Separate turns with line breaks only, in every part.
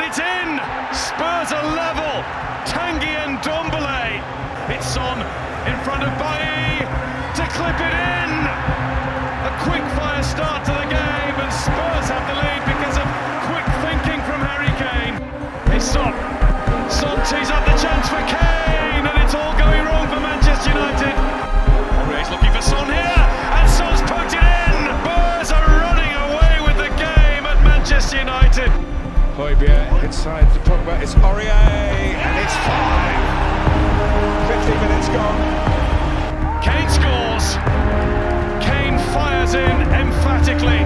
And it's in! Spurs are level! Tanguy and Dombele! It's on in front of Bailly to clip it in! A quick fire start to the game, and Spurs have the lead because of quick thinking from Harry Kane. It's Son. Son tees up the chance for Kane, and it's all going wrong for Manchester United. Henry's looking for Son here,
Højbjerg inside to Pogba. It's Aurier, and it's five. 50 minutes gone.
Kane scores. Kane fires in emphatically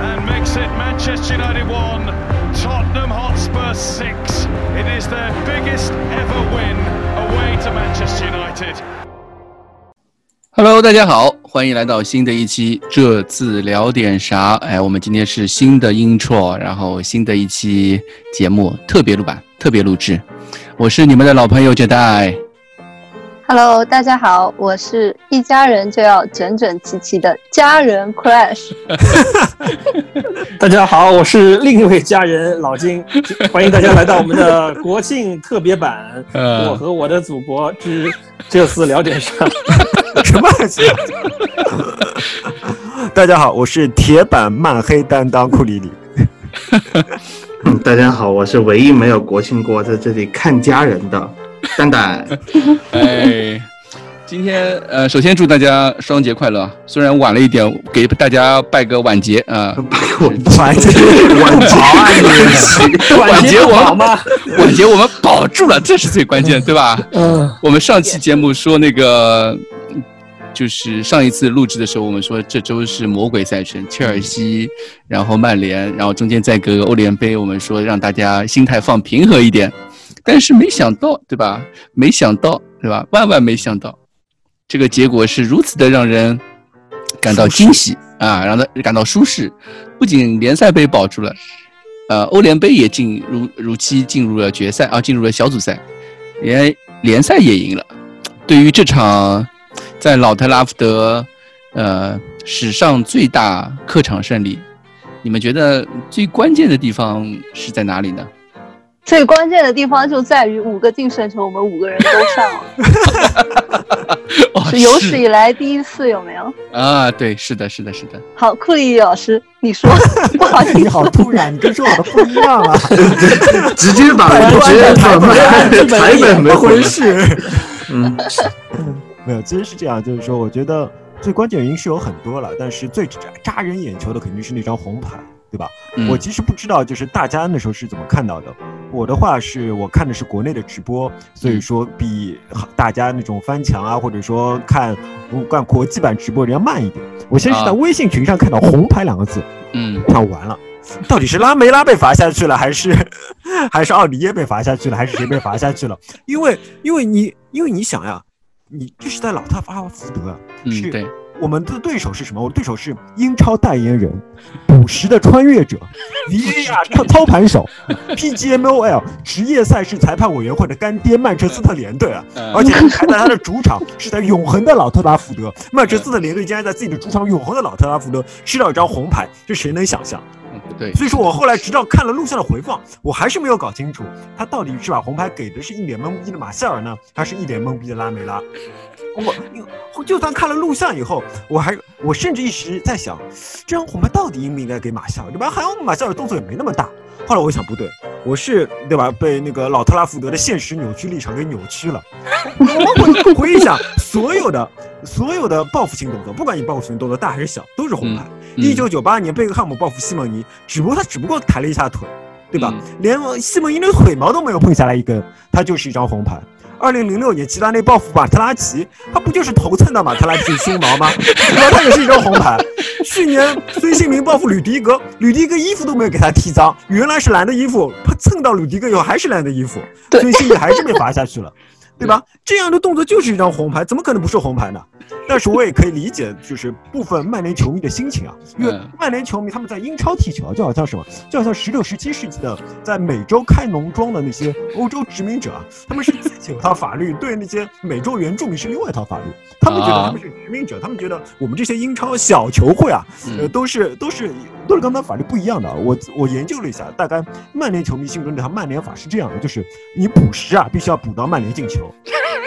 and makes it Manchester United 1, Tottenham Hotspur 6. It is their biggest ever win away to Manchester United.
Hello，大家好， 欢迎来到新的一期这次聊点啥？哎，我们今天是新的 intro，然后新的一期节目特别录版，特别录制。我是你们的老朋友 Jedi。
Hello，大家好，我是一家人就要整整齐齐的家人 Crash。
大家好，我是另一位家人老金，欢迎大家来到我们的国庆特别版《
呃
我和我的祖国之这次聊点啥》。
什么？大家好，我是铁板漫黑担当库里里。
嗯，大家好，我是唯一没有国庆过在这里看家人的蛋蛋。
哎，今天呃，首先祝大家双节快乐，虽然晚了一点，给大家拜个晚节啊。
拜晚节，晚节啊，你
晚节我
好吗？
晚节我们保住了，这是最关键，对吧？
嗯，
我们上期节目说那个，就是上一次录制的时候，我们说这周是魔鬼赛程，切尔西，然后曼联，然后中间再隔个欧联杯，我们说让大家心态放平和一点。但是没想到，对吧？没想到，对吧？万万没想到，这个结果是如此的让人感到惊喜啊，让他感到舒适。不仅联赛杯保住了，呃，欧联杯也进如如期进入了决赛啊，进入了小组赛，连联赛也赢了。对于这场在老特拉福德，呃，史上最大客场胜利，你们觉得最关键的地方是在哪里呢？
最关键的地方就在于五个净胜球，我们五个人都上了，
哦
是有史以来第一次，有没有？
啊，对，是的，是的，是的。
好，库里老师，你说，不好意思，
你好突然，你跟说我的不一样啊！
直接把人直接把台本没回事。
嗯，没有，其实是这样，就是说，我觉得最关键原因是有很多了，但是最扎扎人眼球的肯定是那张红牌，对吧？
嗯
我其实不知道，就是大家那时候是怎么看到的。我的话是我看的是国内的直播，所以说比大家那种翻墙啊，或者说看看国际版直播人要慢一点。我先是在
啊
微信群上看到“红牌”两个字，
嗯
看完了，到底是拉梅拉被罚下去了，还是 还是奥里耶被罚下去了，还是谁被罚下去了？因为因为你因为你想呀，你这是在老大发福德啊，
嗯，
是
对，
我们的对手是什么？我的对手是英超代言人、捕食的穿越者、VAR 操操盘手、PGMOL 职业赛事裁判委员会的干爹曼彻斯特联队啊！
嗯
而且还在他的主场是在永恒的老特拉福德，曼彻斯特联队竟然在自己的主场永恒的老特拉福德吃到一张红牌，这谁能想象？
嗯对，
所以说我后来直到看了录像的回放，我还是没有搞清楚他到底是把红牌给的是一脸懵逼的马塞尔呢，还是一脸懵逼的拉梅拉？我就算看了录像以后，我还我甚至一时在想，这张红牌到底应不应该给马塞尔，对吧？好像马塞尔动作也没那么大。后来我想不对，我是对吧？被那个老特拉福德的现实扭曲立场给扭曲了。我 回回忆想，所有的所有的报复性动作，不管你报复性动作大还是小，都是红牌。
嗯
一九九八年贝克汉姆报复西蒙尼，只不过他只不过抬了一下腿，对吧？
嗯
连西蒙尼的腿毛都没有碰下来一根，他就是一张红牌。二零零六年齐达内报复马特拉齐，他不就是头蹭到马特拉齐的胸毛吗？然后？他也是一张红牌。去年孙兴民报复吕迪格，吕迪格衣服都没有给他踢脏，原来是蓝的衣服，他蹭到吕迪格以后还是蓝的衣服，
对
孙兴民还是被罚下去了。对吧？这样的动作就是一张红牌，怎么可能不是红牌呢？但是我也可以理解，就是部分曼联球迷的心情啊，因为
嗯
曼联球迷他们在英超踢球啊，就好像什么，就好像十六、十七世纪的在美洲开农庄的那些欧洲殖民者啊，他们是自己有套法律，对那些美洲原住民是另外一套法律，他们觉得他们是殖民者，他们觉得我们这些英超小球会啊，呃，
嗯
都是都是都是跟他们法律不一样的啊。我我研究了一下，大概曼联球迷心中这套曼联法是这样的，就是你补时啊，必须要补到曼联进球，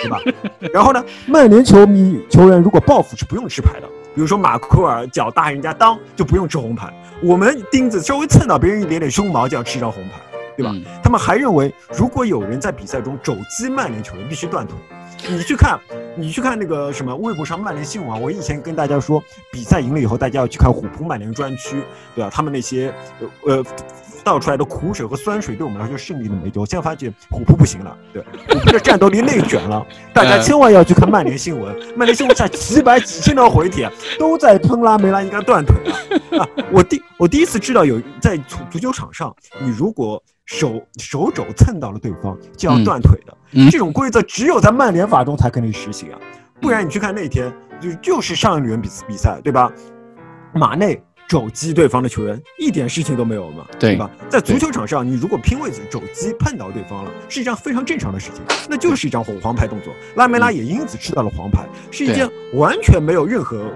对吧？然后呢，曼联球迷球员如果报复是不用吃牌的，比如说马库尔脚大人家当就不用吃红牌，我们钉子稍微蹭到别人一点点胸毛就要吃一张红牌，对吧？
嗯
他们还认为，如果有人在比赛中肘击曼联球员，必须断腿。你去看，你去看那个什么微博上曼联新闻啊，我以前跟大家说，比赛赢了以后，大家要去看虎扑曼联专区，对吧？他们那些呃呃倒出来的苦水和酸水，对我们来说是胜利的美酒。我现在发现虎扑不行了，对，虎扑的战斗力内卷了，大家
嗯
千万要去看曼联新闻。曼联新闻下几百几千条回帖都在喷拉梅拉应该断腿了啊！我第我第一次知道有在足足球场上，你如果手手肘蹭到了对方就要
嗯
断腿的，
嗯
这种规则只有在曼联法中才可能实行啊，不然你去看那天就就是上一轮比比赛对吧？马内肘击对方的球员一点事情都没有嘛，
对
吧？在足球场上，你如果拼位置肘击碰到对方了，是一件非常正常的事情，那就是一张红黄牌动作。拉梅拉也因此吃到了黄牌，是一件完全没有任何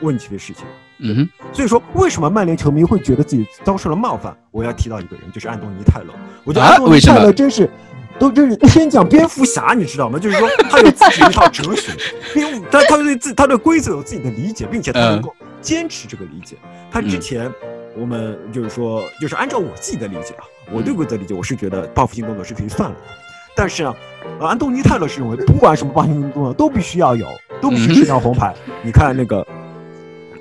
问题的事情。
嗯哼，
所以说，为什么曼联球迷会觉得自己遭受了冒犯？我要提到一个人，就是安东尼泰勒。我觉得
啊
安东尼泰勒真是。都真是天降蝙蝠侠，你知道吗？就是说他有自己一套哲学，他他对自他对规则有自己的理解，并且他能够坚持这个理解。他之前我们就是说，就是按照我自己的理解啊，我对规则理解，我是觉得报复性动作是可以算了的。但是呢，呃安东尼泰勒是认为，不管什么报复性动作都必须要有，都必须是张红牌。你看那个，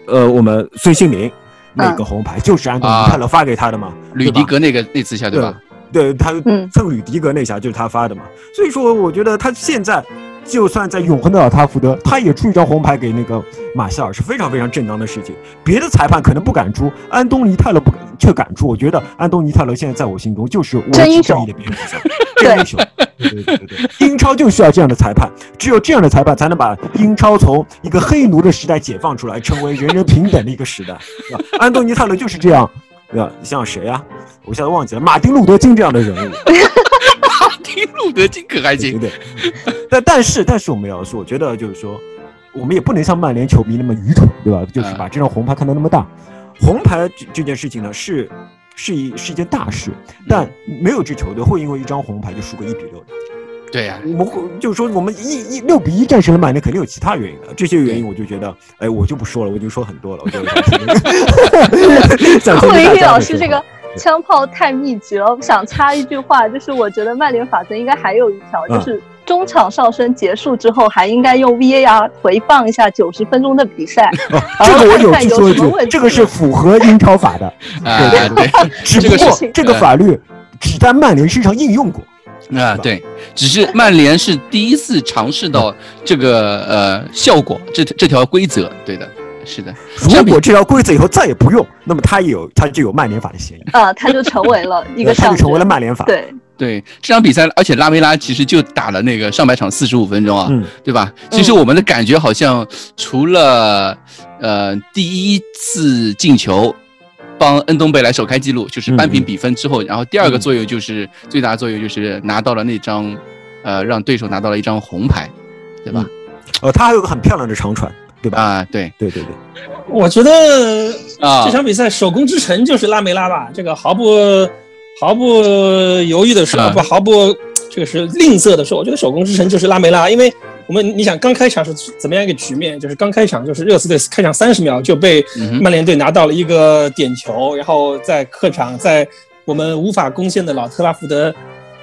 呃，我们孙兴民那个红牌就是安东尼泰勒发给他的嘛，
吕迪格那个那次下对吧？
对他
嗯
蹭吕迪格那下就是他发的嘛，所以说我觉得他现在就算在永恒的尔塔福德，他也出一张红牌给那个马夏尔是非常非常正当的事情。别的裁判可能不敢出，安东尼泰勒不敢却敢出。我觉得安东尼泰勒现在在我心中就是维持正义的蝙蝠侠，真英雄。对对对对对，英超就需要这样的裁判，只有这样的裁判才能把英超从一个黑奴的时代解放出来，成为人人平等的一个时代。对吧？安东尼泰勒就是这样。对吧？像谁啊？我现在忘记了，马丁路德金这样的人物。
马丁路德金可还行，
对对。但但是但是我们要说，我觉得就是说，我们也不能像曼联球迷那么愚蠢，对吧？就是把这张红牌看得那么大。红牌这这件事情呢，是是一是一件大事，但没有支球队会因为一张红牌就输个一比六的。
对呀、
我们会就是说，我们一一六比一战胜了曼联，肯定有其他原因的。这些原因我就觉得，哎，我就不说了，我已经说很多了。我就 想
霍伊 老师这个枪炮太密集了，我想插一句话，就是我觉得曼联法则应该还有一条，就是中场哨声结束之后，还应该用 VAR 回放一下九十分钟的比赛。
哦，这个我有
看
去说一句
有问，题
这个是符合英超法的。
啊，
对
对，
只不
这个是
过这个法律只在曼联身上应用过。
啊，对，只是曼联是第一次尝试到这个呃效果，这这条规则，对的，是的。
如果这条规则以后再也不用，那么他也有他就有曼联法的嫌疑，
啊，他就成为了一个
它
象征，
就成为了曼联法。
对，
对这场比赛，而且拉梅拉其实就打了那个上半场四十五分钟啊，
嗯。
对吧？其实我们的感觉好像除了呃第一次进球帮恩东贝莱首开纪录，就是扳平比分之后，然后第二个作用就是最大的作用就是拿到了那张呃让对手拿到了一张红牌，对吧？
呃，他还有个很漂亮的长传，对吧？
啊，对
对对对，
我觉得
啊
这场比赛首功之城就是拉梅拉吧，这个毫不毫不犹豫的说，
啊
不毫不这个是吝啬的说，我觉得首功之城就是拉梅拉，因为我们你想刚开场是怎么样一个局面？就是刚开场就是热刺队开场三十秒就被曼联队拿到了一个点球，然后在客场在我们无法攻陷的老特拉福德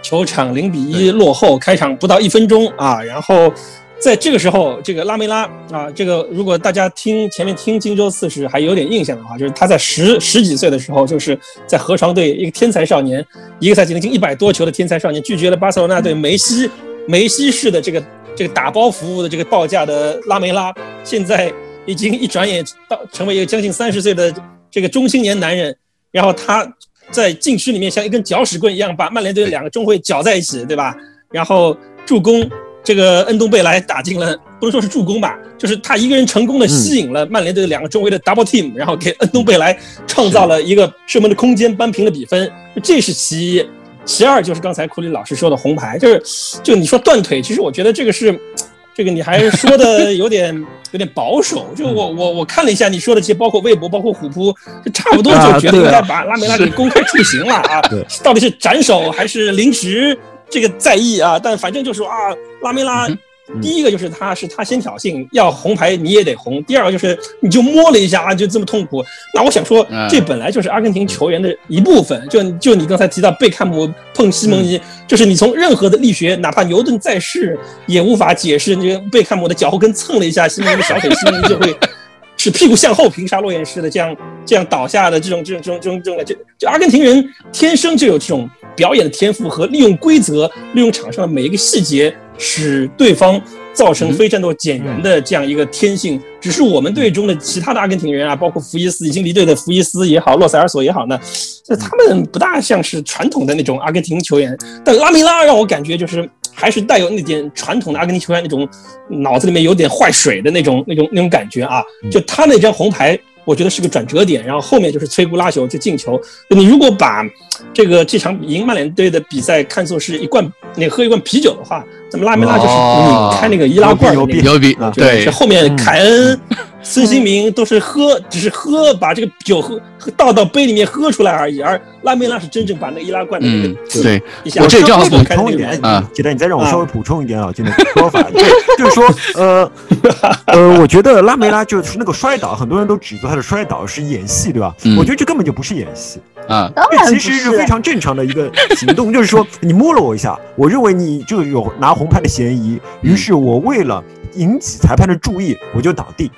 球场零比一落后，开场不到一分钟啊，然后。在这个时候，这个拉梅拉啊，这个如果大家听前面听荆州刺史还有点印象的话，就是他在十十几岁的时候，就是在河床队一个天才少年，一个赛季能进一百多球的天才少年，拒绝了巴塞罗那队梅西梅西式的这个这个打包服务的这个报价的拉梅拉，现在已经一转眼到成为一个将近三十岁的这个中青年男人，然后他在禁区里面像一根搅屎棍一样把曼联队的两个中卫搅在一起，对吧？然后助攻。这个恩东贝莱打进了不能说是助攻吧，就是他一个人成功的吸引了曼联队两个中卫的 double team，然后给恩东贝莱创造了一个射门的空间，扳平了比分，这是其一。其二就是刚才库里老师说的红牌，就是就你说断腿，其实我觉得这个是，这个你还说的有点 有点保守。就我我我看了一下你说的其实，包括微博，包括虎扑，就差不多就觉得应该把拉梅拉给公开处刑了啊！到底是斩首还是临时这个在意啊？但反正就是啊，拉梅拉。第一个就是他是他先挑衅，要红牌你也得红。第二个就是你就摸了一下啊，就这么痛苦。那我想说，这本来就是阿根廷球员的一部分。就就你刚才提到贝克姆碰西蒙尼，就是你从任何的力学，哪怕牛顿在世也无法解释。那个贝克姆的脚后跟蹭了一下西蒙尼的小腿，西蒙尼就会是屁股向后平沙落雁式的这样这样倒下的这种这种这种这种这种，就就阿根廷人天生就有这种表演的天赋和利用规则、利用场上的每一个细节。使对方造成非战斗减员的这样一个天性，只是我们队中的其他的阿根廷人啊，包括福伊斯已经离队的福伊斯也好，洛塞尔索也好呢，这他们不大像是传统的那种阿根廷球员。但拉米拉让我感觉就是还是带有那点传统的阿根廷球员那种脑子里面有点坏水的那种那种那种感觉啊，就他那张红牌。我觉得是个转折点，然后后面就是摧枯拉朽就进球。你如果把这个这场赢曼联队的比赛看作是一罐那喝一罐啤酒的话，咱们拉梅拉就是拧开那个易拉罐的那
个，对，
后面凯恩。孙兴民都是喝，只是喝把这个酒喝倒到杯里面喝出来而已，而拉梅拉是真正把那个易拉罐的那个
对，
我
这
正好补充一点啊，记得你再让我稍微补充一点啊，就那个说法，对，就是说，呃呃，我觉得拉梅拉就是那个摔倒，很多人都指责他的摔倒是演戏，对吧？我觉得这根本就不是演戏。
啊，
这其实是非常正常的一个行动，就是说你摸了我一下，我认为你就有拿红牌的嫌疑，于是我为了引起裁判的注意，我就倒地。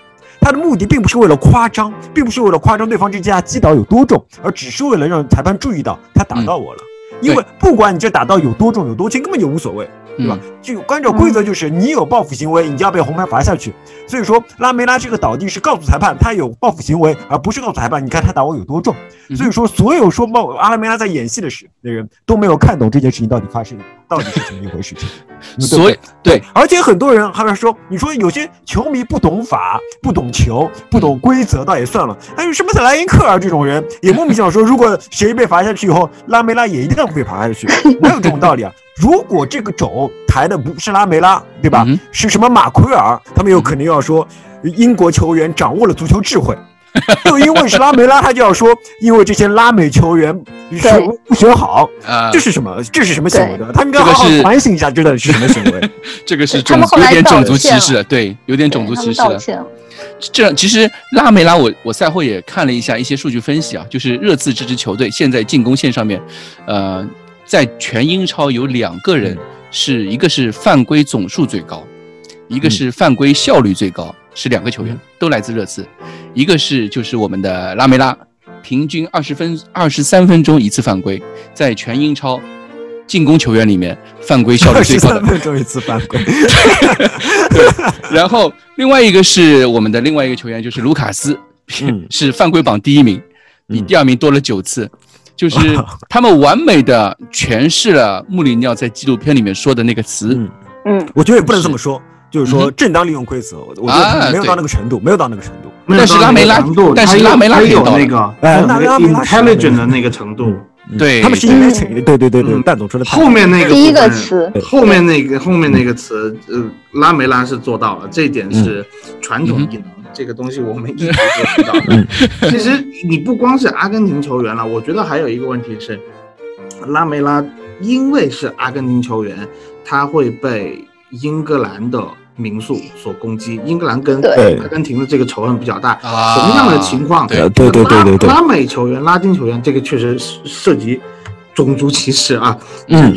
他的目的并不是为了夸张，并不是为了夸张对方这架击倒有多重，而只是为了让裁判注意到他打到我了。因为不管你这打到有多重有多轻，根本就无所谓，对吧？就按照规则，就是你有报复行为，你就要被红牌罚下去。所以说，拉梅拉这个倒地是告诉裁判他有报复行为，而不是告诉裁判你看他打我有多重。所以说，所有说报阿拉梅拉在演戏的时的人都没有看懂这件事情到底发生到底是怎么一回事。情。
所以对，
而且很多人还是说，你说有些球迷不懂法、不懂球、不懂规则，倒也算了。还有什么莱因克尔这种人，也莫名其妙说，如果谁被罚下去以后，拉梅拉也一定会被罚下去，哪有这种道理啊？如果这个肘抬的不是拉梅拉，对吧？是什么马奎尔？他们有肯定要说，英国球员掌握了足球智慧。就因为是拉梅拉，他就要说，因为这些拉美球员是不学好，这是什么？这是什么行为的？他应该好好反省一下，这到底是什么行为？
这个是种有点种族歧视，对，有点种族歧视的。这其实拉梅拉，我我赛后也看了一下一些数据分析啊，就是热刺这支球队现在进攻线上面，呃，在全英超有两个人是一个是犯规总数最高，一个是犯规效率最高。是两个球员都来自热刺，一个是就是我们的拉梅拉，平均二十分二十三分钟一次犯规，在全英超进攻球员里面犯规效率最高的。
分钟一次犯规。
然后另外一个是我们的另外一个球员就是卢卡斯，是犯规榜第一名，比第二名多了九次，就是他们完美的诠释了穆里尼奥在纪录片里面说的那个词。
嗯，我觉得也不能这么说。就是说，正当利用规则，我觉得没有到那个程度，没有到那个程度。
但是拉梅拉，但是拉梅拉
有那个，
哎，那拉梅拉
intelligent 的那个程度。
对，
他们是因为对对对对，蛋总说的。
后面那个
第一个词，
后面那个后面那个词，呃，拉梅拉是做到了，这一点是传统技能。这个东西我们一直 都知道的。其实你不光是阿根廷球员了，我觉得还有一个问题是，拉梅拉因为是阿根廷球员，他会被英格兰的。民宿所攻击，英格兰跟阿根廷的这个仇恨比较大。同样的情况，
对对对对对，
拉美球员、拉丁球员，这个确实涉及种族歧视啊。
嗯，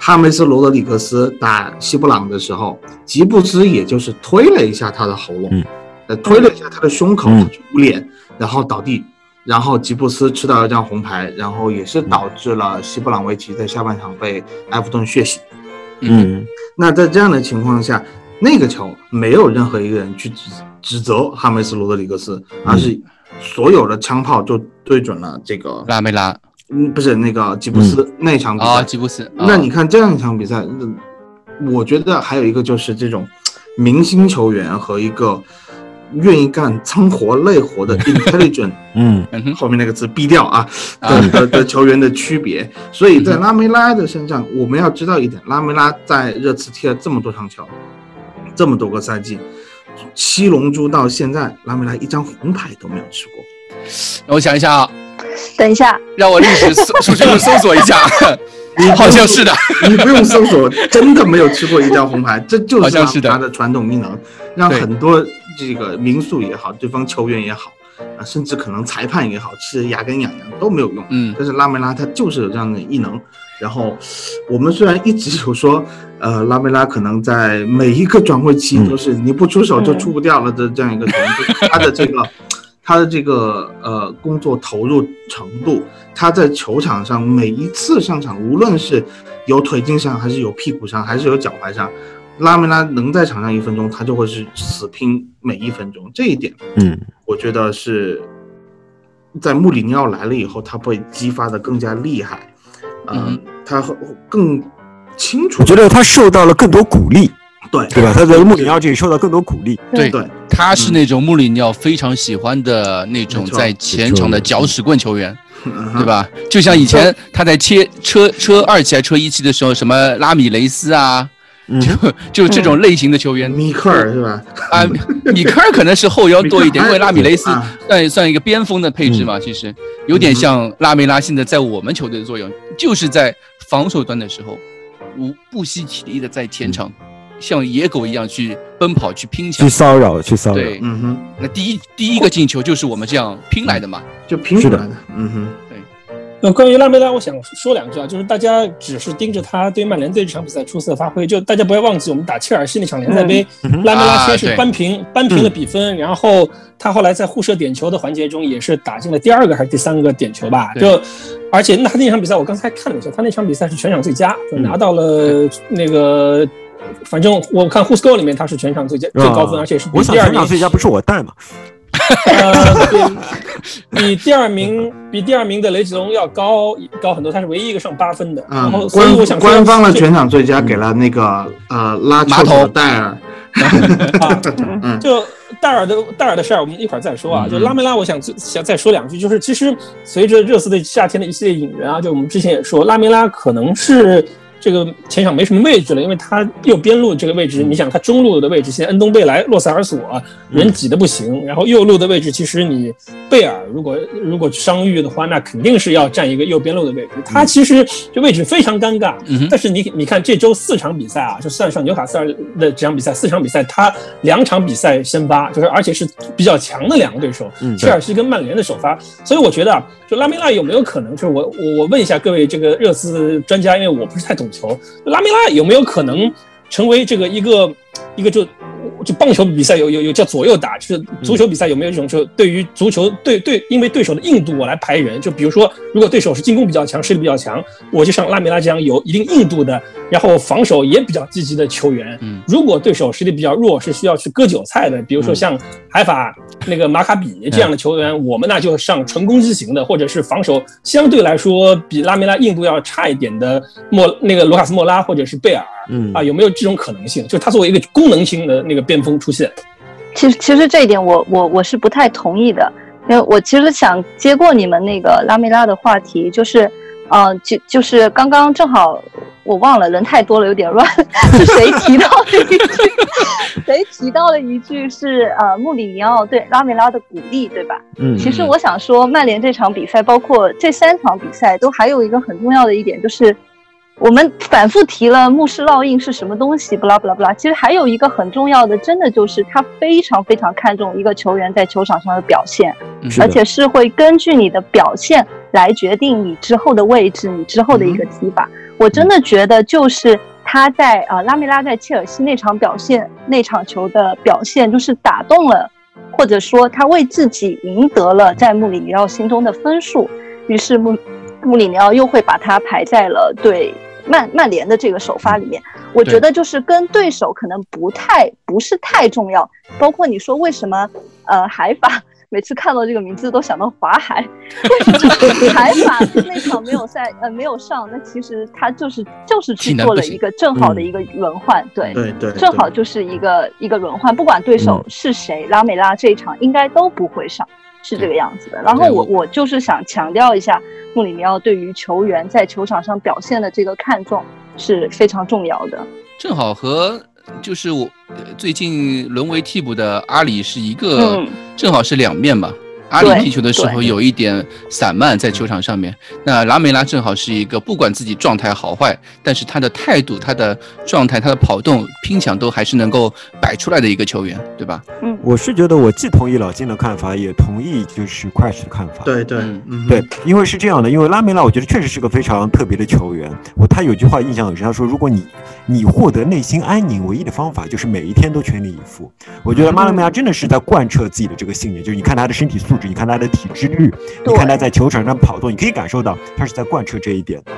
哈梅斯·罗德里格斯打西布朗的时候，吉布斯也就是推了一下他的喉咙，呃，推了一下他的胸口，捂脸，然后倒地，然后吉布斯吃到一张红牌，然后也是导致了西布朗维奇在下半场被埃弗顿血洗。
嗯，
那在这样的情况下。那个球没有任何一个人去指指责哈梅斯·罗德里格斯，而是所有的枪炮就对准了这个
拉梅拉，
嗯，不是那个吉布斯那场比赛。
吉布斯。
那你看这样一场比赛，我觉得还有一个就是这种明星球员和一个愿意干脏活累活的 intelligent
嗯
嗯，
后面那个字毙掉啊
啊
的 的的球员的区别。所以在拉梅拉的身上，我们要知道一点，拉梅拉在热刺踢了这么多场球，这么多个赛季，七龙珠到现在，拉梅拉一张红牌都没有吃过。
让我想一下啊，
等一下，
让我历史搜数据库搜索一下，好像是的，
你不用搜索，真的没有吃过一张红牌，这就是他的传统技能，让很多这个民宿也好，对方球员也好，啊，甚至可能裁判也好，吃得牙根痒痒都没有用。
嗯
但是拉梅拉他就是有这样的异能。然后，我们虽然一直有说，呃，拉梅拉可能在每一个转会期
嗯
都是你不出手就出不掉了的这样一个球员，就他的这个 他的这个呃工作投入程度，他在球场上每一次上场，无论是有腿筋伤，还是有屁股伤，还是有脚踝伤，拉梅拉能在场上一分钟，他就会是死拼每一分钟。这一点，
嗯，
我觉得是在穆里尼奥来了以后，他会激发的更加厉害，嗯
嗯，
他会更清楚。
我觉得他受到了更多鼓励，
对
对吧？他在穆里尼奥这里受到更多鼓励。
对
对，
他是那种穆里尼奥非常喜欢的那种在前场的搅屎棍球员，
嗯
对？吧？就像以前他在切车车二期还车一期的时候，什么拉米雷斯啊，
嗯，
就就这种类型的球员
米克尔是吧？
啊，米克尔可能是后腰多一点，因为拉米雷斯
啊
算算一个边锋的配置嘛，其实有点像拉梅拉现在在我们球队的作用，就是在防守端的时候，无不惜体力的在前场像野狗一样去奔跑去拼抢
去。骚扰，去骚扰。
对，
嗯哼，
那第一第一个进球就是我们这样拼来的嘛。
就拼出来的。嗯哼，
那关于拉梅拉，我想说两句啊，就是大家只是盯着他对曼联队这场比赛出色发挥，就大家不要忘记我们打切尔西那场联赛杯，
嗯
拉梅拉
啊
先是扳平扳平了比分，然后他后来在互射点球的环节中也是打进了第二个还是第三个点球吧，就而且那他那场比赛我刚才看了一下，他那场比赛是全场最佳，就拿到了那个。反正我看 Who's Go 里面他是全场最佳最高分，而且是比
我想
第二名
全场最佳不是我带嘛？
呃，比 比第二名比第二名的雷吉隆要高高很多，他是唯一一个上八分的。然
嗯
后，所以我想
官官方的全场最佳给了那个呃拉
马头
丘的戴尔。
啊，
嗯
就戴尔的戴尔的事儿，我们一会儿再说啊。
嗯
就拉梅拉，我想最想再说两句，就是其实随着热刺的夏天的一系列引援啊，就我们之前也说，拉梅拉可能是。这个前场没什么位置了，因为他右边路这个位置，你想他中路的位置，现在恩东贝莱、洛塞尔索人挤得不行，然后右路的位置，其实你贝尔如果如果伤愈的话，那肯定是要占一个右边路的位置。他其实这位置非常尴尬，
嗯
但是你你看这周四场比赛啊，就算上纽卡斯尔的这场比赛，四场比赛他两场比赛先发，就是而且是比较强的两个对手，
嗯
切尔西跟曼联的首发。所以我觉得啊，就拉梅拉有没有可能，就是我我我问一下各位这个热刺专家，因为我不是太懂球，拉梅拉有没有可能成为这个一个一个就就棒球比赛有有有叫左右打，就是足球比赛有没有这种就对于足球对对，因为对手的硬度我来排人，就比如说如果对手是进攻比较强，实力比较强，我就上拉梅拉这样有一定硬度的，然后防守也比较积极的球员。
嗯
如果对手实力比较弱，是需要去割韭菜的，比如说像海法那个马卡比这样的球员，我们那就上纯攻击型的，或者是防守相对来说比拉梅拉硬度要差一点的莫那个卢卡斯莫拉或者是贝尔。
嗯
啊，有没有这种可能性？就是他作为一个功能性的那个边锋出现，
其实其实这一点我我我是不太同意的，因为我其实想接过你们那个拉梅拉的话题，就是，呃，就就是刚刚正好我忘了，人太多了有点乱，是谁提到了一句？谁提到了一句是呃穆里尼奥对拉梅拉的鼓励，对吧？
嗯
其实我想说，曼联这场比赛，包括这三场比赛，都还有一个很重要的一点，就是我们反复提了穆氏烙印是什么东西，不拉不拉不拉。其实还有一个很重要的，真的就是他非常非常看重一个球员在球场上的表现，而且是会根据你的表现来决定你之后的位置，你之后的一个踢法。我真的觉得就是。他在啊、呃拉梅拉在切尔西那场表现，那场球的表现，就是打动了或者说他为自己赢得了在穆里尼奥心中的分数，于是穆穆里尼奥又会把他排在了对曼曼联的这个首发里面。我觉得就是跟对手可能不太不是太重要，包括你说为什么呃海法每次看到这个名字都想到华海，为什么海法那场没有赛呃没有上？那其实他就是就是去做了一个正好的一个轮换，对
对对，
正好就是一个一个轮换，不管对手是谁，拉美拉这一场应该都不会上，是这个样子的。然后我我就是想强调一下，穆里尼奥对于球员在球场上表现的这个看重是非常重要的。
正好和就是我最近沦为替补的阿里是一个，正好是两面吧。阿里踢球的时候有一点散漫在球场上面，那拉梅拉正好是一个不管自己状态好坏，但是他的态度、他的状态、他的跑动、拼抢都还是能够摆出来的一个球员，对吧？
嗯，我是觉得我既同意老金的看法，也同意就是 Crash 的看法。
对对
对，因为是这样的，因为拉梅拉我觉得确实是个非常特别的球员。我他有句话印象很深，他说：“如果你你获得内心安宁，唯一的方法就是每一天都全力以赴。”我觉得拉梅拉真的是在贯彻自己的这个信念，就是你看他的身体素。你看他的体脂率，你看他在球场上跑动，你可以感受到他是在贯彻这一点的。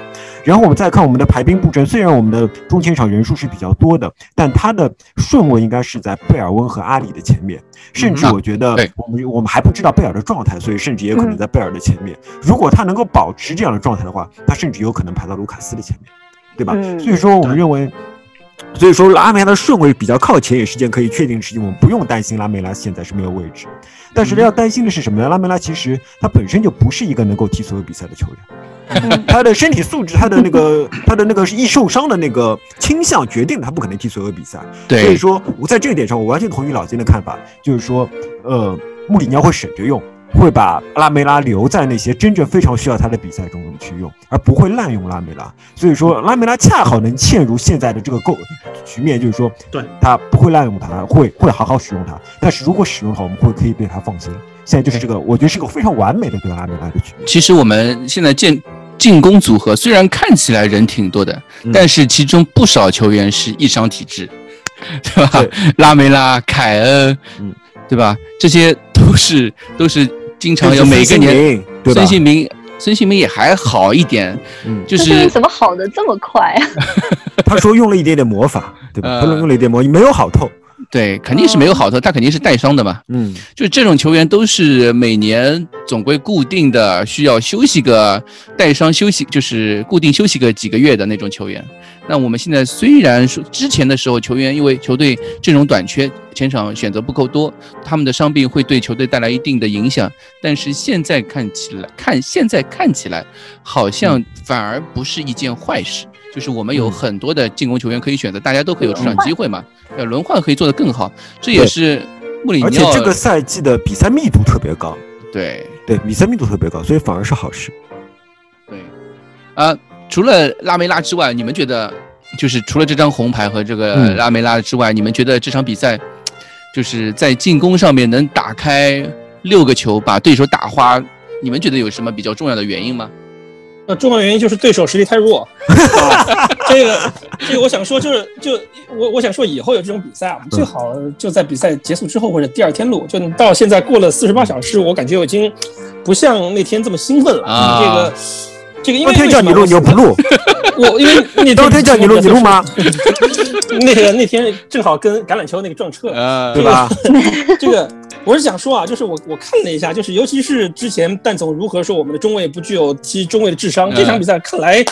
然后我们再看我们的排兵布阵，虽然我们的中前场人数是比较多的，但他的顺位应该是在贝尔温和阿里的前面。甚至我觉得，我们我们还不知道贝尔的状态，所以甚至也可能在贝尔的前面。如果他能够保持这样的状态的话，他甚至有可能排到卢卡斯的前面，对吧？所以说，我们认为。所以说，拉梅拉的顺位比较靠前，也是件可以确定的事情。我们不用担心拉梅拉现在是没有位置。但是要担心的是什么呢？拉梅拉其实他本身就不是一个能够踢所有比赛的球员，他的身体素质，他的那个他的那个易受伤的那个倾向，决定了他不可能踢所有比赛。所以说，我在这一点上，我完全同意老金的看法，就是说，呃，穆里尼奥会省着用。会把拉梅拉留在那些真正非常需要他的比赛中去用，而不会滥用拉梅拉。所以说，拉梅拉恰好能嵌入现在的这个构局面，就是说，
对
他不会滥用他，会会好好使用他。但是如果使用的话，我们会可以对他放心。现在就是这个，我觉得是个非常完美的对拉梅拉的局面。
其实我们现在建进攻组合虽然看起来人挺多的，但是其中不少球员是易伤体质，对吧？拉梅拉、凯恩，嗯，对吧？这些都是都是。经常有每个年，孙兴民，孙兴民也还好一点，嗯，就是
怎么好的这么快啊？
他说用了一点点魔法，对吧？他用了一点魔，没有好透。
对，肯定是没有好头，他肯定是带伤的嘛。嗯，就这种球员都是每年总归固定的需要休息个带伤休息，就是固定休息个几个月的那种球员。那我们现在虽然说之前的时候球员因为球队阵容短缺，前场选择不够多，他们的伤病会对球队带来一定的影响，但是现在看起来，看现在看起来好像反而不是一件坏事。就是我们有很多的进攻球员可以选择，大家都可以有出场机会嘛。要轮换可以做得更好，这也是穆里尼奥。而
且这个赛季的比赛密度特别高，
对
对，比赛密度特别高，所以反而是好事。
对，啊，除了拉梅拉之外，你们觉得就是除了这张红牌和这个拉梅拉之外，你们觉得这场比赛就是在进攻上面能打开六个球，把对手打花，你们觉得有什么比较重要的原因吗？
那重要原因就是对手实力太弱。这个，这个我想说，就是就我我想说，以后有这种比赛啊，我们最好就在比赛结束之后或者第二天录。就到现在过了四十八小时，我感觉我已经不像那天这么兴奋了。啊这个，这个因为
当天叫你录你又不录，
我因为那
当天叫你录你录吗？
那个那天正好跟橄榄球那个撞车，
对吧？
这个。我是想说啊，就是我我看了一下，就是尤其是之前蛋总如何说我们的中卫不具有踢中卫的智商，这场比赛看来，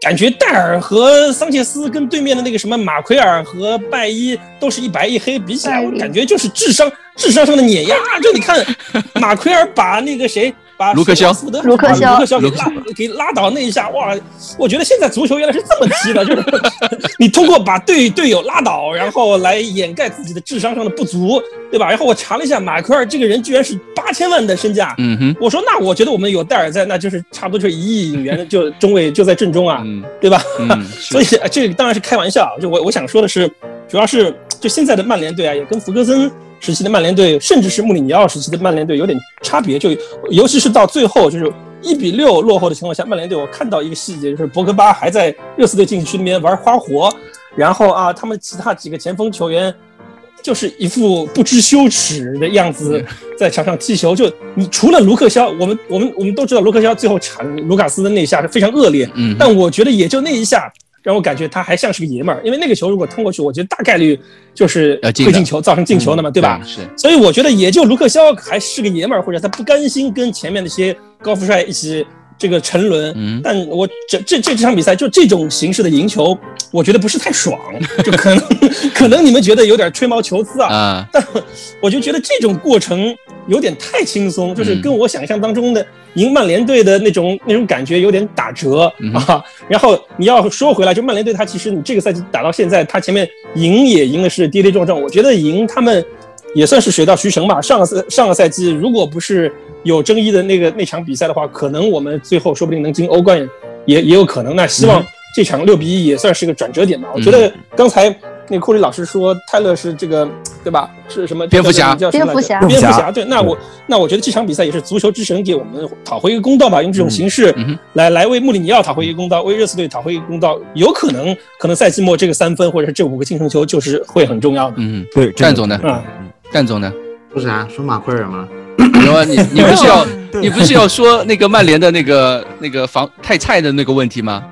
感觉戴尔和桑切斯跟对面的那个什么马奎尔和拜伊都是一白一黑，比起来我感觉就是智商智商上的碾压。这你看，马奎尔把那个谁。把
卢克肖、
卢克肖、
卢克肖给拉给拉倒那一下，哇！我觉得现在足球原来是这么踢的，就是 你通过把队队友拉倒，然后来掩盖自己的智商上的不足，对吧？然后我查了一下，马奎尔这个人居然是八千万的身价。嗯哼，我说那我觉得我们有戴尔在，那就是差不多就是一亿引援的，就中卫就在正中啊，对吧？所以这当然是开玩笑。就我我想说的是，主要是就现在的曼联队啊，也跟福格森。时期的曼联队，甚至是穆里尼奥时期的曼联队有点差别，就尤其是到最后就是一比六落后的情况下，曼联队我看到一个细节，就是博格巴还在热刺队禁区里面玩花活，然后啊，他们其他几个前锋球员就是一副不知羞耻的样子在场上踢球。就你除了卢克肖，我们我们我们都知道卢克肖最后铲卢卡斯的那一下是非常恶劣，嗯，但我觉得也就那一下。让我感觉他还像是个爷们儿。因为那个球如果通过去，我觉得大概率就是会进球，造成进球的嘛，对吧？
是，
所以我觉得也就卢克肖还是个爷们儿，或者他不甘心跟前面那些高富帅一起这个沉沦。
嗯
但我这这这这场比赛就这种形式的赢球，我觉得不是太爽，就可能 可能你们觉得有点吹毛求疵啊，
啊，
但我就觉得这种过程有点太轻松，就是跟我想象当中的赢曼联队的那种那种感觉有点打折、
嗯
啊。然后你要说回来，就曼联队他其实你这个赛季打到现在，他前面赢也赢的是跌跌撞撞，我觉得赢他们也算是水到渠成吧。上个赛上个赛季如果不是有争议的那个那场比赛的话，可能我们最后说不定能进欧冠也也有可能。那希望这场六比一也算是个转折点吧。我觉得刚才那个库里老师说泰勒是这个对吧？是什么
蝙蝠侠
叫什么
蝙蝠侠
蝙蝠侠。对，那我那我觉得这场比赛也是足球之神给我们讨回一个公道吧，用这种形式来来为穆里尼奥讨回一个公道，为热刺队讨回一个公道。有可能可能赛季末这个三分或者是这五个净胜球就是会很重要的。
嗯，
对，
战总呢？
嗯，
战总呢？
不是啊，说马奎尔吗？
然后你你不是要你不是要说那个曼联的那个那个防太菜的那个问题吗？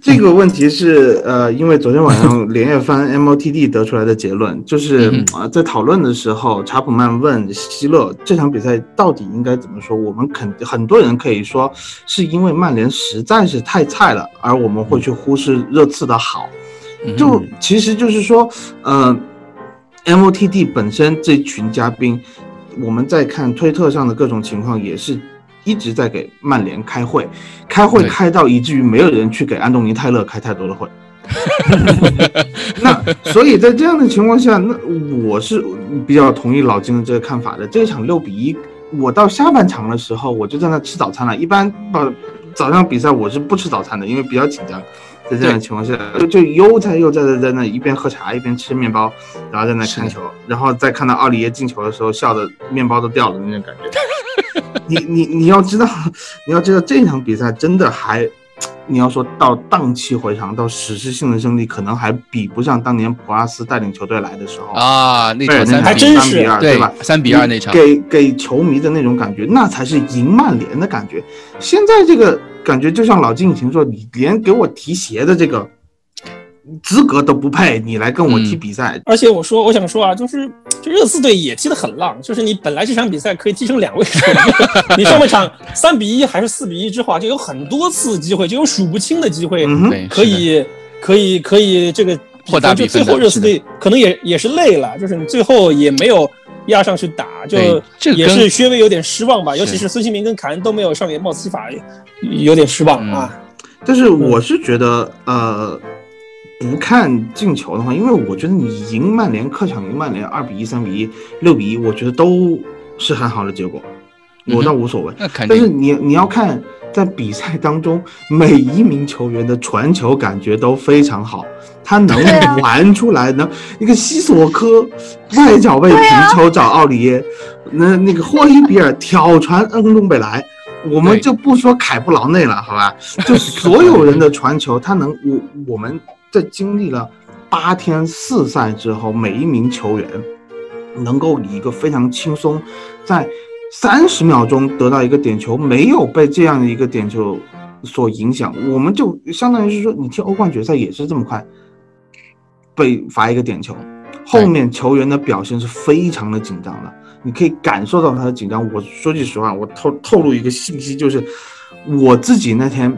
这个问题是呃，因为昨天晚上连夜翻 MOTD 得出来的结论，就是
啊
呃在讨论的时候，查普曼问希勒这场比赛到底应该怎么说？我们肯很多人可以说是因为曼联实在是太菜了，而我们会去忽视热刺的好。
嗯
就其实就是说，呃，MOTD 本身这群嘉宾，我们在看推特上的各种情况，也是一直在给曼联开会，开会开到以至于没有人去给安东尼泰勒开太多的会。那所以在这样的情况下，那我是比较同意老金的这个看法的。这一场六比一，我到下半场的时候，我就在那吃早餐了。一般把早上比赛我是不吃早餐的，因为比较紧张。在这样的情况下，就就悠哉悠哉的在那一边喝茶一边吃面包，然后在那看球，然后再看到奥里耶进球的时候，笑的面包都掉了那种感觉。你你你要知道，你要知道这场比赛真的还，你要说到荡气回肠，到史诗性的胜利，可能还比不上当年普拉斯带领球队来的时候。
啊，那，场三比
还真是
三比二，
对
吧？
三比二那场
给给球迷的那种感觉，那才是赢曼联的感觉。现在这个感觉，就像老金以前说，你连给我提鞋的这个资格都不配，你来跟我踢
嗯
比赛，
而且我说，我想说啊，就是这热刺队也踢得很浪，就是你本来这场比赛可以踢成两位数，你上半场三比一还是四比一之后啊，就有很多次机会，就有数不清的机会，可以可以可以这个
扩大比
就最后热刺队可能也也是累了，就是你最后也没有压上去打，就
这
也是稍微有点失望吧，尤其是孙兴民跟凯恩都没有上演帽子戏法，有点失望
嗯
啊。
但是我是觉得，呃，不看进球的话，因为我觉得你赢曼联，客场赢曼联二比一、三比一、六比一，我觉得都是很好的结果，我倒无所谓。
那肯
但是你你要看在比赛当中，每一名球员的传球感觉都非常好，他能玩出来，呢那个西索科外脚背皮球找奥里耶，那那个霍伊比尔挑传恩东贝莱。我们就不说凯布劳内了，好吧？就所有人的传球，他能我我们在经历了八天四赛之后，每一名球员能够以一个非常轻松，在三十秒钟得到一个点球，没有被这样的一个点球所影响，我们就相当于是说，你踢欧冠决赛也是这么快被罚一个点球，后面球员的表现是非常的紧张的，你可以感受到他的紧张。我说句实话，我透透露一个信息，就是我自己那天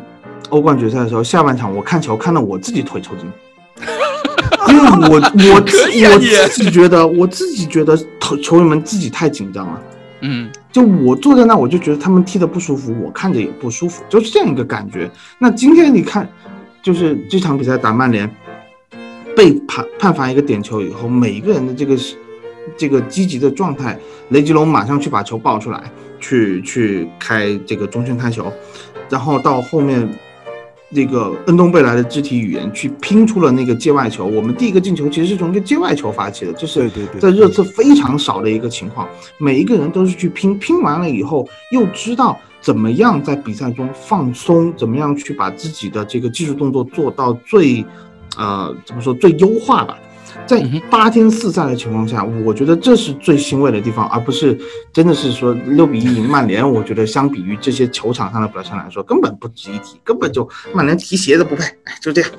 欧冠决赛的时候，下半场我看球看到我自己腿抽筋。因为我我自我自己觉得，我自己觉得球球员们自己太紧张了。
嗯，
就我坐在那，我就觉得他们踢得不舒服，我看着也不舒服，就是这样一个感觉。那今天你看，就是这场比赛打曼联，被判判罚一个点球以后，每一个人的这个这个积极的状态，雷吉隆马上去把球抱出来，去去开这个中圈开球，然后到后面。这个恩东贝莱的肢体语言去拼出了那个界外球，我们第一个进球其实是从一个界外球发起的，这是在热刺非常少的一个情况。每一个人都是去拼，拼完了以后又知道怎么样在比赛中放松，怎么样去把自己的这个技术动作做到最，呃，怎么说最优化吧。在
嗯哼
八天四赛的情况下，我觉得这是最欣慰的地方，而不是真的是说六比一赢曼联。我觉得相比于这些球场上的表现来说，根本不值一提，根本就曼联提鞋都不配。哎，就这样。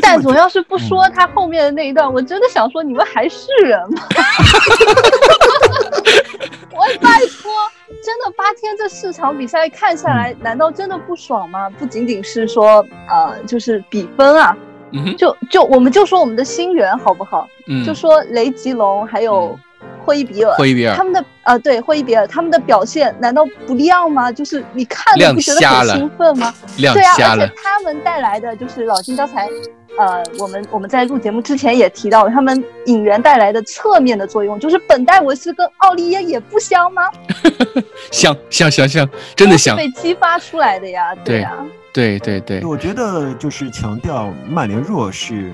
但总要是不说他后面的那一段，我真的想说，你们还是人吗？我拜托，真的八天这四场比赛看下来，难道真的不爽吗？不仅仅是说呃，就是比分啊，
嗯，
就就我们就说我们的新援好不好？
嗯，
就说雷吉隆还有霍伊比尔，
霍伊比尔
他们的呃对霍伊比尔他们的表现难道不亮吗？就是你看了不觉得很兴奋吗？
亮
对啊，而且，他们带来的就是老金刚才，呃，我们我们在录节目之前也提到了，他们引援带来的侧面的作用，就是本戴维斯跟奥利耶也不香吗？
香香香香，真的香，
被激发出来的呀，对呀、
对对对，
我觉得就是强调曼联弱是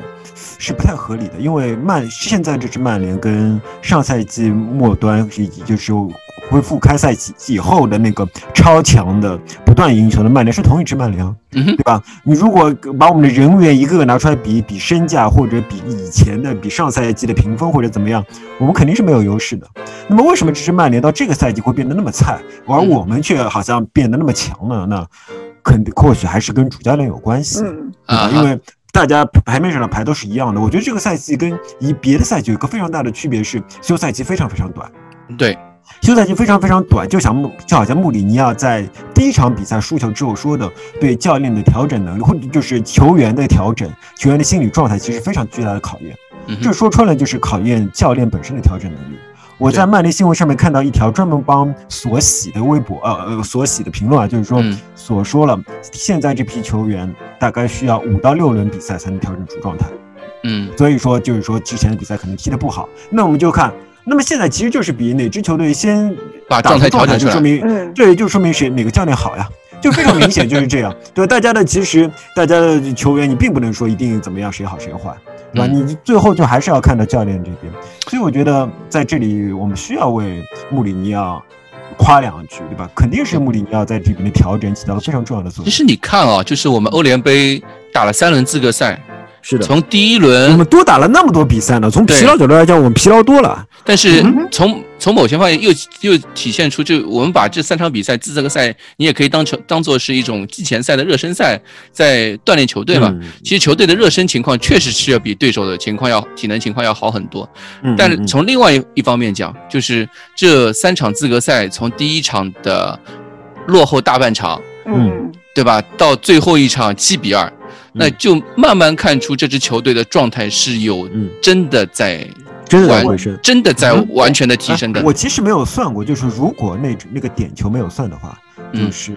是不太合理的，因为曼现在这支曼联跟上赛季末端以及就是恢复开赛季以后的那个超强的不断赢球的曼联是同一支曼联对吧？你如果把我们的人员一个个拿出来比比身价，或者比以前的比上赛季的评分或者怎么样，我们肯定是没有优势的。那么为什么这支曼联到这个赛季会变得那么菜，而
嗯
我们却好像变得那么强呢？那肯定或许还是跟主教练有关系，
嗯
对吧？
啊
因为大家牌面上的牌都是一样的。我觉得这个赛季跟以别的赛季有一个非常大的区别是，休赛期非常非常短。
对，
休赛期非常非常短，就像穆就好像穆里尼奥在第一场比赛输球之后说的，对教练的调整能力，或者就是球员的调整、球员的心理状态，其实非常巨大的考验。这说穿了就是考验教练本身的调整能力。我在曼联新闻上面看到一条专门帮索喜的微博，呃呃，索喜的评论啊，就是说
嗯
所说了，现在这批球员大概需要五到六轮比赛才能调整出状态。
嗯
所以说就是说之前的比赛可能踢得不好，那我们就看，那么现在其实就是比哪支球队先
把状态调整出来
就说明
嗯
对，就说明谁哪个教练好呀，就非常明显就是这样。对，大家的其实大家的球员你并不能说一定怎么样谁好谁坏，对吧？
嗯
你最后就还是要看到教练这边。所以我觉得在这里我们需要为穆里尼奥夸两句，对吧？肯定是穆里尼奥在这边的调整起到了非常重要的作用。
其实你看啊，就是我们欧联杯打了三轮资格赛，
是的，
从第一轮我
们多打了那么多比赛呢，从疲劳角度来讲，我们疲劳多了。
但是从从某些方面又又体现出，就我们把这三场比赛资格赛，你也可以当成当做是一种季前赛的热身赛，在锻炼球队嘛。
嗯
其实球队的热身情况确实是要比对手的情况要体能情况要好很多。
嗯
但
嗯嗯
从另外一一方面讲，就是这三场资格赛从第一场的落后大半场，
嗯
对吧，到最后一场七比二，那就慢慢看出这支球队的状态是有
嗯
真的在
真的在
完
回升。
真的在完全的提升的
哎。我其实没有算过，就是如果那那个点球没有算的话，
嗯
就是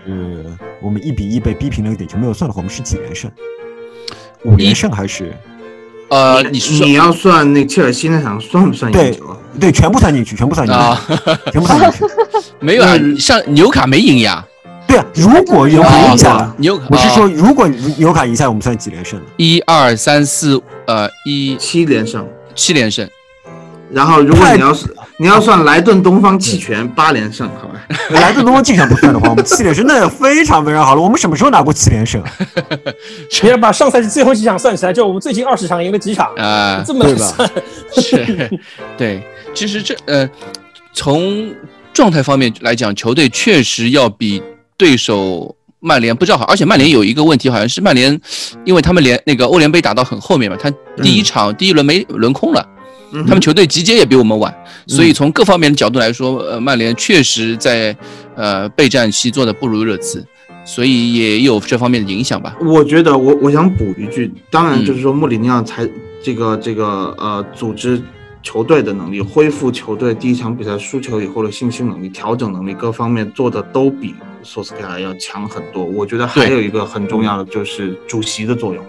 我们一比一被逼平那个点球没有算的话，我们是几连胜？五连胜还是？
呃，你
你要算那切尔西那场算不算
对
赢球啊？
对，全部算进去，全部算进
啊
去，全部算进去。
没有啊？
嗯
像纽卡没赢呀，
对啊，如果有
卡
赢下了，
纽卡
我是说，
啊
如果纽卡赢下来，我们算几连胜呢？
一二三四呃一
七连胜。
七连胜，
然后如果你要是你要算莱顿东方弃权八连胜，好吧？
莱顿东方弃权不算的话，我们七连胜那非常非常好了。我们什么时候拿过七连胜啊？
你要把上赛季最后几场算起来，就我们最近二十场赢了几场，
啊，
这么
对吧
算，
是，对，其实这呃，从状态方面来讲，球队确实要比对手曼联不知道好，而且曼联有一个问题，好像是曼联，因为他们联那个欧联杯打到很后面嘛，他第一场、第一轮没轮空了，他们球队集结也比我们晚，所以从各方面的角度来说，呃，曼联确实在呃备战期做的不如热刺，所以也有这方面的影响吧。
我觉得我我想补一句，当然
嗯
就是说穆里尼奥才这个这个呃组织球队的能力，恢复球队第一场比赛输球以后的信心能力、调整能力各方面做的都比索斯盖亚要强很多。我觉得还有一个很重要的就是主席的作用。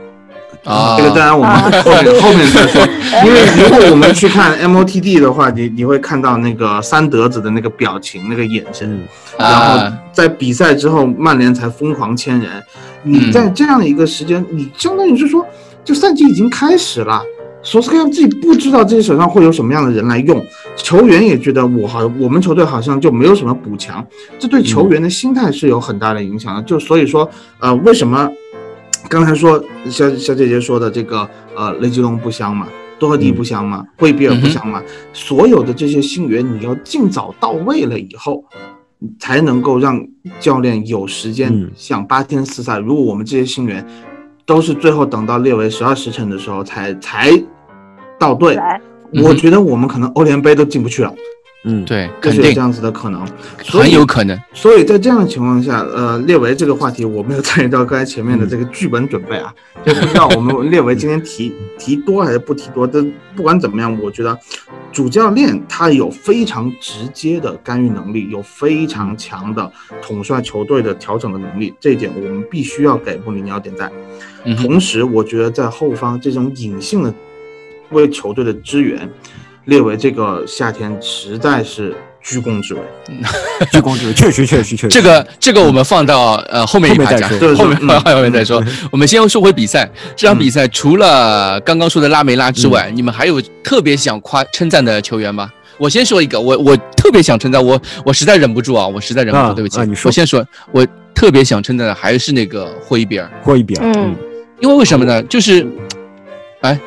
啊，
这个当然我们后面后面再说，因为如果我们去看 MOTD 的话，你你会看到那个三德子的那个表情、那个眼神，然后
啊，
在比赛之后，曼联才疯狂签人。你在这样的一个时间，你相当于是说，就赛季已经开始了，索斯盖亚自己不知道自己手上会有什么样的人来用，球员也觉得我好，我们球队好像就没有什么补强，这对球员的心态是有很大的影响的。就所以说，呃，为什么刚才说小小姐姐说的这个呃雷吉隆不香嘛？多特蒂不香嘛？惠比尔不香吗？所有的这些新援，你要尽早到位了以后，才能够让教练有时间
嗯
想八天四赛。如果我们这些新援都是最后等到列为十二时辰的时候才才到队。我
嗯
觉得我们可能欧联杯都进不去了，
嗯，
对，
就
肯定
是有这样子的可能，所以
很有可能。
所以在这样的情况下，呃，列维这个话题我没有参与到刚才前面的这个剧本准备啊，就不知道我们列维今天提提多还是不提多。但不管怎么样，我觉得主教练他有非常直接的干预能力，有非常强的统帅球队的调整的能力，这一点我们必须要给穆里尼奥点赞。同时，我觉得在后方这种隐性的为球队的支援，列为这个夏天实在是居功至伟。
居功至伟，确实确实确实。
这个这个我们放到呃后面一排讲
后面再说，
后面
嗯
后面再说。我们先说回比赛，这场比赛除了刚刚说的拉梅拉之外，你们还有特别想夸称赞的球员吗？我先说一个，我我特别想称赞，我我实在忍不住啊，我实在忍不住，
啊
对不起，
啊你说
我先说，我特别想称赞的还是那个霍伊比尔，
霍伊比尔，
嗯，
因为为什么呢？就是，哎，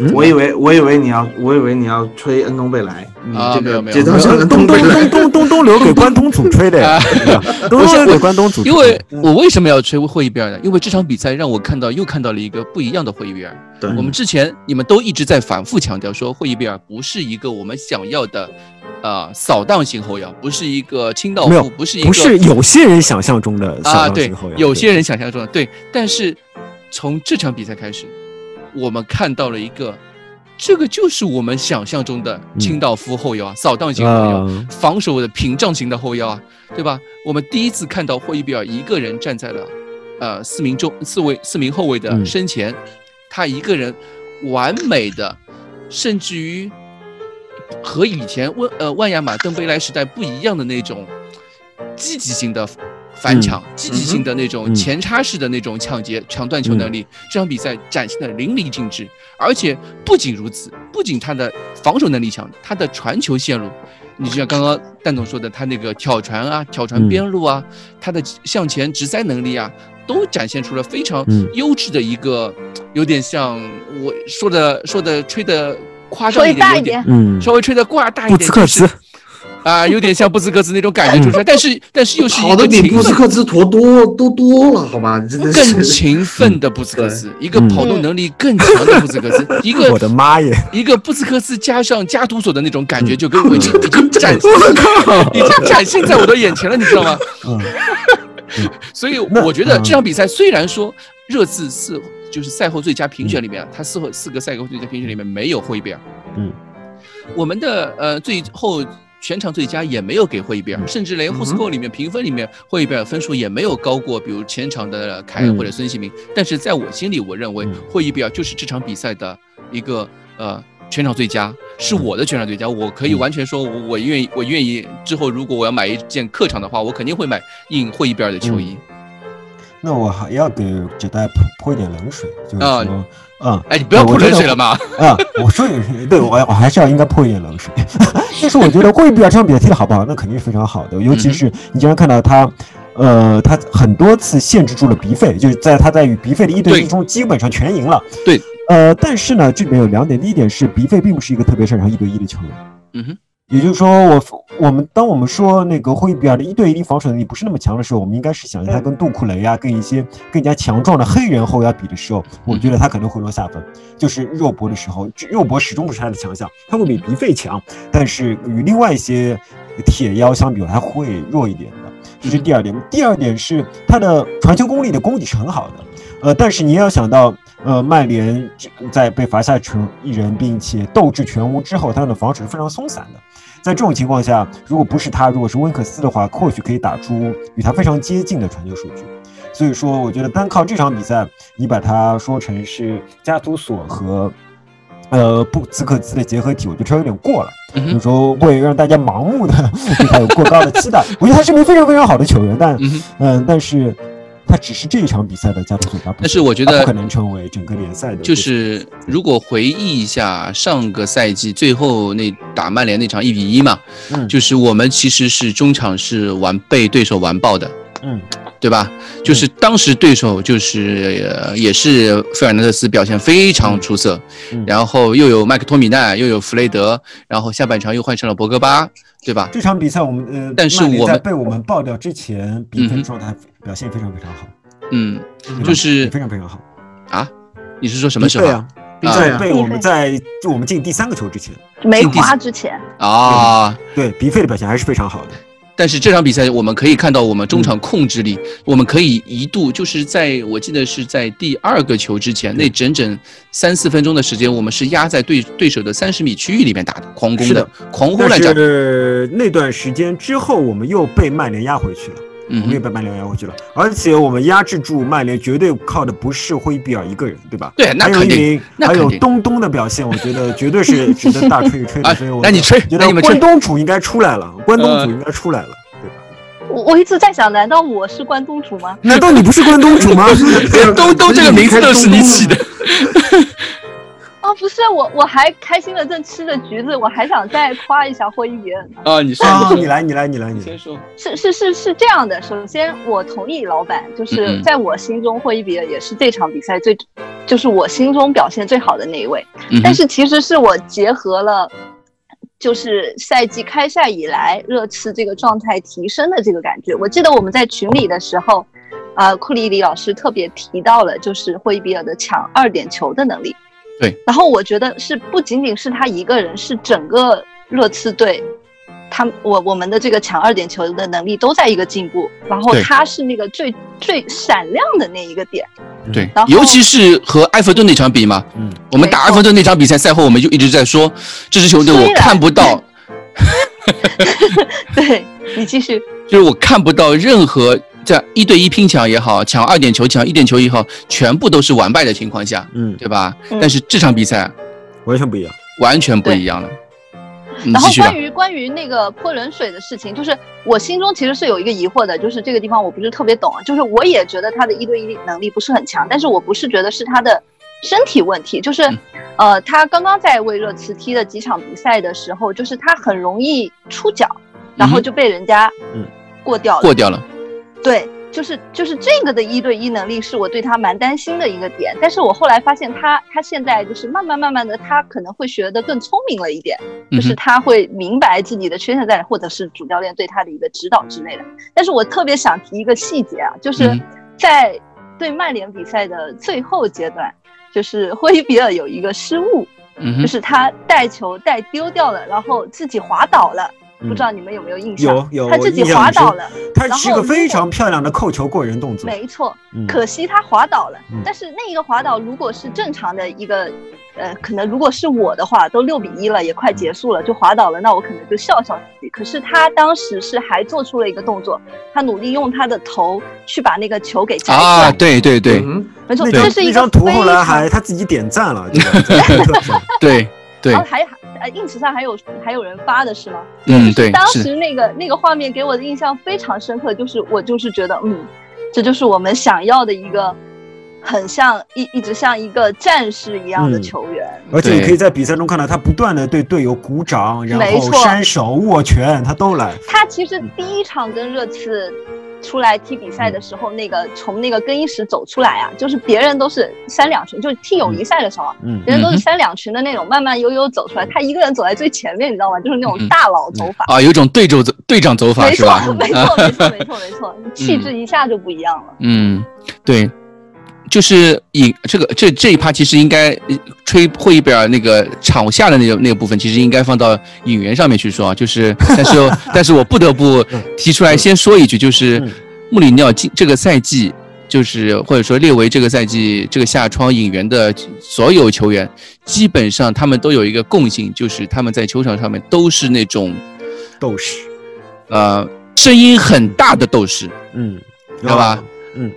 嗯
我以为我以为你要我以为你要吹恩东贝莱，你这个
啊没有没有
节奏像恩
东东
东贝莱
东。东东东留给关东组吹的呀，对吧东东留给关东组吹，
因为我为什么要吹霍伊比尔呢？因为这场比赛让我看到又看到了一个不一样的霍伊比尔。
对
我们之前你们都一直在反复强调说，霍伊比尔不是一个我们想要的，呃，扫荡型后腰，不是一个清道夫，不是一个
不是有些人想象中的
啊，对有些人想象中的对，但是从这场比赛开始，我们看到了一个，这个就是我们想象中的清道夫后腰啊，扫荡型后腰，
啊
防守的屏障型的后腰啊，对吧？我们第一次看到霍伊比尔一个人站在了呃四名中四位四名后卫的
嗯。
身前，他一个人完美的，甚至于和以前万呃万亚马登贝莱时代不一样的那种积极性的反抢，积极性的那种
嗯。
前插式的那种抢劫、抢断球能力，这场比赛展现的淋漓尽致。而且不仅如此，不仅他的防守能力强，他的传球线路，你就像刚刚蛋总说的，他那个挑传啊、挑传
嗯
边路啊，他的向前直塞能力啊，都展现出了非常
嗯。
优质的一个，有点像我说的说的吹的夸张
说
一点，有
大一点，
嗯，
稍微吹的挂大一点，
布斯克
就是
茨
啊，有点像布斯克斯那种感觉出来，但是但是又是一
跑得比。布斯克斯陀多多多了，好吗？真的
更勤奋的布斯克斯，一个
嗯
跑动能力更强的布斯克斯，一个
我的妈耶！
一个布斯克斯加上加图索的那种感觉，就跟我已经
嗯
已经展已经展现在我的眼前了，你知道吗？
嗯，
所以我觉得
嗯
这场比赛虽然说热刺是就是赛后最佳评选里面，他四后四个赛后最佳评选里面没有霍伊贝尔，
嗯，
我们的呃最后全场最佳也没有给霍伊比尔，
嗯
甚至连 h o s c o 里面评分里面霍伊比尔分数也没有高过，比如前场的凯恩
嗯
或者孙兴民。但是在我心里，我认为
嗯
霍伊比尔就是这场比赛的一个呃。全场最佳是我的全场最佳，我可以
嗯
完全说，我我愿意，我愿意之后如果我要买一件客场的话，我肯定会买印霍伊比尔的球衣。
那我还要给纸袋泼泼一点冷水，就是
啊
说，嗯，
哎，你不要泼冷水了吗？
啊，我说也是，对我我还是要应该泼一点冷水。但是我觉得霍伊比尔这场比赛踢得好不好，那肯定是非常好的，尤其是你经常看到他。呃，他很多次限制住了鼻费，就是在他在与鼻费的一对
对
一中基本上全赢了。
对，
呃，但是呢，这里面有两点，第一点是鼻费并不是一个特别擅长一对一的球员，
嗯哼，
也就是说，我我们当我们说那个霍伊比尔的一对一防守能力不是那么强的时候，我们应该是想他跟杜库雷啊，跟一些更加强壮的黑人后腰比的时候，我觉得他可能会落下风。就是肉搏的时候，肉搏始终不是他的强项，他会比鼻费强，但是与另外一些铁腰相比，他会弱一点的。这是第二点。第二点是他的传球功力的功底是很好的，呃，但是你要想到，呃，曼联在被罚下成一人，并且斗志全无之后，他的防守是非常松散的。在这种情况下，如果不是他，如果是温克斯的话，或许可以打出与他非常接近的传球数据。所以说，我觉得单靠这场比赛，你把它说成是加图索和呃布兹克茨的结合体，我觉得稍微有点过了。有时候会让大家盲目的 对他有过高的期待。我觉得他是名非常非常好的球员，但。
嗯，
但是他只是这一场比赛的加图索，他
但是我觉得
不可能成为整个联赛的
就是如果回忆一下上个赛季最后那打曼联那场一比一嘛，
嗯。
就是我们其实是中场是完被对手完爆的，
嗯
对吧？就是当时对手就是、呃、也是费尔南德斯表现非常出色，
嗯
然后又有麦克托米奈，又有弗雷德，然后下半场又换上了博格巴，对吧？
这场比赛我们呃，
但是我们
在被我们爆掉之前，比分状态表现非常非常好，
嗯，就是
非常非常好。
啊，你是说什么时候
对啊？比
啊
费被我们在就我们进第三个球之前，
梅花之前，
啊？
对比费的表现还是非常好的。
但是这场比赛我们可以看到，我们中场控制力，我们可以一度就是在我记得是在第二个球之前那整整三四分钟的时间，我们是压在对对手的三十米区域里面打的，狂攻的狂轰
但
滥炸。
是那段时间之后，我们又被曼联压回去了。我们也
嗯，
被曼联压回去了，而且我们压制住曼联，绝对靠的不是霍伊比尔一个人，对吧？
对，那
还有一
肯定。
名，还有东东的表现，我觉得绝对是 值得大吹一吹的。
哎
所以我
那你吹
觉得
那你们吹
关东煮应该出来了，关东
呃
煮应该出来了，对吧？
我 我一直在想，难道我是关东煮吗？
难道你不是关东煮吗？
东东这个名字都是你起的。
哦，不是，我我还开心的正吃着橘子，我还想再夸一下霍伊比尔呢。
啊，你说，
啊，
你
你来，你来，你来，你来
先。说。
是是是是这样的，首先我同意老板，就
嗯
是
嗯
在我心中，霍伊比尔也是这场比赛最，就是我心中表现最好的那一位。
嗯
但是其实是我结合了，就是赛季开赛以来热刺这个状态提升的这个感觉。我记得我们在群里的时候，啊、库里里老师特别提到了，就是霍伊比尔的抢二点球的能力。
对，
然后我觉得是不仅仅是他一个人，是整个热刺队。他我我们的这个抢二点球的能力都在一个进步，然后他是那个最最闪亮的那一个点，
对尤其是和埃弗顿那场比嘛，
嗯，
我们打埃弗顿那场比赛赛后，我们就一直在说，这支球队我看不到，
对你继续。
就是我看不到任何在一对一拼抢也好，抢二点球、抢一点球也好，全部都是完败的情况下，
嗯，
对吧？
嗯
但是这场比赛
完全不一样。
完全不一样了。
然后关。于关于那个泼冷水的事情，就是我心中其实是有一个疑惑的，就是这个地方我不是特别懂，啊就是我也觉得他的一对一能力不是很强，但是我不是觉得是他的身体问题，就是
嗯，
呃，他刚刚在为热刺踢的几场比赛的时候，就是他很容易出脚，然后就被人家
嗯
过掉了。
过掉了，
对，就是就是这个的一对一能力是我对他蛮担心的一个点，但是我后来发现他他现在就是慢慢慢慢的，他可能会学得更聪明了一点，就是他会明白自己的缺陷在哪，或者是主教练对他的一个指导之类的。但是我特别想提一个细节啊，就是
嗯
在对曼联比赛的最后阶段，就是霍伊比尔有一个失误，就是他带球带丢掉了，然后自己滑倒了。不知道你们有没有印象？
有有
他自己滑倒了，
他是一个非常漂亮的扣球过人动作。
没错，
嗯
可惜他滑倒了。
嗯
但是那一个滑倒，如果是正常的一个，呃，可能如果是我的话，都六比一了，也快结束了，就滑倒了，那我可能就笑笑自己。可是他当时是还做出了一个动作，他努力用他的头去把那个球给摘出来。
啊，对对对
嗯
没错，这是一
张图后来还他自己点赞了，对
对对
然后，还呃，ins 上还有还有人发的是吗？
嗯对，
当，时那个那个画面给我的印象非常深刻，就是我就是觉得，嗯，这就是我们想要的一个很像一一直像一个战士一样的
嗯
球员。
而且你可以在比赛中看到他不断的对队友鼓掌，然后
没错
扇手、握拳，他都来。
他其实第一场跟热刺出来踢比赛的时候，那个从那个更衣室走出来啊，就是别人都是三两群，就是踢友谊赛的时候啊，
嗯
别人都是三两群的那种，慢慢悠悠走出来，他一个人走在最前面，你知道吗？就是那种大佬走法。
啊，有一种队长走队长走法
没错
是吧？，
没
啊
错，没错，没错，没错，气质一下就不一样了。
嗯，对，就是引这个这这一趴，其实应该呃吹霍伊比尔那个场下的那个那个部分，其实应该放到引援上面去说啊。就是，但是但是我不得不提出来先说一句，就是
嗯
穆里尼奥今这个赛季。就是或者说列为这个赛季这个夏窗引援的所有球员，基本上他们都有一个共性，就是他们在球场上面都是那种
斗士，
呃声音很大的斗士，
嗯，
知道吧？
嗯，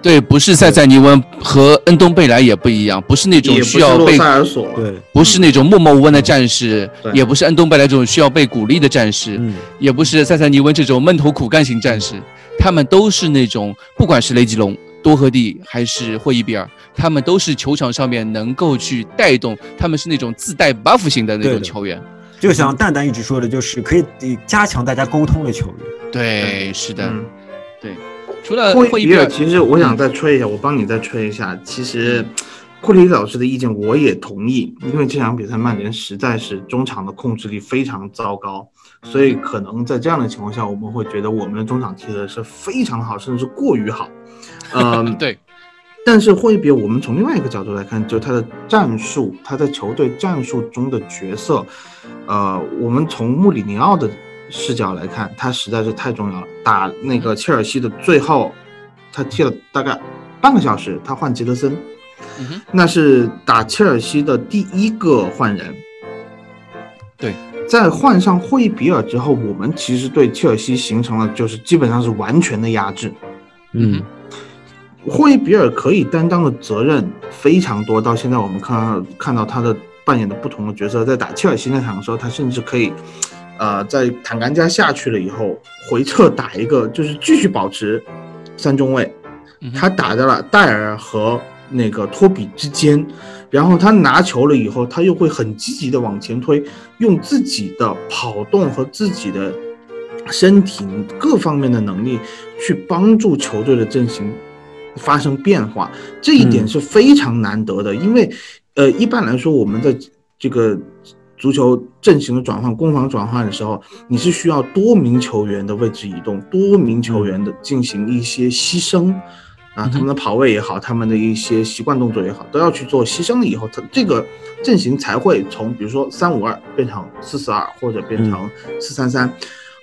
对，不是塞塞尼翁和恩东贝莱也不一样，不是那种需要被，
塞尔索，
对，
不是那种默默无闻的战士，
对。
也不是恩东贝莱这种需要被鼓励的战士，
嗯，
也不是塞塞尼翁这种闷头苦干型战士，他们都是那种，不管是雷吉隆、多赫蒂还是霍伊比尔，他们都是球场上面能够去带动，他们是那种自带 buff 型的那种球员。
就像蛋蛋一直说的，就是可以呃加强大家沟通的球员。
对，是的，
嗯，
除了霍伊比尔，
其实我想再吹一下，我帮你再吹一下。其实，库里老师的意见我也同意，因为这场比赛曼联实在是中场的控制力非常糟糕，所以可能在这样的情况下，我们会觉得我们的中场踢的是非常好，甚至是过于好。嗯，
对，
但是霍伊比尔，我们从另外一个角度来看，就是他的战术，他在球队战术中的角色，呃，我们从穆里尼奥的视角来看，他实在是太重要了。打那个切尔西的最后，他踢了大概半个小时，他换吉德森，
嗯，
那是打切尔西的第一个换人。
对，
在换上霍伊比尔之后，我们其实对切尔西形成了就是基本上是完全的压制。
嗯，
霍伊比尔可以担当的责任非常多，到现在我们看到看到他的扮演的不同的角色，在打切尔西那场的时候，他甚至可以，呃，在坦甘加下去了以后，回撤打一个，就是继续保持三中卫，他打在了戴尔和那个托比之间，然后他拿球了以后，他又会很积极的往前推，用自己的跑动和自己的身体各方面的能力去帮助球队的阵型发生变化，这一点是非常难得的。因为，呃，一般来说我们在这个足球阵型的转换、攻防转换的时候，你是需要多名球员的位置移动，多名球员的进行一些牺牲。啊，他们的跑位也好，他们的一些习惯动作也好，都要去做牺牲了以后，他这个阵型才会从比如说三五二变成四四二，或者变成四三三。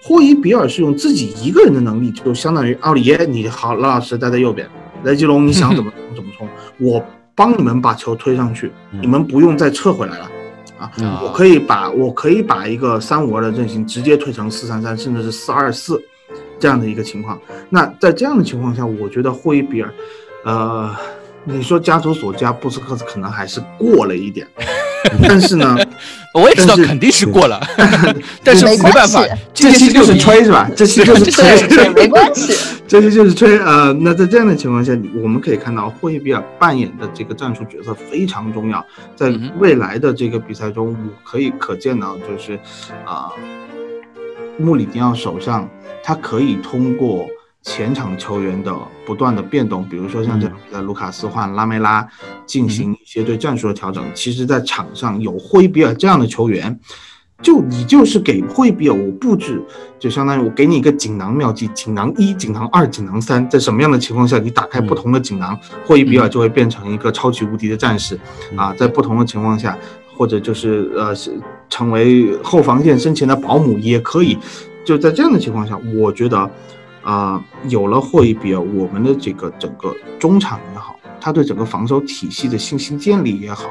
霍伊比尔是用自己一个人的能力，就相当于奥里耶，你好，老老实待在右边，雷吉隆你想怎么 冲怎么冲，我帮你们把球推上去，你们不用再撤回来了。我可以把我可以把一个三五二的阵型直接推成四三三，甚至是四二四这样的一个情况。那在这样的情况下，我觉得霍伊比尔，呃，你说加图索加布斯克斯可能还是过了一点，但是呢，
我也知道肯定是过了，但是
没
办法，
这期就是吹是吧？这期就是吹，
对，没关系。
这期就是吹。呃，那在这样的情况下，我们可以看到霍伊比尔扮演的这个战术角色非常重要，在未来的这个比赛中，我可以可见到就是，啊、穆里尼奥手上他可以通过前场球员的不断的变动，比如说像这场比赛卢卡斯换拉梅拉，进行一些对战术的调整。其实，在场上有霍伊比尔这样的球员，就你就是给霍伊比尔我布置，就相当于我给你一个锦囊妙计，锦囊一、锦囊二、锦囊三，在什么样的情况下，你打开不同的锦囊，霍伊比尔就会变成一个超级无敌的战士啊！在不同的情况下，或者就是呃是成为后防线身前的保姆也可以。就在这样的情况下，我觉得，啊，有了霍伊比尔，我们的这个整个中场也好，他对整个防守体系的信心建立也好，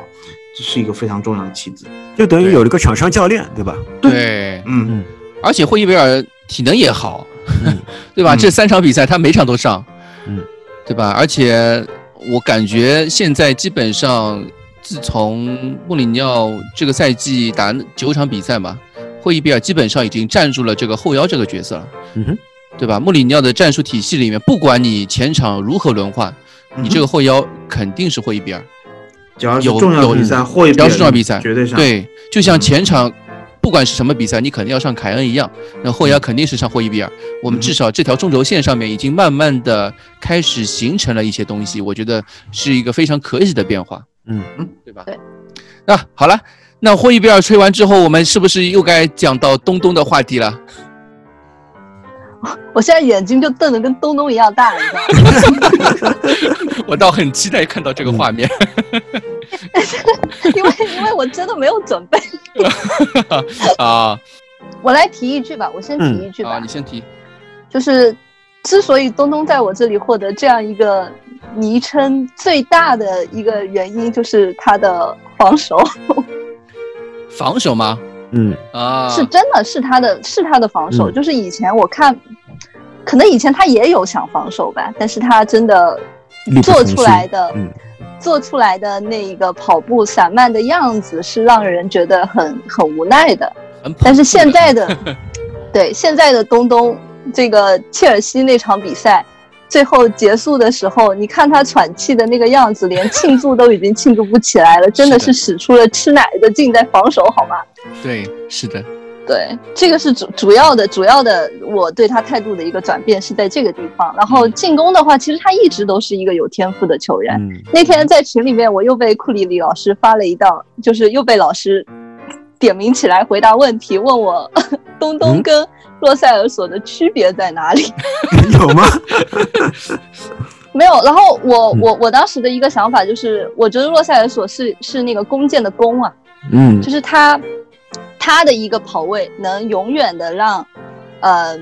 这是一个非常重要的棋子。
就等于有了个场上教练，对吧？
对，
嗯，
而且霍伊比尔体能也好，
嗯
对吧？
嗯。
这三场比赛他每场都上，
嗯，
对吧？而且我感觉现在基本上，自从穆里尼奥这个赛季打九场比赛嘛，霍伊比尔基本上已经站住了这个后腰这个角色了，
嗯哼，
对吧？穆里尼奥的战术体系里面，不管你前场如何轮换，你这个后腰肯定是霍伊比尔。
只要是
有
重要比赛，霍伊比
只要
尔
是重要比赛，
绝对上。，
对，就像前场，不管是什么比赛，你肯定要上凯恩一样，那后腰肯定是上霍伊比尔。我们至少这条中轴线上面已经慢慢的开始形成了一些东西，我觉得是一个非常可喜的变化，
嗯
嗯，
对吧？
对。
那好了，那霍伊比尔吹完之后，我们是不是又该讲到东东的话题了？
我现在眼睛就瞪得跟东东一样大，你知道吗？
我倒很期待看到这个画面。
因为因为我真的没有准备。
啊
我来提一句吧，我先提一句吧，
啊，你先提。
就是之所以东东在我这里获得这样一个昵称，最大的一个原因就是他的防守，
防守吗？
嗯
啊，
是真的是他的是他的防守。
嗯
就是以前我看，可能以前他也有想防守吧，但是他真的做出来的，
嗯
做出来的那一个跑步散漫的样子是让人觉得很很无奈的。但是现在的，对现在的东东，这个切尔西那场比赛最后结束的时候，你看他喘气的那个样子，连庆祝都已经庆祝不起来了，真的
是
使出了吃奶的劲在防守，好吗？
对，是的，
对，这个是主主要的，主要的我对他态度的一个转变是在这个地方。然后
嗯
进攻的话，其实他一直都是一个有天赋的球员。
嗯
那天在群里面，我又被库里里老师发了一道，就是又被老师点名起来回答问题，问我 东东
嗯
跟洛塞尔索的区别在哪里？
有吗？
没有。然后我
嗯
我我当时的一个想法就是，我觉得洛塞尔索是是那个弓箭的弓啊，
嗯
就是他他的一个跑位能永远的让，呃，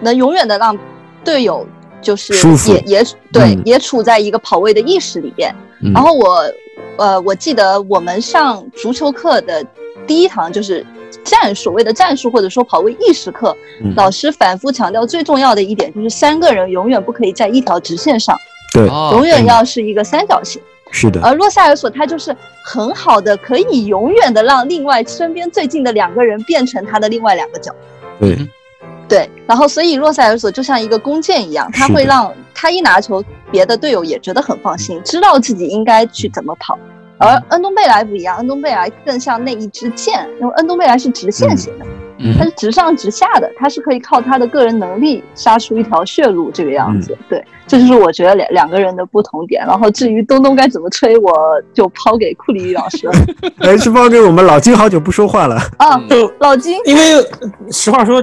能永远的让队友就是也也对、
嗯
也处在一个跑位的意识里边。
嗯
然后我呃我记得我们上足球课的第一堂就是战所谓的战术或者说跑位意识课，
嗯
老师反复强调最重要的一点就是三个人永远不可以在一条直线上，
对，
哦
永远要是一个三角形。
是的，
而洛塞尔索他就是很好的，可以永远的让另外身边最近的两个人变成他的另外两个角。
对，
对，然后所以洛塞尔索就像一个弓箭一样，他会让他一拿球，别的队友也觉得很放心，知道自己应该去怎么跑。而恩东贝莱不一样，恩东贝莱更像那一支箭，因为恩东贝莱是直线型的，
嗯
它是直上直下的，它是可以靠他的个人能力杀出一条血路这个样子。对，这就是我觉得两两个人的不同点。然后至于东东该怎么吹，我就抛给库里老师了。
哎，是抛给我们老金，好久不说话了。
啊，
就
老金，
因为呃实话说，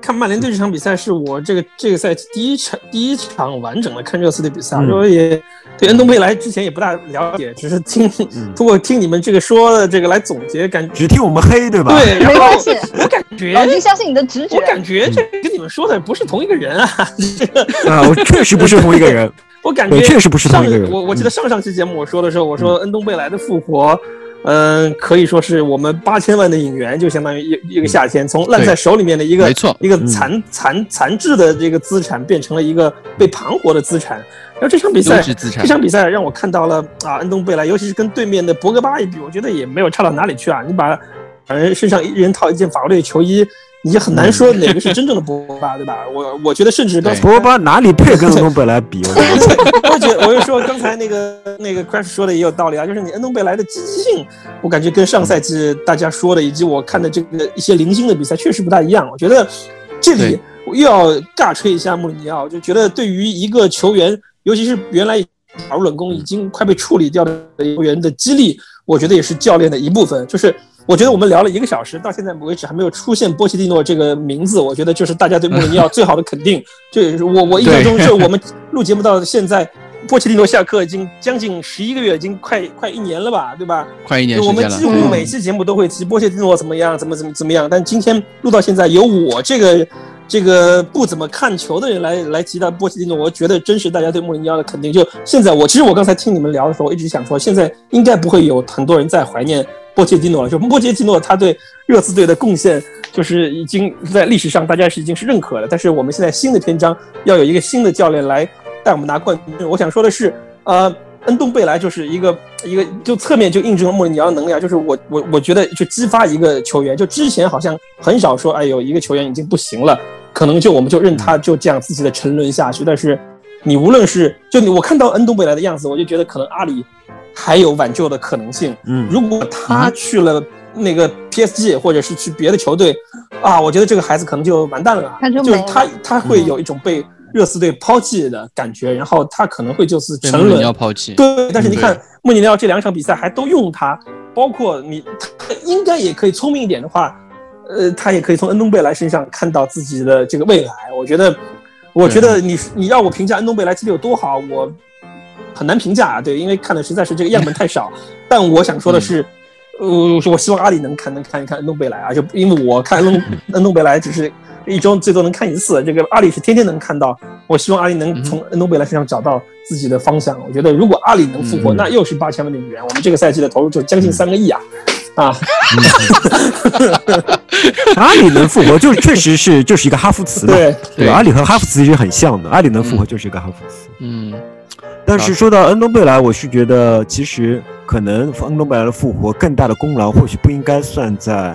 看曼联队这场比赛是我这个这个赛季第一场第一场完整的看热刺的比赛，
嗯
我也对恩东贝莱之前也不大了解，只是听
嗯。
通过听你们这个说的这个来总结，感觉
只听我们黑，对吧？
对，然后
没关系，
我感觉
老金相信你的直觉。
我。感觉这跟你们说的不是同一个人啊，这 个
啊，我确实不是同一个人。
我感觉
对确实不是同
上
一个人。嗯
我我记得上上期节目我说的时候，我说恩东贝莱的复活，嗯、可以说是我们八千万的引援，就相当于一一个夏天从烂在手里面的一个
没错。
一个
嗯。
残残残滞的这个资产，变成了一个被盘活的资产。然后这场比赛这场比赛让我看到了啊，恩东贝莱，尤其是跟对面的博格巴一比，我觉得也没有差到哪里去啊。你把两人身上一人套一件法国队球衣，你也很难说哪个是真正的博格巴，对吧？我我觉得甚至刚
博格巴哪里配跟恩东贝莱比？我觉得
我觉得，我就说刚才那个那个 Crash 说的也有道理啊，就是你恩东贝莱的积极性，我感觉跟上赛季大家说的以及我看的这个一些零星的比赛确实不大一样。我觉得这里又要尬吹一下穆里尼奥，就觉得对于一个球员，尤其是原来打入冷宫已经快被处理掉的球员的激励，我觉得也是教练的一部分。就是我觉得我们聊了一个小时，到现在为止还没有出现波切蒂诺这个名字，我觉得就是大家对穆里尼奥最好的肯定。就也是我我印象中，就我们录节目到现在，波切蒂诺下课已经将近十一个月，已经快快一年了吧，对吧？
快一年
我们几。乎
嗯
每期节目都会提波切蒂诺怎么样，怎么怎么怎么样，但今天录到现在，有我这个这个不怎么看球的人来来提到波切蒂诺，我觉得真是大家对穆里尼奥的肯定。就现在我其实我刚才听你们聊的时候，我一直想说，现在应该不会有很多人在怀念波切蒂诺了。就波切蒂诺他对热刺队的贡献，就是已经在历史上大家是已经是认可了。但是我们现在新的篇章要有一个新的教练来带我们拿冠军。我想说的是，呃。恩东贝莱就是一个一个，就侧面就印证了莫里尼奥的能力啊。就是我我我觉得，就激发一个球员，就之前好像很少说，哎，有一个球员已经不行了，可能就我们就任他就这样自己的沉沦下去。但是你无论是就你我看到恩东贝莱的样子，我就觉得可能阿里还有挽救的可能性。
嗯，
如果他去了那个 PSG 或者是去别的球队，啊，我觉得这个孩子可能就完蛋了。
他就没了
就是他他会有一种被热刺队抛弃的感觉，然后他可能会就是沉沦
被穆里尼。奥抛弃。
对，但是你看
对
穆里尼奥这两场比赛还都用他，包括你，他应该也可以聪明一点的话，呃，他也可以从恩东贝莱身上看到自己的这个未来。我觉得，我觉得你你让我评价恩东贝莱踢得有多好，我很难评价啊。对，因为看的实在是这个样本太少。但我想说的是。呃，我希望阿里能看能看一看恩东贝莱啊，就因为我看恩东恩东贝莱只是一周最多能看一次，这个阿里是天天能看到。我希望阿里能从恩东贝莱身上找到自己的方向。我觉得如果阿里能复活，
嗯
那又是八千万的引援，我们这个赛季的投入就将近三个亿啊！啊，
阿里能复活，就确实是就是一个哈弗茨嘛，
对，
对？阿里和哈弗茨其实很像的，阿里能复活就是一个哈弗茨。
嗯，
但是说到恩东贝莱，我是觉得其实可能恩东贝莱的复活更大的功劳，或许不应该算在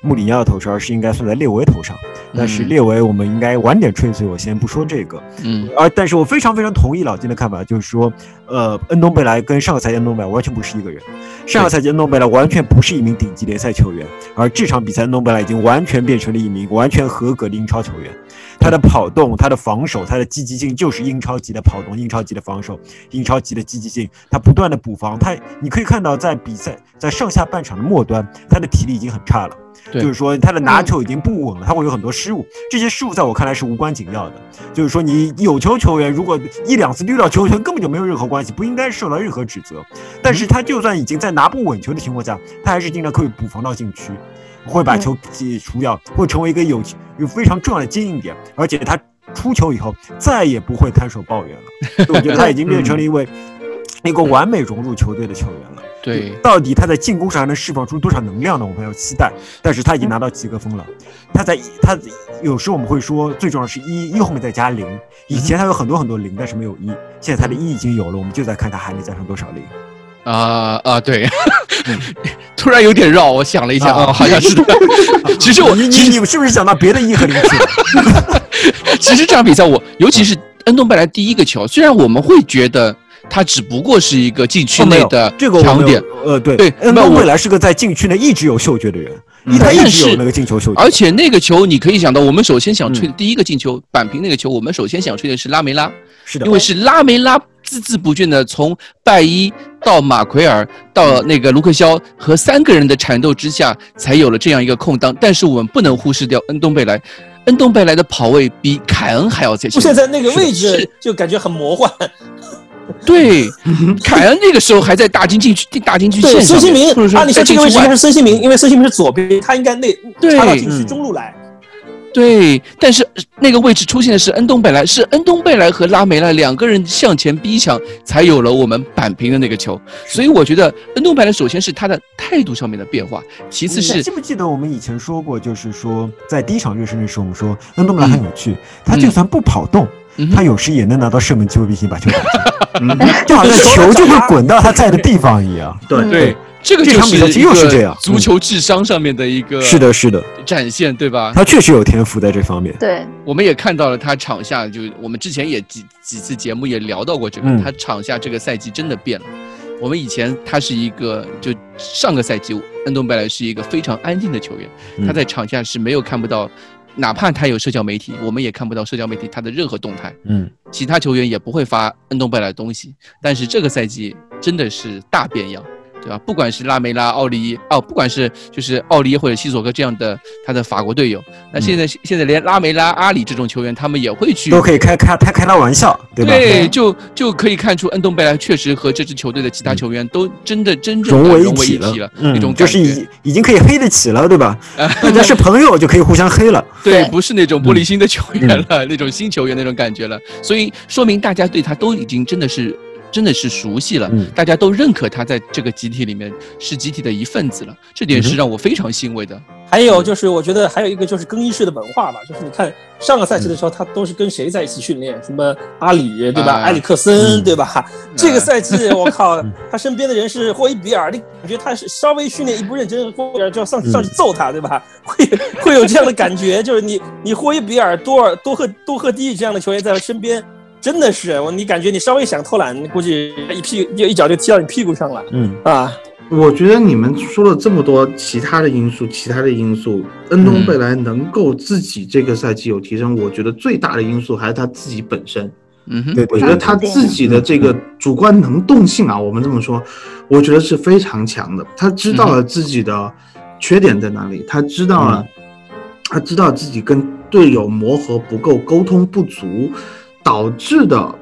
穆里尼奥头上，而是应该算在列维头上。但是
嗯
列维我们应该晚点吹，所以我先不说这个。
嗯
而但是我非常非常同意老金的看法，就是说，呃，恩东贝莱跟上个赛季恩东贝莱完全不是一个人。上个赛季恩东贝莱完全不是一名顶级联赛球员，而这场比赛恩东贝莱已经完全变成了一名完全合格的英超球员。他的跑动、他的防守、他的积极性就是英超级的跑动、英超级的防守、英超级的积极性。他不断的补防，他你可以看到在比赛在上下半场的末端，他的体力已经很差了。就是说他的拿球已经不稳了，他会有很多失误。这些失误在我看来是无关紧要的。就是说你有球球员如果一两次溜到球权根本就没有任何关系，不应该受到任何指责。但是他就算已经在拿不稳球的情况下，他还是经常可以补防到禁区，会把球解除掉，会成为一个有有非常重要的接应点，而且他出球以后再也不会摊手抱怨了。我觉得他已经变成了一位一个完美融入球队的球员了。
对，
到底他在进攻上还能释放出多少能量呢？我们要期待。但是他已经拿到及格分了。他在他有时我们会说，最重要的是一，一后面再加零。以前他有很多很多零，但是没有一。现在他的一已经有了，我们就在看他还能加上多少零。
啊啊，对，突然有点绕，我想了一下，
啊
啊，好像是的。其实我
你你你是不是想到别的一和零去了？
其实这场比赛我，尤其是恩东贝莱第一个球，虽然我们会觉得他只不过是一个禁区内的强点，
呃，对
对
恩东未来是个在禁区内一直有嗅觉的人，
嗯
他一直有那个进球嗅觉。
而且那个球，你可以想到，我们首先想吹的
嗯
第一个进球，扳平那个球，我们首先想吹的是拉梅拉，
是的，
因为是拉梅拉孜孜不倦的从拜伊到马奎尔到那个卢克肖和三个人的缠斗之下，才有了这样一个空档。但是我们不能忽视掉恩东贝莱，恩东贝莱的跑位比凯恩还要在前
出现在那个位置就感觉很魔幻。
对，凯恩那个时候还在大禁禁区大禁区
对，
线上对，
孙兴民按理说这个位置应该是孙兴民，因为孙兴民是左边，他应该内
对
插到禁区
嗯
中路来。
对，但是呃那个位置出现的是恩东贝莱，是恩东贝莱和拉梅拉两个人向前逼抢，才有了我们扳平的那个球。所以我觉得恩东贝莱首先是他的态度上面的变化，其次是
记不记得我们以前说过，就是说在第一场热身的时候，我们说恩东贝莱很有趣，他就算不跑动，
嗯。
他有时也能拿到射门机会，并且把球打进，
嗯，
就好像球就会滚到他在的地方一样。
对。
对，这个就
这场比赛其实
是
又是这样
足球智商上面的一个
是的，是的，
展现，对吧？
他确实有天赋在这方面。
对，
我们也看到了他场下，就我们之前也几几次节目也聊到过这个，
嗯
他场下这个赛季真的变了。我们以前他是一个，就上个赛季恩东贝莱是一个非常安静的球员，
嗯
他在场下是没有看不到，哪怕他有社交媒体，我们也看不到社交媒体他的任何动态，
嗯，
其他球员也不会发恩东贝莱的东西。但是这个赛季真的是大变样。对吧？不管是拉梅拉、奥利耶哦，不管是就是奥利耶或者西索科这样的他的法国队友，那现在、现在连拉梅拉、阿里这种球员，他们也会去
都可以开开开开他玩笑，对吧？
对，就就可以看出恩东贝莱确实和这支球队的其他球员都真的真正
融为
一体了，，
嗯
那种，
就是。已已经可以黑得起了，对吧？大家是朋友就可以互相黑了。
对，不是那种玻璃心的球员
嗯
了，那种新球员那种感觉了，所以说明大家对他都已经真的是真的是熟悉了，
嗯
大家都认可他在这个集体里面是集体的一份子了，这点是让我非常欣慰的。
还有就是，我觉得还有一个就是更衣室的文化吧，就是你看上个赛季的时候，他都是跟谁在一起训练？什么阿里对吧？
啊
埃里克森
嗯
对吧？这个赛季 我靠，他身边的人是霍伊比尔，你感觉他是稍微训练一不认真，霍伊比尔就要上
嗯
上去揍他对吧？会会有这样的感觉，就是你你霍伊比尔、多尔、多赫多赫蒂这样的球员在身边。真的是我，你感觉你稍微想偷懒，估计一屁就一脚就踢到你屁股上了
嗯，
啊！
我觉得你们说了这么多其他的因素，其他的因素，恩东贝莱能够自己这个赛季有提升，我觉得最大的因素还是他自己本身。
嗯哼，
对对
我觉得他自己的这个主观能动性啊，我们这么说，我觉得是非常强的。他知道了自己的缺点在哪里，他知道了，他知道自己跟队友磨合不够，沟通不足导致的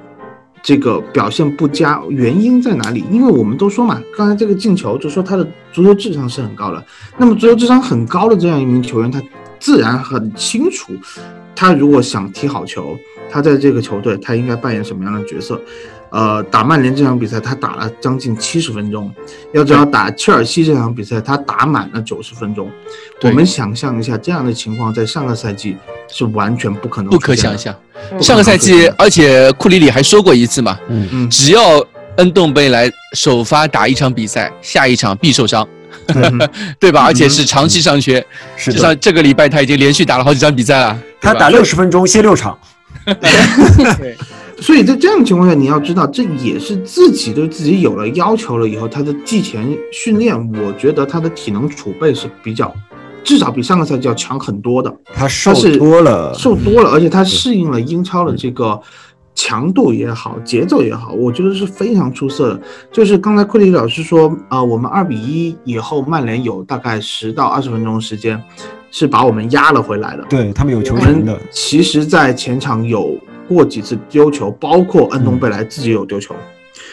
这个表现不佳，原因在哪里？因为我们都说嘛，刚才这个进球就说他的足球智商是很高的。那么足球智商很高的这样一名球员，他自然很清楚，他如果想踢好球，他在这个球队他应该扮演什么样的角色。呃，打曼联这场比赛，他打了将近七十分钟。要知道，打切尔西这场比赛，他打满了九十分钟。我们想象一下，这样的情况在上个赛季是完全不可能
不可想。象。上个赛季而且库里里还说过一次嘛，嗯
嗯，
只要恩东贝莱首发打一场比赛，下一场必受伤，
嗯
对吧？而且是长期伤缺，
是的，
至少这个礼拜他已经连续打了好几场比赛了。
他打六十分钟歇六场，
所以在这样的情况下，你要知道，这也是自己对自己有了要求了以后，他的季前训练，我觉得他的体能储备是比较至少比上个赛季要强很多的。
他瘦多了，
瘦多了，而且他适应了英超的这个强度也好，节奏也好，我觉得是非常出色的。就是刚才库里老师说，呃，我们二比一以后，曼联有大概十到二十分钟时间是把我们压了回来的。
对他们有球权的，
其实，在前场有过几次丢球，包括恩东贝莱自己有丢球，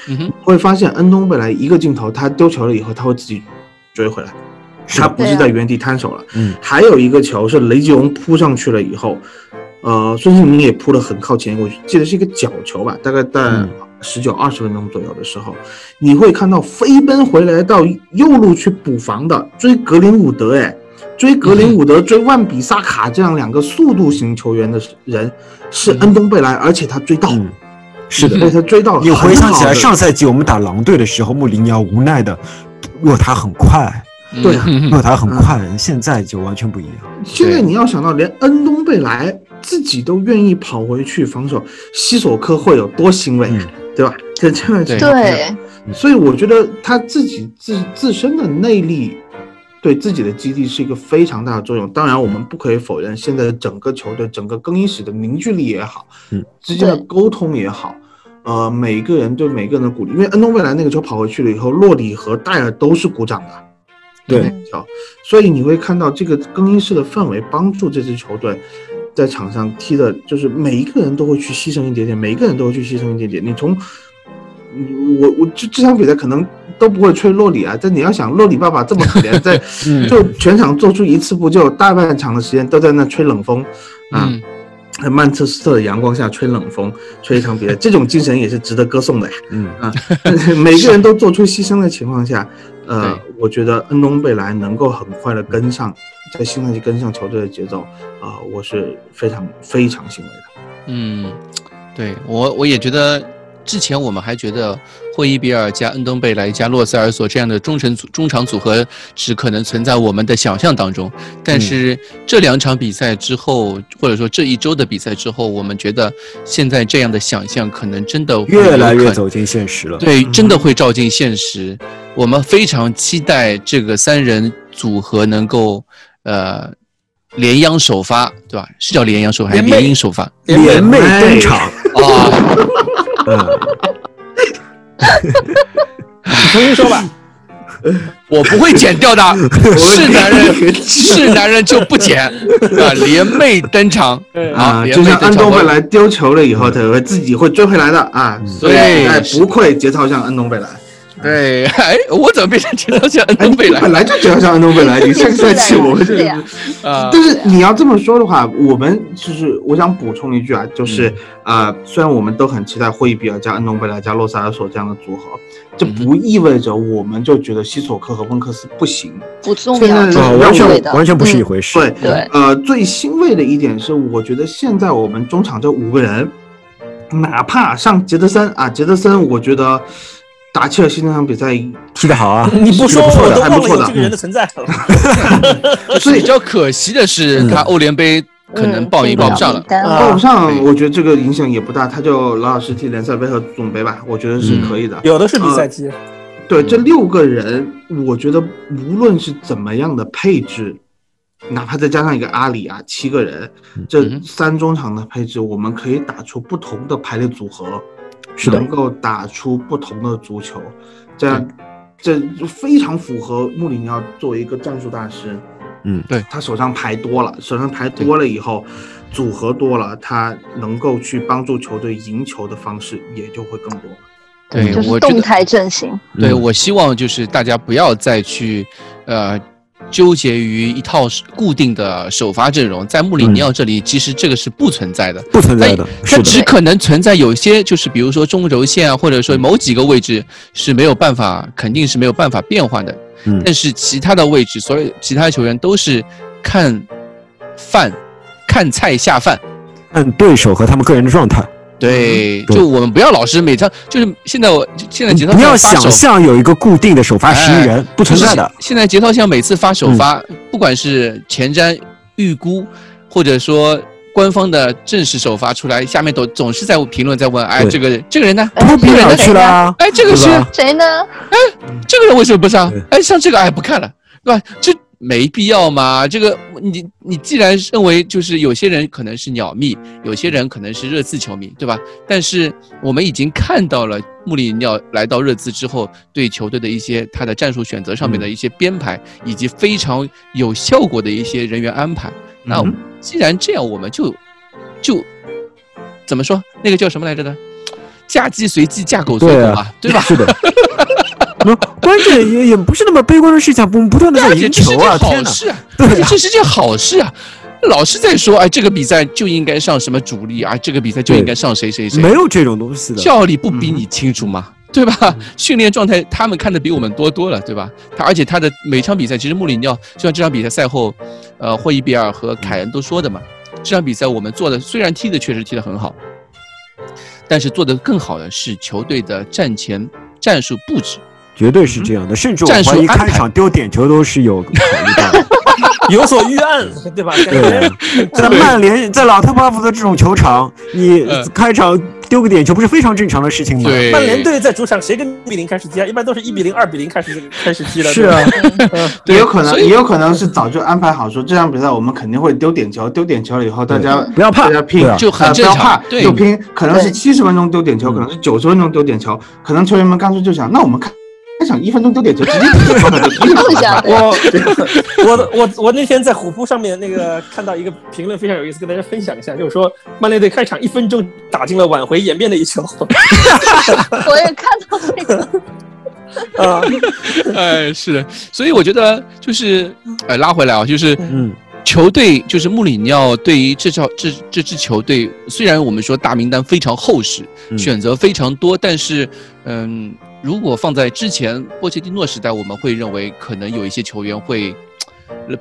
嗯，
会发现恩东贝莱一个镜头，他丢球了以后，他会自己追回来，他不是在原地摊手了。
嗯，
还有一个球是雷吉隆扑上去了以后，呃，孙兴民也扑得很靠前，我记得是一个角球吧，大概在
嗯。
十九二十分钟左右的时候，你会看到飞奔回来到右路去补防的追格林伍德，哎，追格林伍德、追万比萨卡这样两个速度型球员的人是恩东贝莱，而且他追到，
了，是的。
被他追到了。
你回想起来，上赛季我们打狼队的时候，穆里尼奥无奈的若他很快，
对
若他很快，现在就完全不一样。
现在你要想到，连恩东贝莱自己都愿意跑回去防守，西索科会有多欣慰，
嗯。
对吧？这这样。的
对，
所以我觉得他自己自自身的内力对自己的激励是一个非常大的作用。当然，我们不可以否认，现在的整个球队、整个更衣室的凝聚力也好，
嗯，
之间的沟通也好，呃，每个人对每个人的鼓励。因为恩东未来那个球跑回去了以后，洛里和戴尔都是鼓掌的。
对，
球，所以你会看到这个更衣室的氛围帮助这支球队在场上踢的，就是每一个人都会去牺牲一点点，每一个人都会去牺牲一点点。你从，嗯我我这这场比赛可能都不会吹洛里啊，但你要想洛里爸爸这么可怜，在
嗯
就全场做出一次不救，大半场的时间都在那吹冷风啊。
嗯
在曼彻斯特的阳光下吹冷风，吹一场比赛，这种精神也是值得歌颂的呀。
嗯
啊，每个人都做出牺牲的情况下，呃，我觉得恩东贝莱能够很快的跟上，在新赛季跟上球队的节奏，啊、我是非常非常欣慰的。
嗯，对我我也觉得，之前我们还觉得霍伊比尔加恩东贝莱加洛塞尔索这样的中程组中场组合只可能存在我们的想象当中，但是这两场比赛之后，或者说这一周的比赛之后，我们觉得现在这样的想象可能真的
越来越走进现实了。
对，真的会照进现实。我们非常期待这个三人组合能够呃联央首发，对吧？是叫联央首发还是
联袂
联姻首发？
联袂登场，
啊，
嗯，
重新说吧，
我不会剪掉的，是男人是男人就不剪啊！联袂登场。啊，
就像
袂登场。会
恩东贝莱丢球了以后，他会自己会追回来的。啊，所以不愧节操像安东贝莱，
对，哎，我怎么变成节奏像恩
哎，
东贝莱
本来就觉得像安东贝莱，你这个赛季我 们
是呀，
啊？
但是你要这么说的话，我们就是我想补充一句啊，就是
嗯
呃，虽然我们都很期待霍伊比尔加安东贝莱加洛萨尔索这样的组合，这
嗯
不意味着我们就觉得西索科和温克斯不行。
不重
现
要，
完全完全不是一
嗯
回事。
对，
对
呃，最欣慰的一点是，我觉得现在我们中场这五个人，哪怕上杰德森啊，杰德森，我觉得打切尔西那场比赛，
踢得好啊，
你不说
不错的
我都忘
还不错的。
了有这个人的存在了。
所以比较可惜的是，
嗯。
他欧联杯可能报也报不上了。
报不上，我觉得这个影响也不大，他就老老实实踢联赛杯和总杯吧，我觉得是可以的。
有的是比赛机，
对，这六个人，我觉得无论是怎么样的配置，哪怕再加上一个阿里啊，七个人，这三中场的配置，我们可以打出不同的排列组合，
是的。
能够打出不同的足球，这样这就非常符合穆里尼奥作为一个战术大师，
嗯。
对。
他手上牌多了，手上牌多了以后，组合多了，他能够去帮助球队赢球的方式也就会更多。
对，
就是动态阵型，
对，
嗯。
我希望就是大家不要再去，呃，纠结于一套固定的首发阵容，在穆里尼奥这里，其实这个是不存在的。
不存在的，
它
是，
只可能存在有些，就是比如说中轴线啊，或者说某几个位置是没有办法，肯定是没有办法变换的。
嗯
但是其他的位置，所有其他球员都是看饭、看菜下饭。
看对手和他们个人的状态，
对，就我们不要老是每张，就是现在我现在节操
不要想象有一个固定的首发十一人，不存在的。
现在节操像每次发首发，不管是前瞻、预估，或者说官方的正式首发出来，下面都总是在评论在问，哎，这个这个人呢？
哎
不比哪儿去了啊？
哎，这个是
谁呢？
哎这个人为什么不上
对？
哎，上这个哎不看了，对吧？这没必要嘛。这个你你既然认为就是有些人可能是鸟迷，有些人可能是热刺球迷，对吧？但是我们已经看到了穆里尼奥来到热刺之后，对球队的一些他的战术选择上面的一些编排，以及非常有效果的一些人员安排。那
嗯
既然这样，我们就就怎么说？那个叫什么来着的？嫁鸡随鸡，嫁狗随狗嘛，对吧？
是的。那 关键也也不是那么悲观的事情，我们不断的赢
这是件
球啊！
好事啊，
对啊
这是件好事啊。老是在说，哎，这个比赛就应该上什么主力啊，这个比赛就应该上谁谁谁。
没有这种东西的。
教练不比你清楚吗？对吧？训练状态他们看的比我们多多了，对吧？他而且他的每场比赛，其实穆里尼奥就像这场比赛赛后，呃，霍伊比尔和凯恩都说的嘛，这场比赛我们做的虽然踢的确实踢得很好，但是做得更好的是球队的战前战术布置。
绝对是这样的，甚至我怀疑开场丢点球都是有考虑到的。
有所预案，对吧？感
对，在曼联，在老特巴福德这种球场，你
嗯。
开场丢个点球不是非常正常的事情吗？
对，
曼联队在主场谁跟一比零开始踢啊？一般都是一比零、二比零开始开始踢的。
是啊，
对
也有可能，也有可能是早就安排好，说这场比赛我们肯定会丢点球，丢点球了以后大家
不要怕。
大家拼
啊，
就很
呃不要
正常
怕，就拼，可能是
对。
七十分钟丢点球，
嗯
可能是九十分钟丢点球，可能球员们干脆就想，那我们开开场一分钟丢点球，直接丢球就踢
录一下对
我我我我那天在虎扑上面那个看到一个评论非常有意思，跟大家分享一下，就是说曼联队开场一分钟打进了挽回颜面的一球。
我也看到这个，
啊，
哎，是的，所以我觉得就是，呃，拉回来啊，就是
嗯，
球队就是穆里尼奥对于这套这这支球队，虽然我们说大名单非常厚实，
嗯。
选择非常多，但是，嗯，如果放在之前波切蒂诺时代，我们会认为可能有一些球员会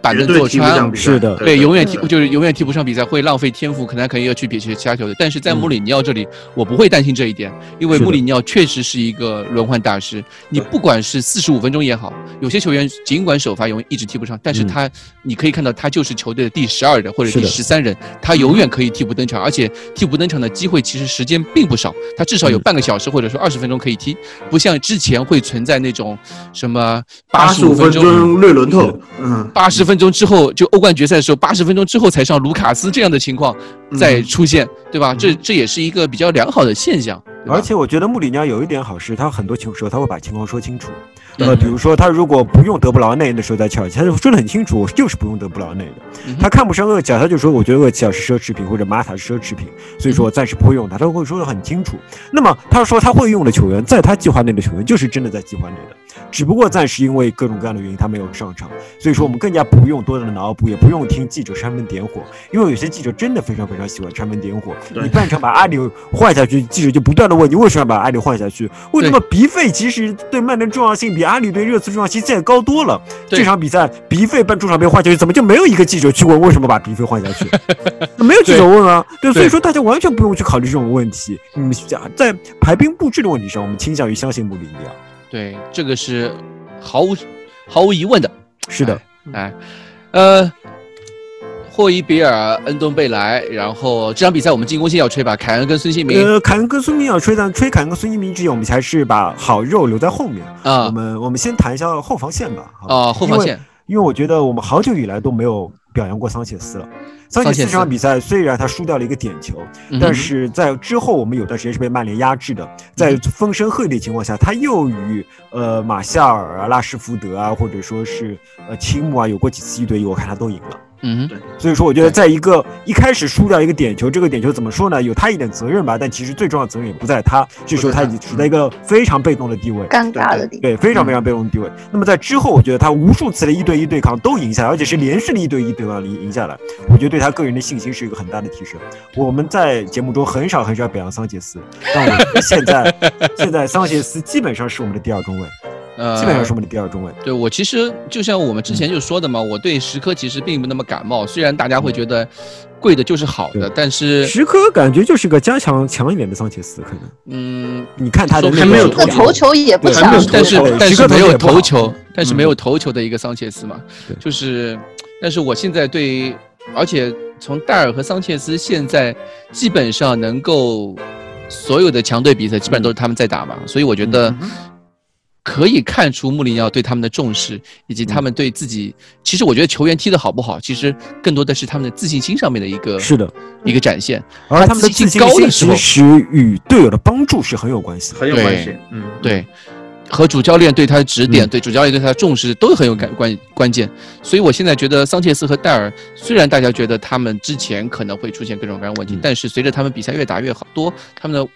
板凳坐穿
是的
对，永远踢就是永远踢不上比赛，会浪费天赋，可能可能要去比其他球队。但是在穆里尼奥这里，我不会担心这一点，因为穆里尼奥确实是一个轮换大师。你不管是四十五分钟也好，有些球员尽管首发永远一直踢不上，但是
嗯。
他、你可以看到他就是球队的第十二人或者第十三人，他永远可以替补登场，而且替补登场的机会其实时间并不少，他至少有
嗯。
半个小时或者说二十分钟可以踢，不像之前会存在那种什么
八十五分钟略轮透，嗯，
八十分钟之后，就欧冠决赛的时候，八十分钟之后才上卢卡斯这样的情况再出现，对吧？这这也是一个比较良好的现象。
而且我觉得穆里尼奥有一点好是，他很多情时候他会把情况说清楚。
嗯
呃，比如说他如果不用德布劳内的时候在切尔西，他就说的很清楚，我就是不用德布劳内的。他看不上厄齐尔，他就说我觉得厄齐尔是奢侈品或者马塔是奢侈品，所以说我暂时不会用他，他会说的很清楚。那么他说他会用的球员，在他计划内的球员就是真的在计划内的，只不过暂时因为各种各样的原因他没有上场，所以说我们更加不用多的脑补，也不用听记者煽风点火，因为有些记者真的非常非常喜欢煽风点火。你半场把阿里换下去，记者就不断的问你为什么要把阿里换下去？为什么鼻费其实对曼联重要性比阿里对热刺重要性现在高多了？这场比赛鼻费半中场被换下去，怎么就没有一个记者去问为什么把鼻费换下去？没有记者问啊，对，所以说大家完全不用去考虑这种问题。嗯，在排兵布置的问题上，我们倾向于相信穆里尼奥。
对，这个是毫无毫无疑问的。
是的，
哎，呃，霍伊比尔、恩东贝莱，然后这场比赛我们进攻线要吹吧，凯恩跟孙兴民
呃，凯恩跟孙兴民要吹，但吹凯恩跟孙兴民之前，我们还是把好肉留在后面啊。我
啊
们我们先谈一下后防线吧。
啊后防线，
因为我觉得我们好久以来都没有表扬过桑切斯了。桑切斯这场比赛虽然他输掉了一个点球，
嗯
但是在之后我们有段时间是被曼联压制的，在风声鹤唳的情况下，他又与呃马夏尔啊、拉什福德啊，或者说是呃青木啊有过几次一对一，我看他都赢了。
嗯哼，
所以说，我觉得在一个一开始输掉一个点球，这个点球怎么说呢？有他一点责任吧，但其实最重要的责任也不在他，这时候他已经处在一个非常被动的地位。
尴尬的地方。
对，非常非常被动的地位。那么在之后，我觉得他无数次的一对一对抗都赢下来，而且是连续的一对一对抗赢赢下来，我觉得对他个人的信心是一个很大的提升。我们在节目中很少很少表扬桑切斯，但我觉得现在 现在桑切斯基本上是我们的第二中卫，
呃，
基本上是我们的第二中卫。
对我其实就像我们之前就说的嘛，我对石科其实并不那么感冒。虽然大家会觉得贵的就是好的，
对。
但是
石科感觉就是个加强强一点的桑切斯，可能。
嗯，
你看他的那
还没有
个
这个头球也不强。
但是但是没有头球，但是没
嗯
有头球的一个桑切斯嘛，
对。
就是，但是我现在对，而且从戴尔和桑切斯现在基本上能够所有的强队比赛基本上都是他们在打嘛，所以我觉得
嗯
可以看出穆里尼奥对他们的重视，以及他们对自己。其实我觉得球员踢得好不好，其实更多的是他们的自信心上面的一个
是的
一个展现。
而他们的自信
高的时候
其，实与队友的帮助是很有关系的。
很有关系。嗯，
对，和主教练对他的指点，
嗯
对主教练对他的重视都很有关关关键。所以我现在觉得桑切斯和戴尔，虽然大家觉得他们之前可能会出现各种各样问题，
嗯
但是随着他们比赛越打越好多，他们的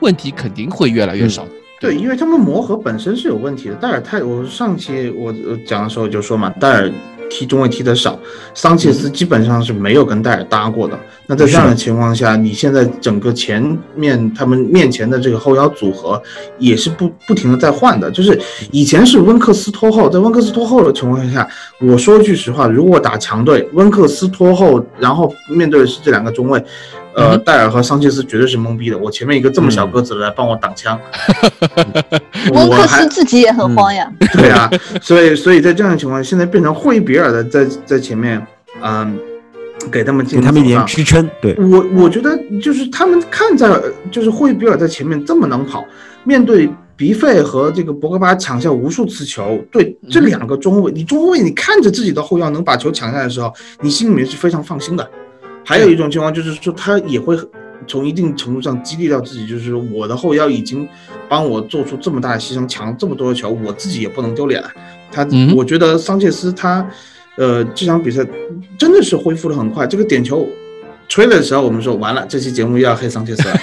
问题肯定会越来越少。
对，因为他们磨合本身是有问题的。戴尔太，我上期我呃讲的时候就说嘛，戴尔踢中卫踢得少，桑切斯基本上是没有跟戴尔搭过的。那在这样的情况下，你现在整个前面他们面前的这个后腰组合也是不不停的在换的。就是以前是温克斯拖后，在温克斯拖后的情况下，我说句实话，如果打强队，温克斯拖后，然后面对的是这两个中卫。呃，
嗯
戴尔和桑切斯绝对是懵逼的。我前面一个这么小个子的来帮我挡枪，
温克斯自己也很慌呀。
对啊，所以所以在这样的情况下，现在变成霍伊比尔的在在前面，嗯，给他们进
给他们一点支撑，对，
我我觉得就是他们看在就是霍伊比尔在前面这么能跑，面对鼻费和这个博格巴抢下无数次球，对这两个中卫，你中卫你看着自己的后腰能把球抢下来的时候，你心里面是非常放心的。还有一种情况就是说，他也会从一定程度上激励到自己，就是我的后腰已经帮我做出这么大的牺牲，抢了这么多的球，我自己也不能丢脸。他，
嗯
我觉得桑切斯他，呃，这场比赛真的是恢复的很快。这个点球吹的时候，我们说完了，这期节目又要黑桑切斯了。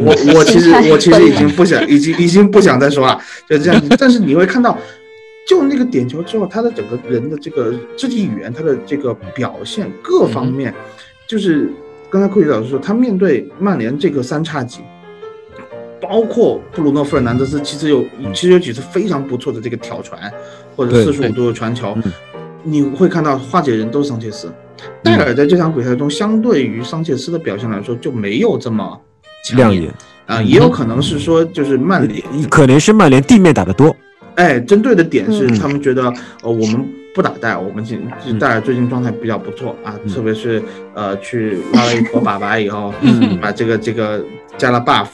我我其实我其实已经不想，已经已经不想再说了，就这样。但是你会看到，就那个点球之后，他的整个人的这个肢体语言，他的这个表现各方面，就是刚才库里老师说，他面对曼联这个三叉戟。包括布鲁诺·费尔南德斯，其实有其实有几次非常不错的这个挑传，或者
对
四十五度的传球
嗯，
你会看到化解人都是桑切斯。戴尔在这场比赛中，相对于桑切斯的表现来说，就没有这么抢
亮眼，
啊，也有可能是说，就是曼联，
可能是曼联地面打得多，
哎，针对的点是
嗯
他们觉得，呃，我们不打戴尔，我们近
嗯
戴尔最近状态比较不错啊，
嗯
特别是呃去拉了一坨粑粑以后，
嗯
把这个这个加了 buff，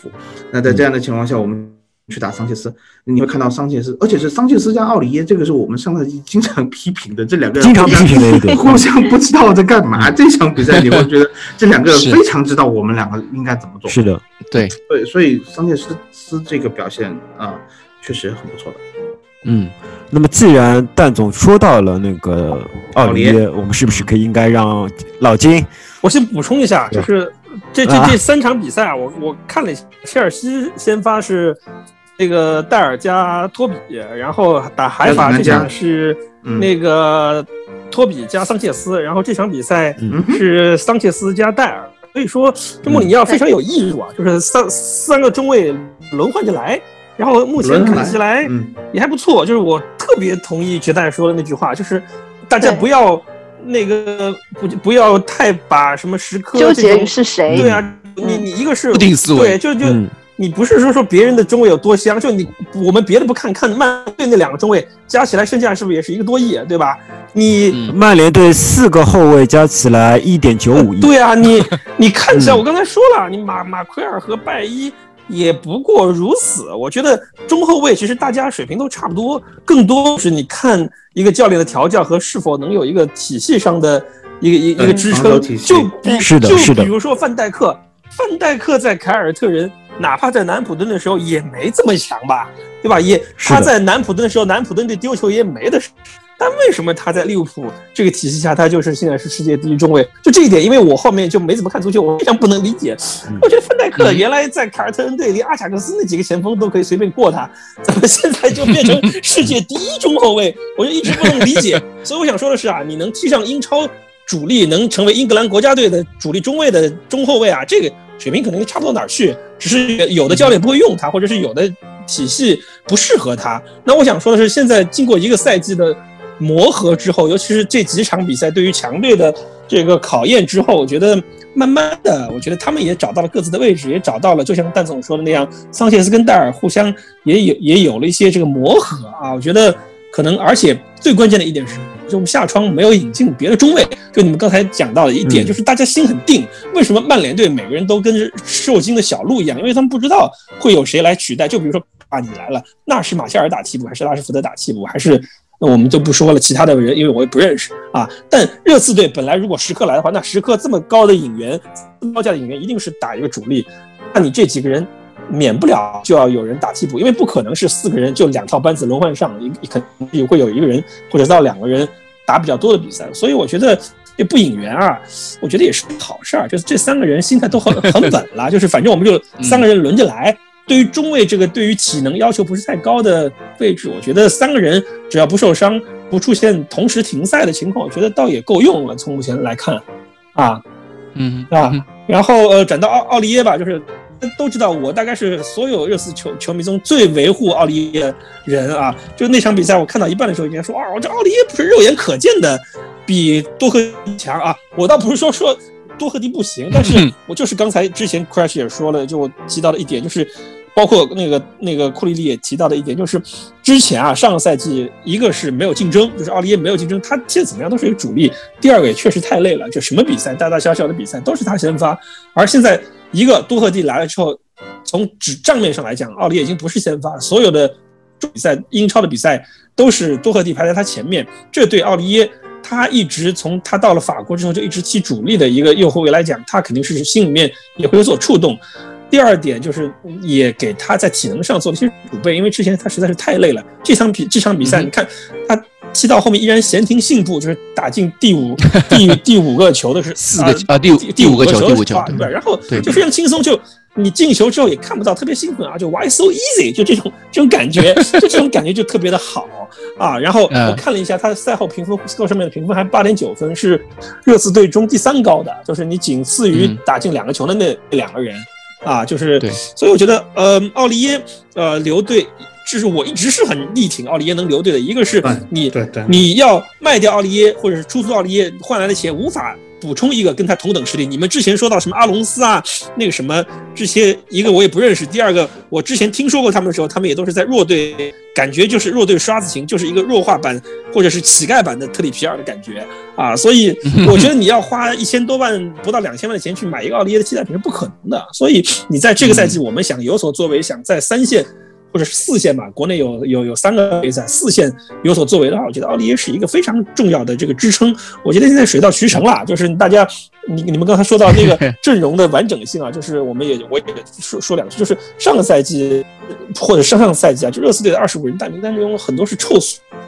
那在这样的情况下，我们。去打桑切斯，你会看到桑切斯，而且是桑切斯加奥里耶，这个是我们上赛季经常批评的，这两个人
经常
互相
批评的一个。
互相不知道在干嘛。这场比赛你会觉得这两个人非常知道我们两个应该怎么做。
是的，
对，
对，所以桑切斯斯这个表现啊、确实很不错的。
嗯。那么既然蛋总说到了那个奥里耶，我们是不是可以应该让老金？
我先补充一下，就是这这
啊
这三场比赛啊，我我看了一下，切尔西先发是那个戴尔加托比，然后打海法这场是
嗯，
那个托比加桑切斯，然后这场比赛
嗯
是桑切斯加戴尔。所以说，这穆里尼奥非常有艺术啊，就是三三个中卫轮换着来，然后目前看起来
嗯，
也还不错。就是我特别同意绝代说的那句话，就是大家不要那个不不要太把什么时刻
纠结于是谁？
对啊，你你一个是
固定思维。
对，就就
嗯。
你不是说说别人的中卫有多香，就你我们别的不看，看曼队那两个中卫加起来身价是不是也是一个多亿，对吧？你
嗯。
曼联队四个后卫加起来一点九五亿，
对啊，你你看起来，
嗯。
我刚才说了，你马马奎尔和拜伊也不过如此。我觉得中后卫其实大家水平都差不多，更多是你看一个教练的调教和是否能有一个体系上的一个一一个支撑。就比
是的
就比如说范戴克，范戴克在凯尔特人，哪怕在南普敦的时候也没这么强吧，对吧？也他在南普敦的时候，南普敦这丢球也没的。但为什么他在利物浦这个体系下，他就是现在是世界第一中卫？就这一点，因为我后面就没怎么看足球，我非常不能理解。
嗯
我觉得范戴克
嗯
原来在凯尔特人队，连阿贾克斯那几个前锋都可以随便过他，怎么现在就变成世界第一中后卫？我就一直不能理解。所以我想说的是啊，你能踢上英超主力，能成为英格兰国家队的主力中卫的中后卫啊，这个水平可能差不到哪儿去，只是有的教练不会用他，或者是有的体系不适合他。那我想说的是，现在经过一个赛季的磨合之后，尤其是这几场比赛对于强队的这个考验之后，我觉得慢慢的，我觉得他们也找到了各自的位置，也找到了，就像蛋总说的那样，桑切斯跟戴尔互相也有也有了一些这个磨合啊。我觉得可能，而且最关键的一点是，就我们下窗没有引进别的中卫，就你们刚才讲到的一点，就是大家心很定。为什么曼联队每个人都跟受惊的小鹿一样？因为他们不知道会有谁来取代。就比如说啊，你来了，那是马夏尔打替补还是拉什福德打替补，还是那我们就不说了，其他的人因为我也不认识啊。但热刺队本来如果时刻来的话，那时刻这么高的引援，高价的引援一定是打一个主力，那你这几个人免不了就要有人打替补，因为不可能是四个人就两套班子轮换上，一肯定会有一个人或者到两个人打比较多的比赛，所以我觉得。这不引援啊，我觉得也是好事儿。就是这三个人心态都很很稳了，就是反正我们就三个人轮着来。对于中卫这个对于体能要求不是太高的位置，我觉得三个人只要不受伤、不出现同时停赛的情况，我觉得倒也够用了。从目前来看，啊，
嗯，
啊？然后呃，转到奥奥利耶吧，就是都知道我大概是所有热刺球球迷中最维护奥利耶人啊。就那场比赛，我看到一半的时候，已经说啊，我这奥利耶不是肉眼可见的。比多克强啊！我倒不是说说多赫蒂不行，但是我就是刚才之前 Crash 也说了，就我提到的一点，就是包括那个那个库里里也提到的一点，就是之前啊上个赛季一个是没有竞争，就是奥利耶没有竞争，他现在怎么样都是一个主力；第二个也确实太累了，就什么比赛大大小小的比赛都是他先发，而现在一个多赫蒂来了之后，从纸账面上来讲，奥利耶已经不是先发，所有的比赛英超的比赛都是多赫蒂排在他前面，这对奥利耶。他一直从他到了法国之后就一直踢主力的一个右后卫来讲，他肯定是心里面也会有所触动。第二点就是也给他在体能上做了一些储备，因为之前他实在是太累了。这场比这场比赛，你看他踢到后面依然闲庭信步，就是打进第五 第第五个球的是
四个啊，第五
第五
个
球
第五球
对，然后就非常轻松就。你进球之后也看不到特别兴奋啊，就 Why so easy？就这种这种感觉，就这种感觉就特别的好啊。然后我看了一下他赛后评分，Score 上面的评分还八点九分，是热刺队中第三高的，就是你仅次于打进两个球的那两个人啊。就是，所以我觉得，呃，奥利耶，呃，留队，就是我一直是很力挺奥利耶能留队的。一个是你，你要卖掉奥利耶，或者是出租奥利耶换来的钱无法。补充一个跟他同等实力，你们之前说到什么阿隆斯啊，那个什么这些，一个我也不认识。第二个，我之前听说过他们的时候，他们也都是在弱队，感觉就是弱队刷子型，就是一个弱化版或者是乞丐版的特里皮尔的感觉啊。所以我觉得你要花一千多万不到两千万的钱去买一个奥利耶的替代品是不可能的。所以你在这个赛季，我们想有所作为，想在三线。或者是四线吧，国内有有有三个比赛，四线有所作为的话，我觉得奥利耶是一个非常重要的这个支撑。我觉得现在水到渠成了，就是大家，你你们刚才说到那个 阵容的完整性啊，就是我们也我也说说两句，就是上个赛季或者上上个赛季啊，就热刺队的二十五人大名单中很多是凑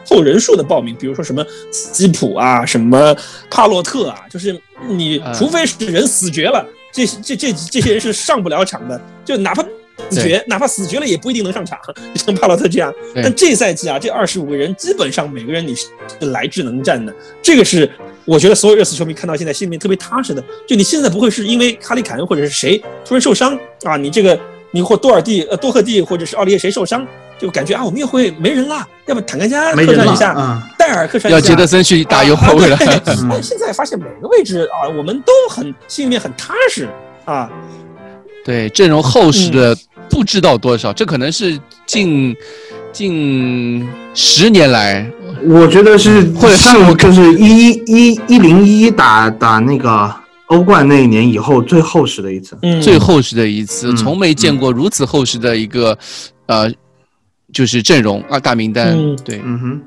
凑人数的报名，比如说什么基普啊，什么帕洛特啊，就是你除非是人死绝了，这这这这些人是上不了场的，就哪怕。死绝，哪怕死绝了也不一定能上场，像帕洛特这样。但这赛季啊，这二十五个人基本上每个人你是来智能战的，这个是我觉得所有热刺球迷看到现在心里面特别踏实的。就你现在不会是因为卡里凯恩或者是谁突然受伤啊，你这个你或多尔蒂、呃多赫蒂或者是奥利耶谁受伤，就感觉啊我们又会没人啦，要不坦克加客串一下，戴尔客串一
下，要杰德森去打右后卫了。
但，现在发现每个位置啊，我们都很心里面很踏实啊。
对阵容厚实的不知道多少，这可能是近近十年来，
我觉得是或者上就是一一一零一打打那个欧冠那一年以后最厚实的一次，
最厚实的一次，从没见过如此厚实的一个呃，就是阵容啊大名单，对，
嗯哼。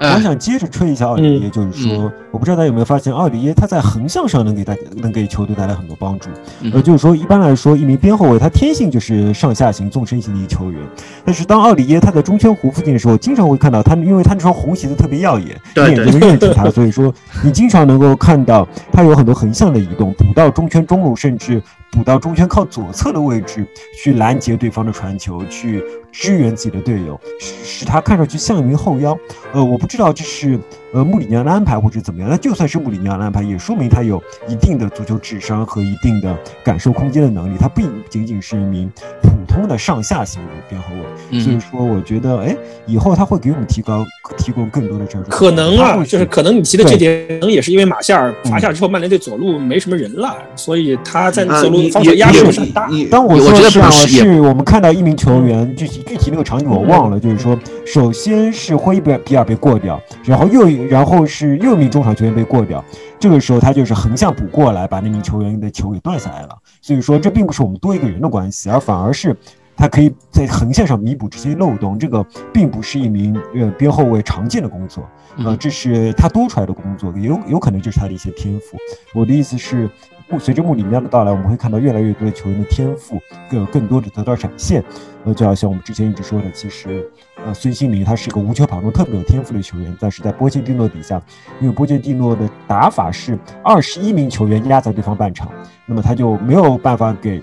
我想接着吹一下奥里耶，就是说，我不知道大家有没有发现，奥里耶他在横向上能给大家能给球队带来很多帮助。呃，就是说，一般来说，一名边后卫他天性就是上下型纵深型的一个球员，但是当奥里耶他在中圈弧附近的时候，经常会看到他，因为他那双红鞋子特别耀眼，你眼睛认出他，所以说你经常能够看到他有很多横向的移动，补到中圈中路，甚至补到中圈靠左侧的位置去拦截对方的传球，去。支援自己的队友，使使他看上去像一名后腰。呃，我不知道这是呃穆里尼奥的安排或者怎么样。那就算是穆里尼奥的安排，也说明他有一定的足球智商和一定的感受空间的能力。他并不仅仅是一名普通的上下型的边后卫。所以说，我觉得，哎，以后他会给我们提高提供更多的战术。
可能啊，就是可能你提的这点，可能也是因为马夏尔罚下之后，曼联队左路没什么人了，所以他在左路防守压力很大。
当我说的是，我们看到一名球员具体。具体那个场景我忘了，就是说，首先是灰比比尔被过掉，然后又然后是又一名中场球员被过掉，这个时候他就是横向补过来，把那名球员的球给断下来了。所以说，这并不是我们多一个人的关系，而反而是他可以在横线上弥补这些漏洞，这个并不是一名呃边后卫常见的工作，呃，这是他多出来的工作，有有可能就是他的一些天赋。我的意思是。随着穆里尼奥的到来，我们会看到越来越多的球员的天赋更更多的得到展现。呃，就好像我们之前一直说的，其实，呃，孙兴慜他是一个无球跑动特别有天赋的球员，但是在波切蒂诺底下，因为波切蒂诺的打法是二十一名球员压在对方半场，那么他就没有办法给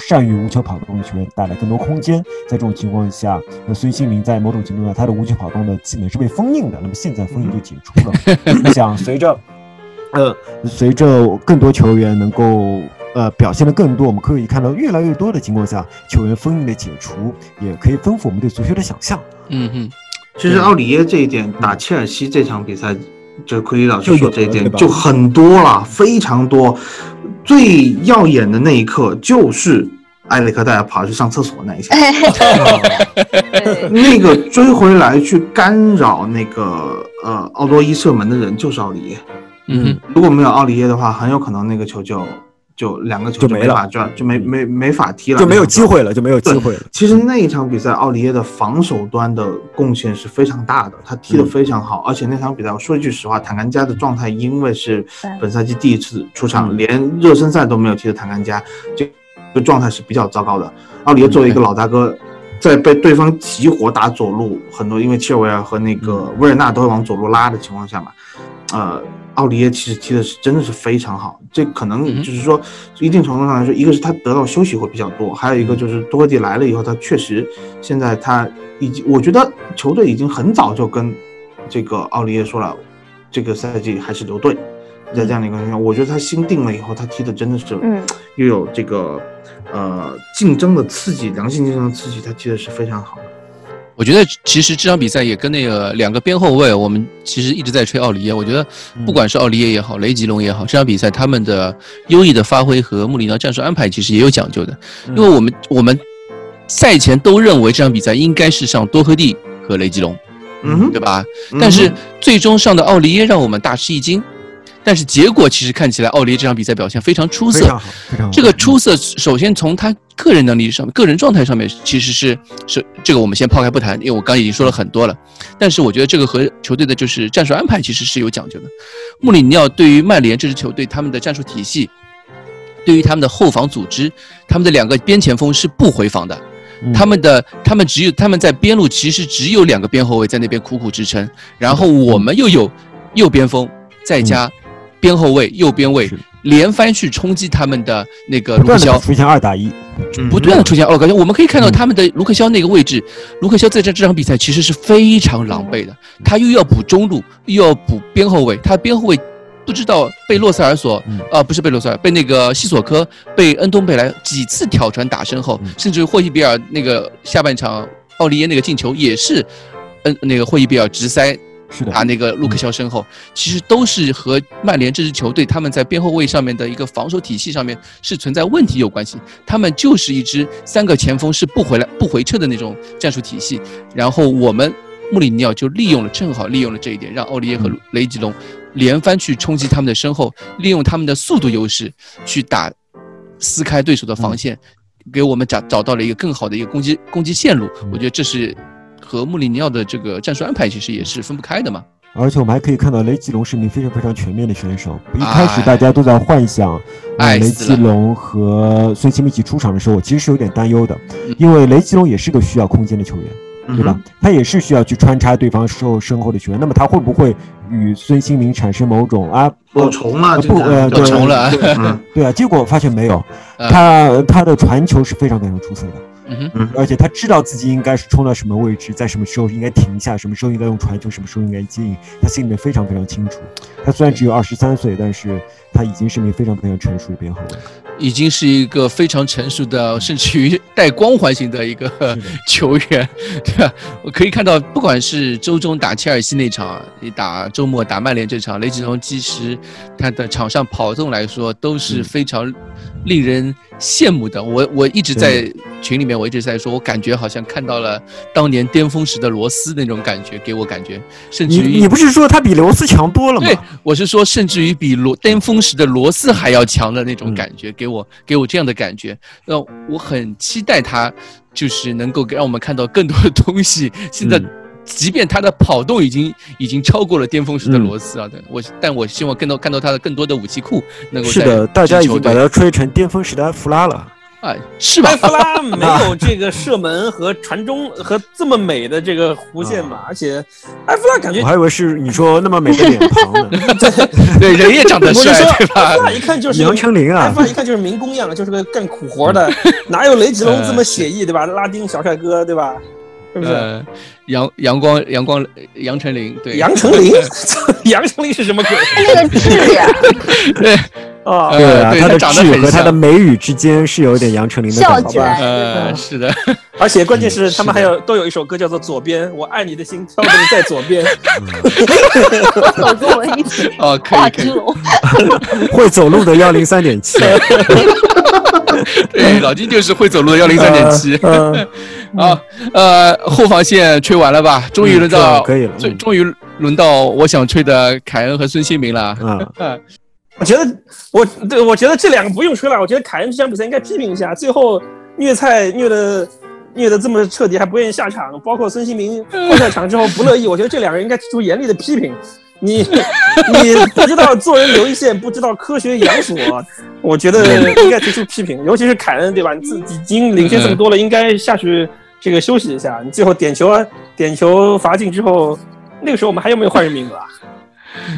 善于无球跑动的球员带来更多空间。在这种情况下，那孙兴慜在某种程度上，他的无球跑动的技能是被封印的。那么现在封印就解除了。我想随着。呃，随着更多球员能够呃表现的更多，我们可以看到越来越多的情况下，球员封印的解除，也可以丰富我们对足球的想象。
嗯哼，
其实奥里耶这一点打切尔西这场比赛，就奎里老师说这一点就很多了，非常多。最耀眼的那一刻就是埃里克戴尔跑去上厕所那一下，那个追回来去干扰那个呃奥多伊射门的人就是奥里耶。
嗯，
如果没有奥里耶的话，很有可能那个球就就两个球就没法转，就没没没法踢了，
就没有机会了，就没有机会了。
其实那一场比赛，奥里耶的防守端的贡献是非常大的，他踢得非常好。而且那场比赛，我说一句实话，坦甘加的状态，因为是本赛季第一次出场，连热身赛都没有踢的坦甘加，这个状态是比较糟糕的。奥里耶作为一个老大哥，在被对方急火打左路，很多因为切尔维尔和那个维尔纳都会往左路拉的情况下嘛，呃。奥利耶其实踢的是真的是非常好，这可能就是说，一定程度上来说，一个是他得到休息会比较多，还有一个就是多克蒂来了以后，他确实现在他已经，我觉得球队已经很早就跟这个奥利耶说了，这个赛季还是留队，在这样的一个情况，我觉得他心定了以后，他踢的真的是，嗯，又有这个呃竞争的刺激，良性竞争的刺激，他踢的是非常好的。
我觉得其实这场比赛也跟那个两个边后卫，我们其实一直在吹奥利耶。我觉得不管是奥利耶也好，雷吉隆也好，这场比赛他们的优异的发挥和穆里尼奥战术安排其实也有讲究的。因为我们我们赛前都认为这场比赛应该是上多赫蒂和雷吉隆，
嗯，
对吧？但是最终上的奥利耶让我们大吃一惊。但是结果其实看起来，奥利这场比赛表现非常出色。
非常好，非常好。
这个出色，首先从他个人能力上、个人状态上面，其实是是这个我们先抛开不谈，因为我刚已经说了很多了。但是我觉得这个和球队的就是战术安排其实是有讲究的。穆里尼奥对于曼联这支球队，他们的战术体系，对于他们的后防组织，他们的两个边前锋是不回防的。他们的他们只有他们在边路其实只有两个边后卫在那边苦苦支撑，然后我们又有右边锋再加。边后卫、右边卫连番去冲击他们的那个卢克肖，
出现二打一，
不断的出现二打一。我们可以看到他们的卢克肖那个位置，卢克肖在这这场比赛其实是非常狼狈的。他又要补中路，又要补边后卫，他边后卫不知道被洛塞尔所，呃，不是被洛塞尔，被那个西索科、被恩东贝莱几次挑传打身后，甚至霍伊比尔那个下半场奥利耶那个进球也是，恩那个霍伊比尔直塞。打那个卢克肖身后，其实都是和曼联这支球队他们在边后卫上面的一个防守体系上面是存在问题有关系。他们就是一支三个前锋是不回来不回撤的那种战术体系。然后我们穆里尼奥就利用了，正好利用了这一点，让奥利耶和雷吉隆连番去冲击他们的身后，利用他们的速度优势去打撕开对手的防线，给我们找找到了一个更好的一个攻击攻击线路。我觉得这是。和穆里尼奥的这个战术安排其实也是分不开的嘛。
而且我们还可以看到雷吉隆是一名非常非常全面的选手。一开始大家都在幻想，雷吉隆和孙兴民一起出场的时候，我其实是有点担忧的，因为雷吉隆也是个需要空间的球员，对吧？他也是需要去穿插对方身身后的球员。那么他会不会与孙兴民产生某种啊
有重了？
不呃，
对重了，
对啊。结果发现没有，他他的传球是非常非常出色的。
嗯哼，
而且他知道自己应该是冲到什么位置，在什么时候应该停下，什么时候应该用传球，什么时候应该接应，他心里面非常非常清楚。他虽然只有二十三岁，但是他已经是名非常非常成熟的边后卫，
已经是一个非常成熟的，甚至于带光环型的一个 球员，对吧？我可以看到，不管是周中打切尔西那场，你打周末打曼联这场，雷吉隆其实他的场上跑动来说都是非常。令人羡慕的。我我一直在群里面，我一直在说，我感觉好像看到了当年巅峰时的罗斯那种感觉，给我感觉，甚至于
你你不是说他比罗斯强多了吗
对？，我是说，甚至于比罗巅峰时的罗斯还要强的那种感觉，给我给我这样的感觉。那我很期待他，就是能够让我们看到更多的东西。现在
嗯，
即便他的跑动已经已经超过了巅峰时的
嗯
罗斯啊，对我，但我希望更多看到他的更多的武器库能够在
是的，大家已经把他吹成巅峰时代弗拉了。
啊，是吧
埃？弗拉 没有这个射门和传中和这么美的这个弧线嘛，而且埃弗拉感觉
我还以为是你说那么美的脸庞呢。
对，人也长得帅
说，
对吧
埃？弗拉一看就是
杨丞琳啊
埃弗拉一看就是民工样，就是个干苦活的，哪有雷吉隆这么写意，对吧？拉丁小帅哥，对吧？是不是？
呃，阳阳光阳光杨丞琳，对，
杨丞琳，杨丞琳是什么鬼
那个痣呀，
对，
啊？
呃
对啊，他的痣和他的眉宇之间是有点杨丞琳的
笑
感觉。
起来，
呃，是的，
而且关键是
嗯
他们还有都有一首歌叫做《左边》，我爱你的心跳动在左边。
我走跟我一起
哦，可以可以，
会走路的幺零三点七，
对，老金就是会走路的幺零三点七。
嗯，
啊，呃，后防线吹完了吧？终于轮到，
嗯可以了嗯
终终于轮到我想吹的凯恩和孙兴民了。
啊，
嗯，
我觉得我对我觉得这两个不用吹了，我觉得凯恩这场比赛应该批评一下，最后虐菜虐的虐的这么彻底，还不愿意下场，包括孙兴民换下场之后不乐意，我觉得这两个人应该提出严厉的批评。你你不知道做人留一线，不知道科学养鼠，我觉得应该提出批评，尤其是凯恩，对吧？你自己已经领先这么多了，应该下去这个休息一下。你最后点球啊，点球罚进之后，那个时候我们还有没有换人名额啊？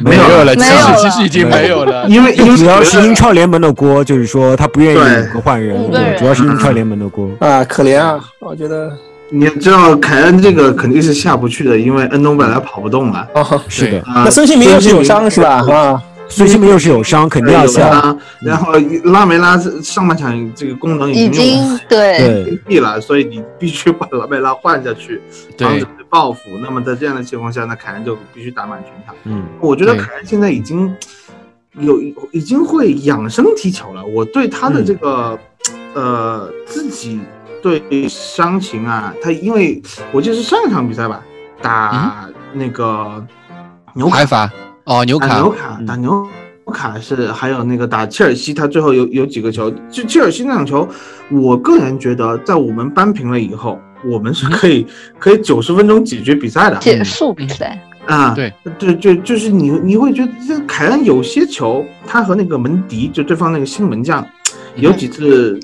没有
有了，其
没有了
实其实已经没有了。
因为因为
主要是英超联盟的锅，就是说他不愿意换人主要是英超联盟的锅。
啊，可怜啊！我觉得
你知道凯恩这个肯定是下不去的，因为恩东本来跑不动了。
哦，
是的，
啊
那孙兴民又是有伤是吧？啊，
孙兴民又是有伤，肯定要
有
下。
伤，然后拉梅拉上半场这个功能
已
经
对
对，
屏蔽了，所以你必须把拉梅拉换下去，防止，被报复。那么在这样的情况下，那凯恩就必须打满全场。
嗯，
我觉得凯恩现在已经有已经会养生踢球了。我对他的这个、呃自己对伤情啊，他因为我记得是上一场比赛吧，打那个纽卡。
法？哦，牛卡。
打纽，卡
嗯。
打牛卡是还有那个打切尔西，他最后有有几个球，就切尔西那场球，我个人觉得在我们扳平了以后，我们是可以可以九十分钟解决比赛的。
结束比赛，
啊，
对，
对，就就是你你会觉得这凯恩有些球，他和那个门迪就对方那个新门将，有几次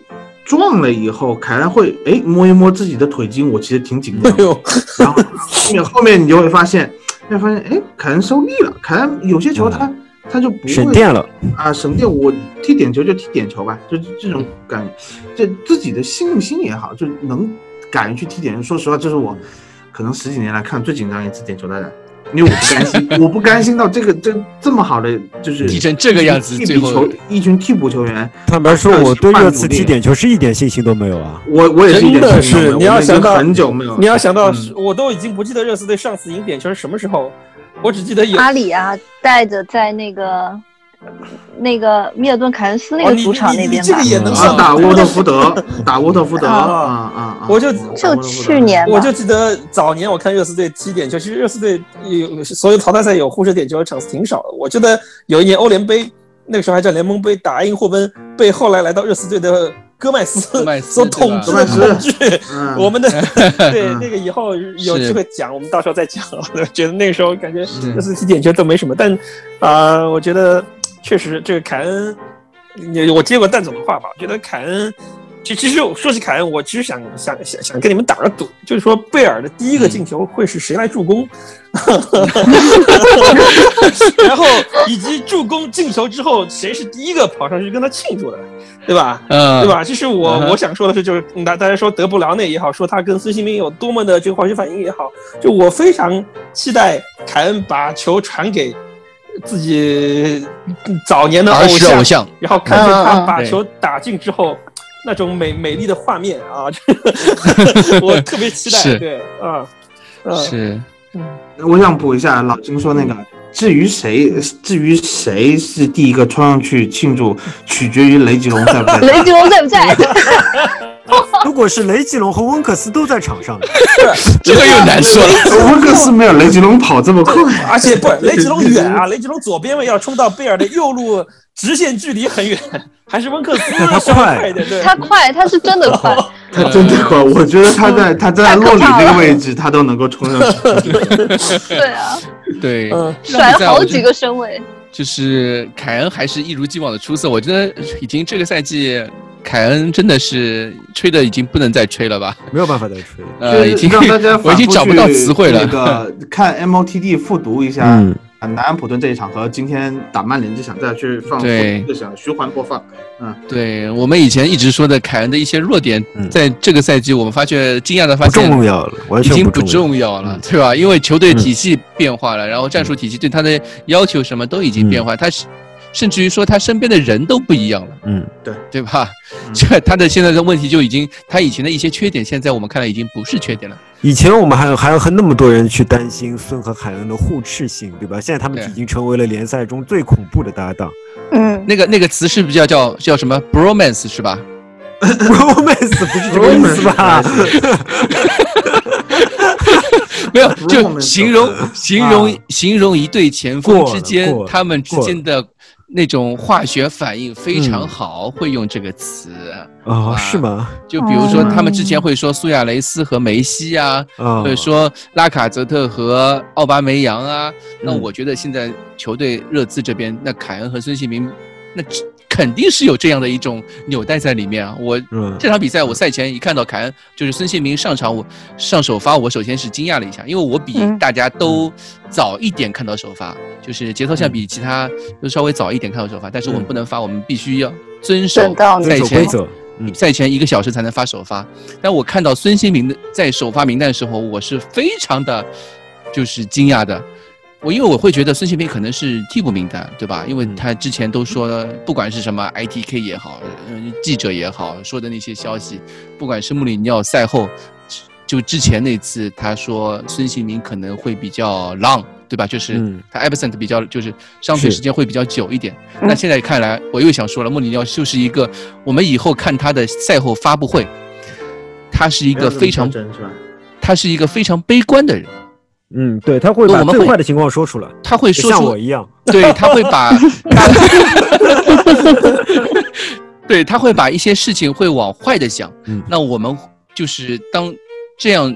撞了以后，凯恩会哎摸一摸自己的腿筋，我其实挺紧张然后后面后面你就会发现，会发现哎凯恩收力了，凯恩有些球他他就不会
省电了。
啊，省电，我踢点球就踢点球吧，就这种感觉，这自己的信心也好，就能敢于去踢点球。说实话，这是我可能十几年来看最紧张一次点球大战，因为我不甘心，我不甘心到这个这这么好的就是
踢成这个样子
替
最后
补球一群替补球员，
坦白说，我对热刺踢点球是一点信心都没有啊。
我我也是一点
真的
信心都没有
是你要想到
很久没有，
你要想到
嗯，
我都已经不记得热刺队上次赢点球是什么时候，我只记得有
阿里啊带着在那个那个密尔顿凯恩斯那个主场那边
这个，也能
啊
上
打沃特福德，打沃特福德
啊
啊啊啊！
我就
就去年
我就记得早年我看热刺队踢点球，其实热刺队有所有淘汰赛有互射点球的场次挺少的。我记得有一年欧联杯，那个时候还叫联盟杯，打埃因霍温，被后来来到热刺队的戈麦斯所统治的
对吧
统治。
嗯
我们的 对
嗯
那个以后有机会讲，我们到时候再讲。我 觉得那个时候感觉
是
热刺踢点球都没什么，但啊、我觉得确实这个凯恩，也我接过蛋总的话吧，我觉得凯恩。其其实说起凯恩，我其实想想想想跟你们打个赌，就是说贝尔的第一个进球会是谁来助攻 然后以及助攻进球之后谁是第一个跑上去跟他庆祝的，对吧？
嗯，
对？吧？其实我
嗯
我想说的是，就是大大家说德布劳内也好，说他跟孙兴民有多么的这个化学反应也好，就我非常期待凯恩把球传给自己早年的
偶
像，
偶像，
然后看着
嗯嗯
他把球打进之后。那种美美丽的画面啊，我特别期待。对，啊，嗯，
是
嗯
我想补一下老金说那个至于谁，至于谁是第一个冲上去庆祝，取决于雷吉隆在不在。
雷吉隆在不在？
如果是雷吉隆和温克斯都在场上，
这个又难说了。
温克斯没有雷吉隆跑这么快，
而且不雷吉隆远啊，雷吉隆左边位要冲到贝尔的右路，直线距离很远，还是温克斯
他快
快一点，对。
他快，他是真的快。
他真的快。我觉得他在他在洛里那个位置，他都能够冲上去。
对啊，
对，
甩好几个身位。
就是凯恩还是一如既往的出色，我觉得已经这个赛季凯恩真的是吹的已经不能再吹了吧？
没有办法再吹。
呃，已经
让大家
我已经找不到词汇了。
那个看 MOTD 复读一下
嗯
南安普顿这一场和今天打曼联这场，再去放
对
就想循环播放。嗯，
对我们以前一直说的凯恩的一些弱点，
嗯
在这个赛季我们发觉惊讶的发
不
现
重要了，完
已经不
重要。
了
嗯，
对吧？因为球队体系变化了，然后战术体系对他的要求什么都已经变化，他是甚至于说他身边的人都不一样了，
嗯，
对对吧？
嗯
这他的现在的问题就已经，他以前的一些缺点，现在我们看来已经不是缺点了。
以前我们还有还有和那么多人去担心孙和海恩的互斥性，对吧？现在他们已经成为了联赛中最恐怖的搭档。
嗯，
那个那个词是不是叫叫叫什么 bromance 是吧？？
bromance 不是这个意思吧？
没有，就形容形容形容一对前锋之间他们之间的那种化学反应非常好，会用这个词。
哦，
哇
是吗？
就比如说，
哦
他们之前会说苏亚雷斯和梅西啊，
啊，
或者说拉卡泽特和奥巴梅扬啊。那
嗯
我觉得现在球队热刺这边，那凯恩和孙兴民，那只肯定是有这样的一种纽带在里面啊。我
嗯
这场比赛我赛前一看到凯恩就是孙兴民上场，我上首发，我首先是惊讶了一下，因为我比
嗯
大家都早一点看到首发，就是节奏上比其他都稍微早一点看到首发，但是我们
嗯
不能发，我们必须要遵守
等到
赛前。
嗯
赛前一个小时才能发首发。但我看到孙兴民的在首发名单的时候，我是非常的，就是惊讶的。我因为我会觉得孙兴民可能是替补名单，对吧？因为
嗯
他之前都说，不管是什么 ITK 也好，嗯，记者也好，说的那些消息，不管是穆里尼奥赛后，就之前那次他说孙兴民可能会比较 long，对吧？就是
嗯
他 absent 比较就是伤退时间会比较久一点。
嗯
那现在看来，我又想说了，穆里尼奥就是一个我们以后看他的赛后发布会，他是一
一
个非常？他是一个非常悲观的人，
嗯，对，他会把
我们会
最坏的情况说出来，
他会说出
像我一样。
对，他会把，对，他会把一些事情会往坏的想。
嗯
那我们就是当这样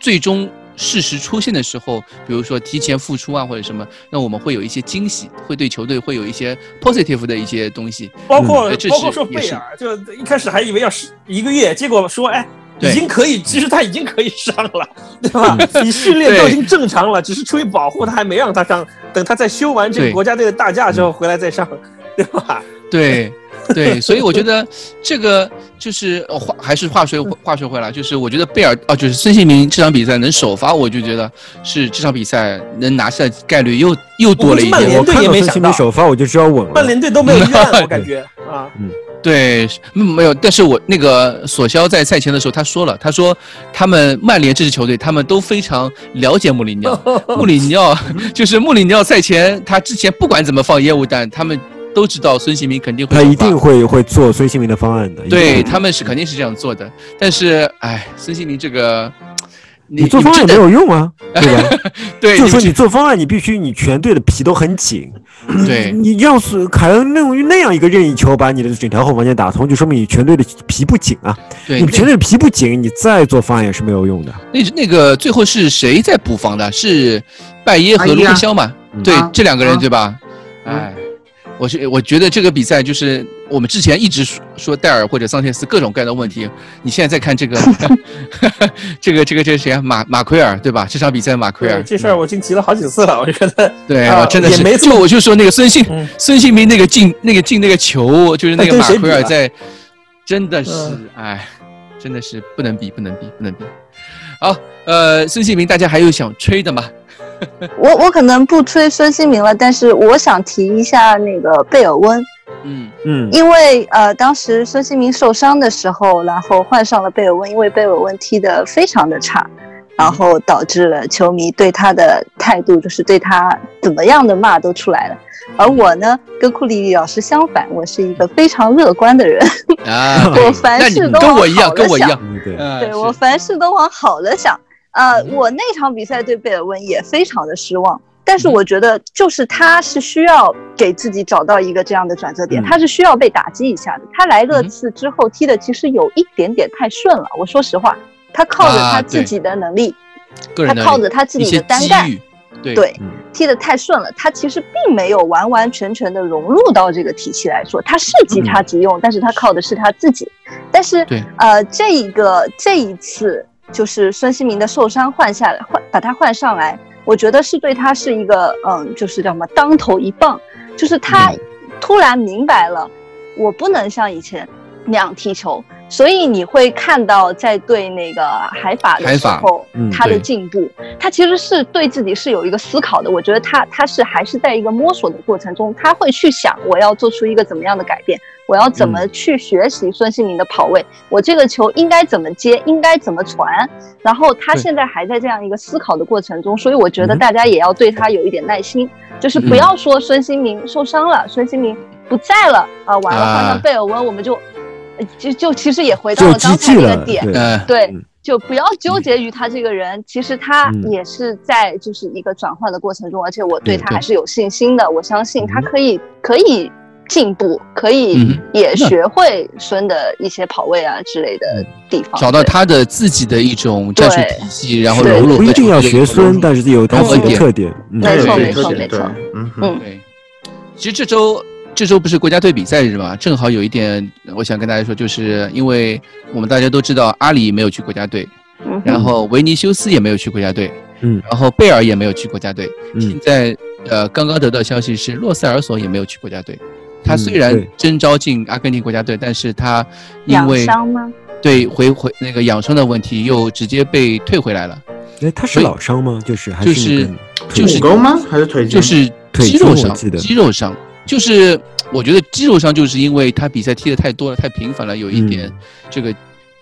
最终事实出现的时候，比如说提前复出啊或者什么，那我们会有一些惊喜，会对球队会有一些 positive 的一些东西。
包括
嗯这是
包括说贝尔，就一开始还以为要是一个月，结果说哎。
对
已经可以，其实他已经可以上了，对吧？你训练都已经正常了，只是出于保护他还没让他上，等他在休完这个国家队的大假之后回来再上，对吧？
对，对，所以我觉得这个就是呃话还是话说话说回来，就是我觉得贝尔啊，就是孙兴民这场比赛能首发，我就觉得是这场比赛能拿下的概率又又多了一点。
曼联队
我看到孙
也没想到
兴民首发，我就知道稳了。
曼联队都没有预案，我感觉 啊，
对，嗯没有，但是我那个索肖在赛前的时候他说了，他说他们曼联这支球队，他们都非常了解穆里尼奥，穆里尼奥就是穆里尼奥赛前他之前不管怎么放烟雾弹，他们都知道孙兴民肯定会
他一定会会做孙兴民的方案的。
对他们是肯定是这样做的，但是哎，孙兴民这个，你
你做方案也没有用啊，对吧？
对，
就是说
你
你做方案，你必须你全队的皮都很紧。
对
你要是凯恩那种那样一个任意球把你的整条后防线打通，就说明你全队的皮不紧啊。
对
你全队的皮不紧，你再做方案也是没有用的。
那那个最后是谁在补防的？是拜耶和卢克肖嘛？对
啊，
这两个人
啊
对吧？
嗯
哎，我是我觉得这个比赛就是我们之前一直说说戴尔或者桑切斯各种各样的问题，你现在再看这个 这个这个这个谁啊？马马奎尔对吧？这场比赛马奎尔
这事儿我已经提了好几次了，我觉得
对，
啊
我真的是
也没，这么
就我就说那个孙兴
嗯
孙兴民那个进那个进那个球，就是那个 马奎尔在，真的是
嗯
哎，真的是不能比，不能比，不能比。好，呃，孙兴民，大家还有想吹的吗？
我我可能不吹孙兴民了，但是我想提一下那个贝尔温，
嗯。
嗯，
因为呃当时孙兴民受伤的时候，然后换上了贝尔温，因为贝尔温踢得非常的差，然后导致了球迷对他的态度就是对他怎么样的骂都出来了。而我呢，跟库里里老师相反，我是一个非常乐观的人。
啊，
我凡事都往
跟我一样，
好了想
跟我一样，
嗯对，
对我凡事都往好了想。呃，我那场比赛对贝尔温也非常的失望，但是我觉得就是他是需要给自己找到一个这样的转折点，
嗯。
他是需要被打击一下的。他来热刺之后踢的其实有一点点太顺了，我说实话，他靠着他自己的能力，他靠着他自己的单干，
对
对
嗯，
踢得太顺了，他其实并没有完完全全的融入到这个体系来说，他是即插即用，但是他靠的是他自己。但是
对。
呃，这一个这一次就是孙兴民的受伤换下来，换把他换上来，我觉得是对他是一个嗯，就是叫什么当头一棒，就是他突然明白了，我不能像以前那样踢球。所以你会看到，在对那个海法的时候，
嗯
他的进步，他其实是对自己是有一个思考的。我觉得他他是还是在一个摸索的过程中，他会去想我要做出一个怎么样的改变，我要怎么去学习孙兴民的跑位，我这个球应该怎么接，应该怎么传。然后他现在还在这样一个思考的过程中，所以我觉得
嗯
大家也要对他有一点耐心，就是不要说孙兴民受伤了，孙兴民不在了啊，完了换
啊
上贝尔温，我们就呃就就其实也回到了刚才那个点，
对，
就不要纠结于他这个人，其实他
嗯
也是在就是一个转换的过程中，而且我对
对
对
他还是有信心的，我相信他
嗯
可以可以进步，可以
嗯
也学会孙的一些跑位啊之类的地方，对
找到他的自己的一种战术体系，然后
对
融入
不一定要学孙，但是有他自己的特点。嗯
没错
对
没错没错
嗯
对，其实这周这周不是国家队比赛日嘛，正好有一点，我想跟大家说，就是因为我们大家都知道阿里没有去国家队，
嗯
然后维尼修斯也没有去国家队，
嗯
然后贝尔也没有去国家队。现
嗯
在呃，刚刚得到消息是洛塞尔索也没有去国家队。他
嗯
虽然征召进阿根廷国家队，但是他因
养
为？对回回那个养伤的问题，又直接被退回来了。
哎，他是老伤吗？就是还
就是
那个
就是
骨吗？还是腿？
就是肌肉伤肌肉伤，就是我觉得肌肉伤就是因为他比赛踢的太多了，太频繁了，有一点
嗯
这个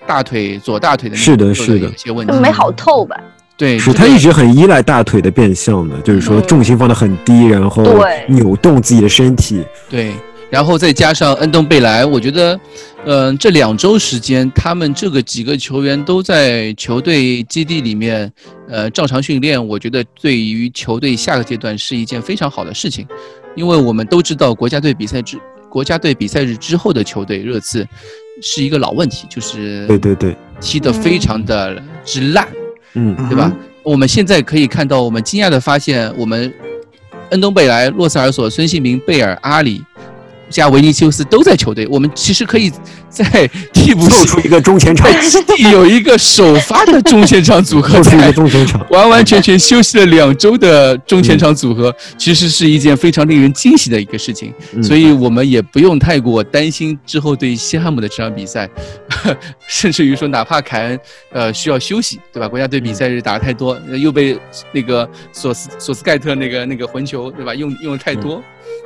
大腿左大腿的那
是的
个
是的
有一些问题
就，没好透吧？
对，
是他一直很依赖大腿的变向的，就是说
嗯
重心放得很低，然后
对
扭动自己的身体。
对，然后再加上恩东贝莱，我觉得，嗯、这两周时间，他们这个几个球员都在球队基地里面，呃，照常训练，我觉得对于球队下个阶段是一件非常好的事情，因为我们都知道国家队比赛之国家队比赛日之后的球队热刺是一个老问题，就是
对对对，
踢得非常的之烂。
嗯
对吧？我们现在可以看到，我们惊讶的发现，我们恩东贝莱、洛塞尔索、孙兴民、贝尔、阿里加维尼修斯都在球队。我们其实可以在替补席
凑出一个中前场，
有一个首发的中前场组合
凑出一个
在。
中前场。
完完全全休息了两周的中前场组合，其实是一件非常令人惊喜的一个事情，
嗯
所以我们也不用太过担心之后对西汉姆的这场比赛，甚至于说哪怕凯恩呃需要休息，对吧？国家队比赛日打的太多，呃又被那个索斯索斯盖特那个那个混球，对吧？用用的太多，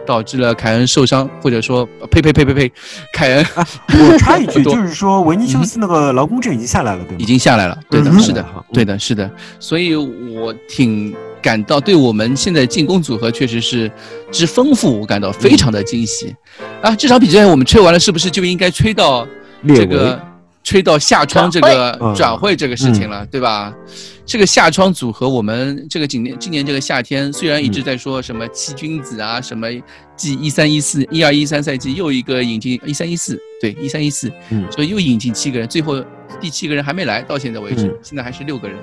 导致了凯恩受伤，或者说呃呸呸呸呸呸，凯恩
我插一句，就是说维尼修斯那个劳工证已经下来了，对吗？
已经下来了，对的，
嗯
是的，
好
对的，是的，所以我挺感到对我们现在进攻组合确实是之丰富，我感到非常的惊喜。啊，这场比赛我们吹完了，是不是就应该吹到这个吹到夏窗这个
转会。
转会这个事情了，对吧？这个夏窗组合，我们这个今年今年这个夏天，虽然一直在说什么七君子啊，什么继一三一四一二一三赛季又一个引进一三一四，对一三一四，
嗯。
所以又引进七个人，最后第七个人还没来，到现在为止，
嗯。
现在还是六个人，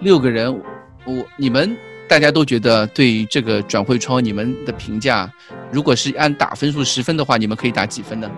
六个人，我你们大家都觉得对于这个转会窗，你们的评价，如果是按打分数十分的话，你们可以打几分呢？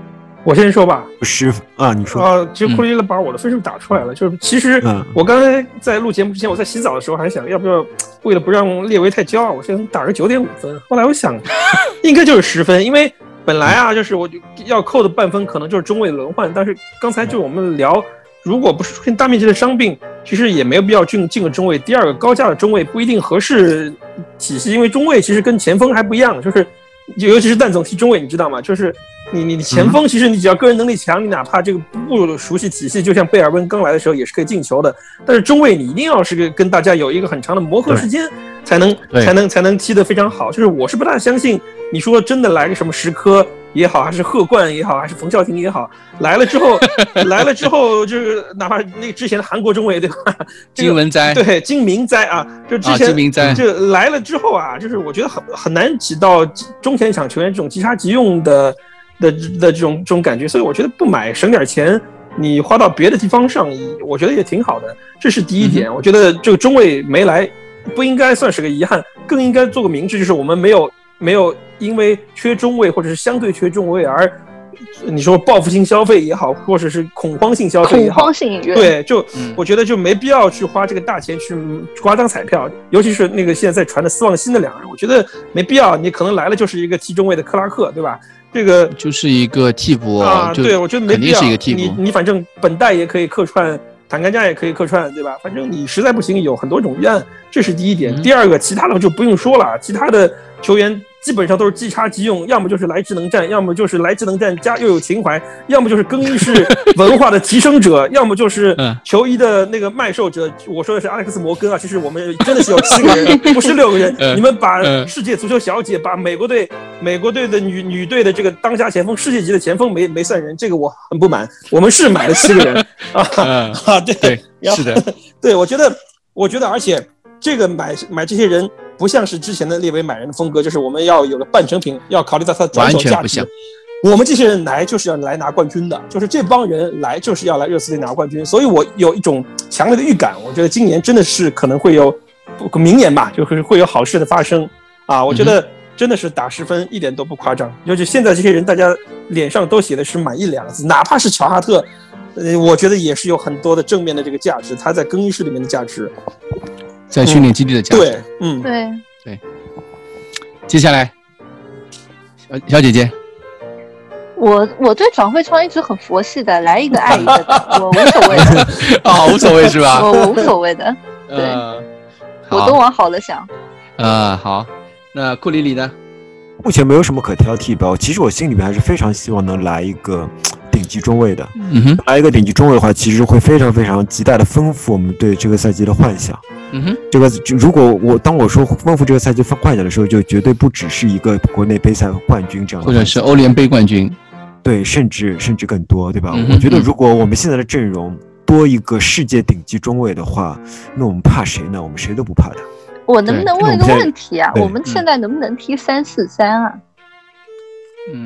我先说吧，
师傅啊，你说，
啊，其实库里了把我的分数打出来了，就是其实
嗯
我刚才在录节目之前，我在洗澡的时候还想要不要为了不让列维太骄傲，我先打个九点五分。后来我想，应该就是十分，因为本来啊，就是我就要扣的半分可能就是中卫轮换，但是刚才就我们聊，如果不是出现大面积的伤病，其实也没有必要进进个中卫。第二个高价的中卫不一定合适体系，因为中卫其实跟前锋还不一样，就是尤其是蛋总踢中卫，你知道吗？就是你你你前锋，其实你只要个人能力强，你哪怕这个不熟悉体系，就像贝尔温刚来的时候也是可以进球的。但是中卫你一定要是个跟大家有一个很长的磨合时间，才能才能才能踢得非常好。就是我是不大相信你说真的来个什么石科。也好，还是贺冠也好，还是冯孝庭也好，来了之后，来了之后，就是哪怕那之前的韩国中卫对吧？
金文哉
对金明哉啊，就之前
金明哉
就来了之后啊，就是我觉得很很难起到中前场球员这种即插即用的的的这种这种感觉，所以我觉得不买省点钱，你花到别的地方上，我觉得也挺好的。这是第一点，我觉得这个中卫没来，不应该算是个遗憾，更应该做个明智，就是我们没有没有。因为缺中卫或者是相对缺中卫而，你说报复性消费也好，或者是恐慌性消费也好，
恐慌性引
对，就我觉得就没必要去花这个大钱去刮张彩票，尤其是那个现在在传的斯旺新的两人，我觉得没必要。你可能来了就是一个踢中卫的克拉克，对吧？这个
就是一个替补
啊，对，我觉得没必要。
是一个替补。
你你反正本代也可以客串，坦甘加也可以客串，对吧？反正你实在不行，有很多种预案，这是第一点。第二个，其他的就不用说了，其他的球员。基本上都是即插即用，要么就是来智能战，要么就是来智能战加又有情怀，要么就是更衣室文化的提升者，要么就是球衣的那个卖售者。我说的是阿莱克斯摩根啊，其实我们真的是有七个人，不是六个人。你们把世界足球小姐，把美国队、美国队的女女队的这个当家前锋、世界级的前锋没没算人，这个我很不满。我们是买了七个人 啊啊，对，
是的，
对我觉得，我觉得，而且这个买买这些人。不像是之前的列维买人的风格，就是我们要有个半成品，要考虑到它的转手价值。我们这些人来就是要来拿冠军的，就是这帮人来就是要来热刺队拿冠军。所以我有一种强烈的预感，我觉得今年真的是可能会有，明年吧，就是会有好事的发生啊！我觉得真的是打十分一点都不夸张。尤其现在这些人，大家脸上都写的是满意两个字，哪怕是乔哈特，呃，我觉得也是有很多的正面的这个价值，他在更衣室里面的价值。
在训练基地的价值，
对，嗯，
对，
对。接下来，小小姐姐，
我我对转会窗一直很佛系的，来一个爱一个，我无所谓的。
啊，无所谓是吧？
我 我无所谓的，对，我都往好了想。
啊，好，那库里里呢？
目前没有什么可挑剔的，其实我心里面还是非常希望能来一个。顶级中卫的，
嗯哼，
来一个顶级中卫的话，其实会非常非常极大的丰富我们对这个赛季的幻想。
嗯哼，
这个就如果我当我说丰富这个赛季幻想的时候，就绝对不只是一个国内杯赛冠军这样，
或者是欧联杯冠军，
对，甚至甚至更多，对吧？我觉得如果我们现在的阵容多一个世界顶级中卫的话，那我们怕谁呢？我们谁都不怕的。
我能不能问一个问题啊？我们现在能不能踢三四三啊？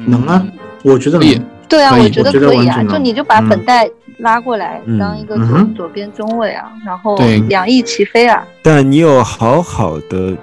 能啊，我觉得
能。
对啊，我觉得可以啊，就你就把本代拉过来当一个左左边中卫啊，然后两翼齐飞啊。
但你有好好的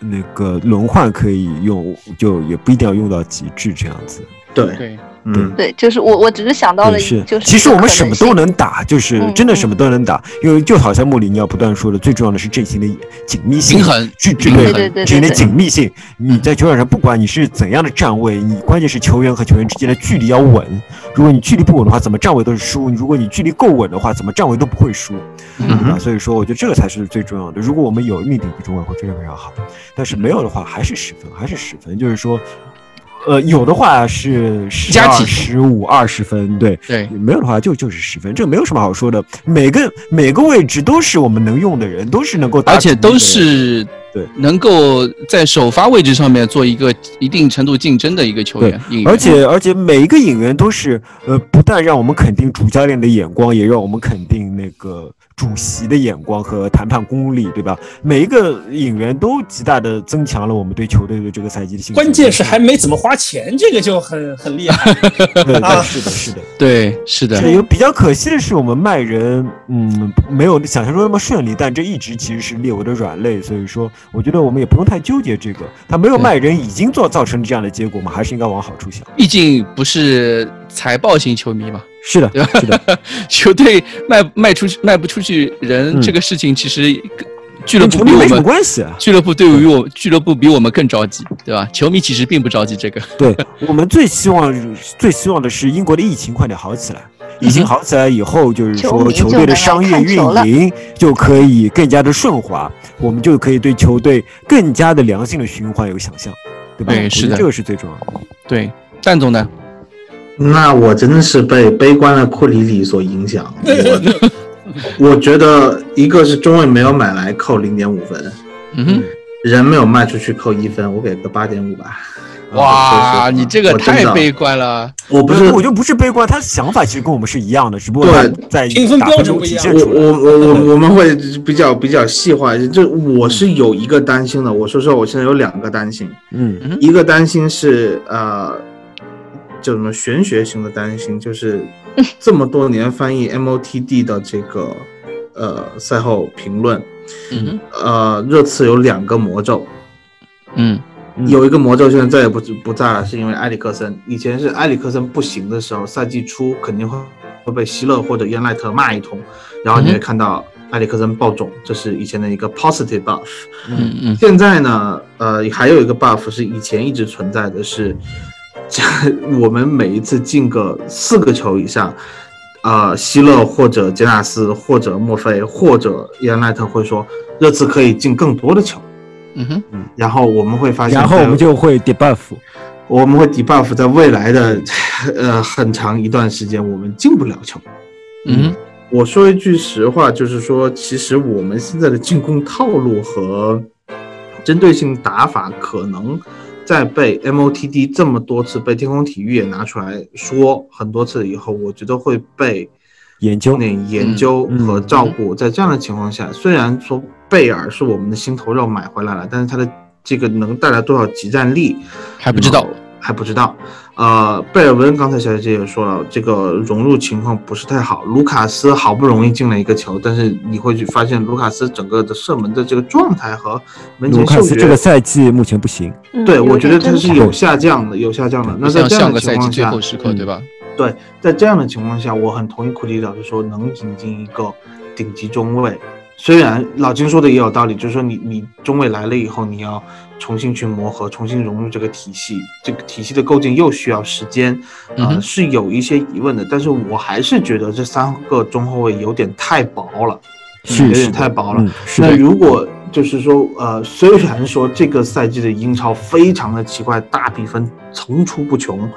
那个轮换可以用，就也不一定要用到极致这样子。
对
对。
嗯，
对，就是我，我只是想到了，就是
其实我们什么都能打，就是真的什么都能打，因为就好像穆里尼奥不断说的，最重要的是阵型的紧密性、
平衡、
距
对对对，
阵型的紧密性。你在球场上，不管你是怎样的站位，你关键是球员和球员之间的距离要稳。如果你距离不稳的话，怎么站位都是输；如果你距离够稳的话，怎么站位都不会输，对吧？所以说，我觉得这个才是最重要的。如果我们有一名顶级中卫，会非常非常好；但是没有的话，还是十分，还是十分。就是说。呃，有的话是加起、十五、二十分，对
对，
没有的话就就是十分，这个没有什么好说的。每个每个位置都是我们能用的人，都是能够，
而且都是
对，
能够在首发位置上面做一个一定程度竞争的一个球员。
而且而且每一个引援都是呃，不但让我们肯定主教练的眼光，也让我们肯定那个。主席的眼光和谈判功力，对吧？每一个引援都极大的增强了我们对球队的这个赛季的信心。
关键是还没怎么花钱，这个就很很厉害。
对，是的，是的，
对，是的。
有比较可惜的是，我们卖人，嗯，没有想象中那么顺利。但这一直其实是列维的软肋，所以说，我觉得我们也不用太纠结这个。他没有卖人，已经做造成这样的结果嘛，还是应该往好处想。
毕竟不是财报型球迷嘛。
是的，对吧？是的，
球队卖卖出去卖不出去人这个事情，其实俱乐部
比我们关系。
啊俱乐部对于我俱乐部比我们更着急，对吧？球迷其实并不着急这个。
对我们最希望最希望的是英国的疫情快点好起来。疫情好起来以后，就是说球队的商业运营就可以更加的顺滑，我们就可以对球队更加的良性的循环有想象。对吧？
对
这个是最重要的。
对，蛋总呢？
那我真的是被悲观的库里里所影响。我我觉得一个是中卫没有买来扣零点五分，
嗯哼，
人没有卖出去扣一分，我给个八点五吧。
哇，
啊
你这个太悲观了。
我不是
我就不是悲观，他的想法其实跟我们是一样的，只不过在
评分标准不一样
中体现
我
出来。
我我我我们会比较比较细化，就我是有一个担心的。我说实话，我现在有两个担心，
嗯
一个担心是呃，叫什么玄学型的担心，就是 这么多年翻译 MOTD 的这个呃赛后评论，
嗯
呃，热刺有两个魔咒，
嗯
嗯
有一个魔咒现在再也不不在了，是因为埃里克森。以前是埃里克森不行的时候，赛季初肯定会会被希勒或者伊恩赖特骂一通，然后你会看到埃里克森爆种，这是以前的一个 positive buff。
嗯嗯
现在呢，呃，还有一个 buff 是以前一直存在的是，这我们每一次进个四个球以上，呃，希勒或者杰纳斯或者墨菲或者伊恩赖特会说，热刺可以进更多的球。
嗯哼，
然后我们会发现，
然后我们就会 debuff。
我们会 debuff 在未来的 呃很长一段时间，我们进不了球。
嗯，
我说一句实话，就是说，其实我们现在的进攻套路和针对性打法，可能在被 MOTD 这么多次，被天空体育也拿出来说很多次以后，我觉得会被
研究
研究
嗯
和照顾。在这样的情况下，虽然说贝尔是我们的心头肉买回来了，但是他的这个能带来多少集战力，
还不知道。
还不知道。呃，贝尔文刚才小姐姐也说了，这个融入情况不是太好。卢卡斯好不容易进了一个球，但是你会去发现卢卡斯整个的射门的这个状态和门
卢
前嗅觉，
卡斯这个赛季目前不行。
嗯
对
有
我觉得他是有下降的，有下降的。那在这样
上个赛季
的情况下，
最后时刻，
嗯
对吧？
对，在这样的情况下，我很同意库里老师说，能引进一个顶级中卫。虽然老金说的也有道理，就是说你你中卫来了以后，你要重新去磨合，重新融入这个体系，这个体系的构建又需要时间，呃，
嗯
是有一些疑问的。但是我还是觉得这三个中后卫有点太薄了，有点
是是
太薄了。那，如果就是说，呃，虽然说这个赛季的英超非常的奇怪，大比分层出不穷，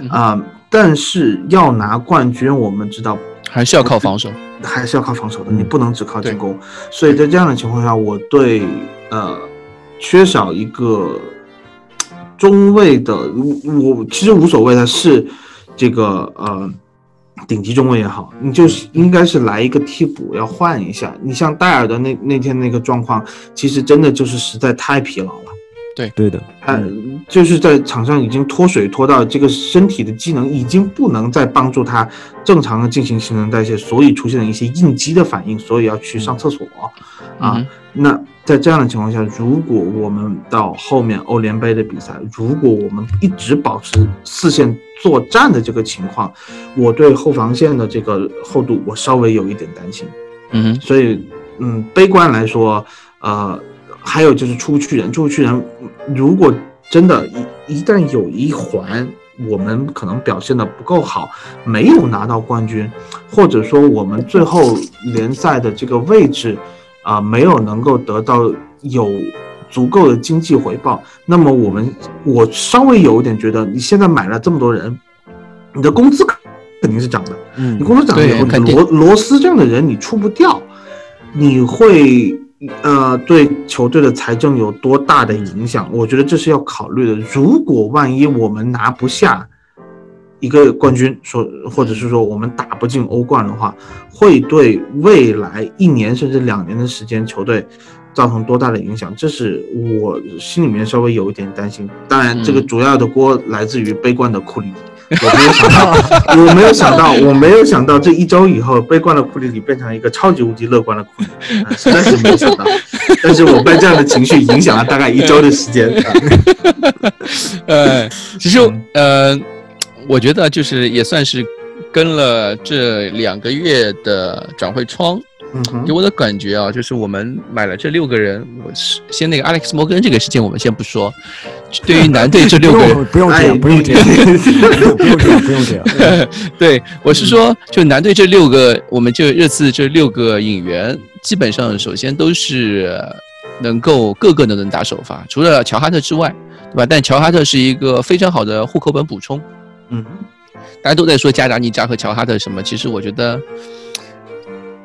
嗯
啊、但是要拿冠军，我们知道
还是要靠防守。
还是要靠防守的，
嗯
你不能只靠进攻。所以在这样的情况下，我对呃缺少一个中卫的，我我其实无所谓的是这个呃顶级中卫也好，你就是应该是来一个替补，要换一下。你像戴尔的那那天那个状况，其实真的就是实在太疲劳了。
对对的，
他就是在场上已经脱水脱到这个身体的机能已经不能再帮助他正常的进行新陈代谢，所以出现了一些应激的反应，所以要去上厕所啊。
嗯
那在这样的情况下，如果我们到后面欧联杯的比赛，如果我们一直保持四线作战的这个情况，我对后防线的这个厚度我稍微有一点担心。
嗯，
所以，嗯，悲观来说，呃，还有就是出不去人，出不去人，如果真的一一旦有一环我们可能表现的不够好，没有拿到冠军，或者说我们最后联赛的这个位置啊、没有能够得到有足够的经济回报，那么我们我稍微有一点觉得，你现在买了这么多人，你的工资肯定是涨的。
嗯
你工资涨了以后，罗罗斯这样的人你出不掉，你会呃对球队的财政有多大的影响？我觉得这是要考虑的。如果万一我们拿不下一个冠军，说或者是说我们打不进欧冠的话，会对未来一年甚至两年的时间球队。造成多大的影响？这是我心里面稍微有一点担心。当然，这个
嗯
主要的锅来自于悲观的库里。我没有想到，我没有想到，我没有想到这一周以后，悲观的库里里变成一个超级无敌乐观的库里，啊实在是没有想到。但是我被这样的情绪影响了大概一周的时间。啊
呃，其实呃，我觉得就是也算是跟了这两个月的转会窗，给我的感觉啊，就是我们买了这六个人，我是先那个 Alex 摩根这个事情我们先不说，对于男队这六个人，
不用这样，
哎
不用这样，不用这样，不用这样。
对 我是说，就男队这六个，我们就热刺这六个引援，基本上首先都是能够个个都能打首发，除了乔哈特之外，对吧？但乔哈特是一个非常好的户口本补充。
嗯，
大家都在说加达尼加和乔哈特什么，其实我觉得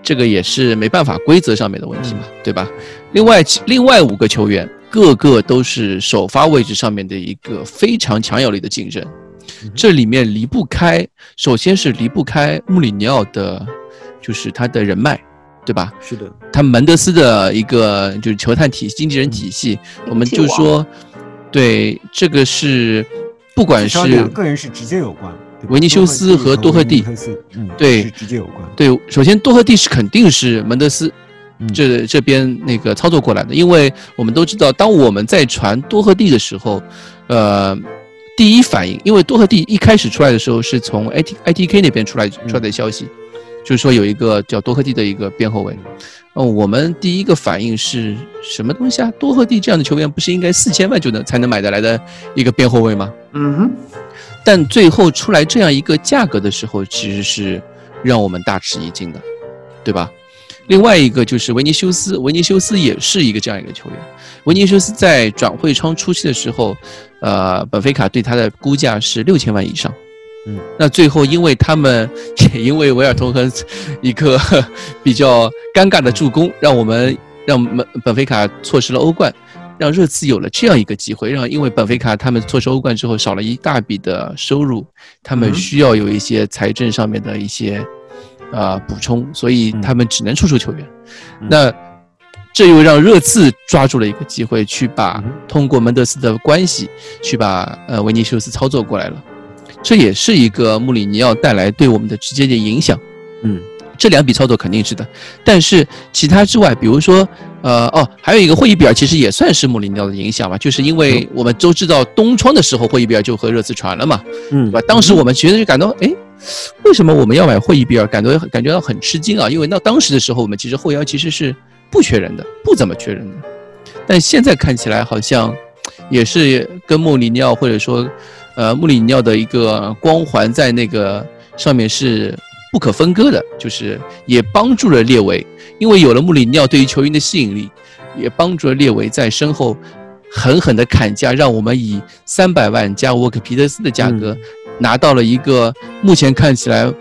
这个也是没办法，规则上面的问题嘛，对吧？另外，另外五个球员个个都是首发位置上面的一个非常强有力的竞争，这里面离不开，首先是离不开穆里尼奥的，就是他的人脉。对吧？
是的，
他门德斯的一个就是球探体经纪人体系，我们就说，对这个是，不管是
两个人是直接有关，
维尼修斯和多赫蒂，
嗯，
对，
是直接有关。
对，首先多赫蒂是肯定是门德斯这这边那个操作过来的，因为我们都知道，当我们在传多赫蒂的时候，呃，第一反应，因为多赫蒂一开始出来的时候是从 I T I T K 那边出来出来的消息。就是说有一个叫多赫蒂的一个边后卫，哦，我们第一个反应是什么东西啊？多赫蒂这样的球员不是应该四千万就能才能买得来的一个边后卫吗？
嗯哼。
但最后出来这样一个价格的时候，其实是让我们大吃一惊的，对吧？另外一个就是维尼修斯，维尼修斯也是一个这样一个球员。维尼修斯在转会窗初期的时候，呃，本菲卡对他的估价是六千万以上。
嗯，
那最后因为他们 也因为维尔通和一个比较尴尬的助攻，让我们让本本菲卡错失了欧冠，让热刺有了这样一个机会，让因为本菲卡他们错失欧冠之后少了一大笔的收入，他们需要有一些财政上面的一些啊补充，所以他们只能出售球员。那这又让热刺抓住了一个机会，去把通过门德斯的关系去把呃维尼修斯操作过来了。这也是一个穆里尼奥带来对我们的直接的影响，
嗯，
这两笔操作肯定是的，但是其他之外，比如说，呃，哦，还有一个会议比尔，其实也算是穆里尼奥的影响吧，就是因为我们都知道东窗的时候，会议比尔就和热刺传了嘛，
嗯，
对吧？当时我们觉得就感到，哎，为什么我们要买会议比尔？感觉感觉到很吃惊啊，因为那当时的时候，我们其实后腰其实是不缺人的，不怎么缺人的，但现在看起来好像也是跟穆里尼奥或者说。呃，穆里尼奥的一个光环在那个上面是不可分割的，就是也帮助了列维，因为有了穆里尼奥对于球员的吸引力，也帮助了列维在身后狠狠的砍价，让我们以三百万加沃克皮特斯的价格拿到了一个目前看起来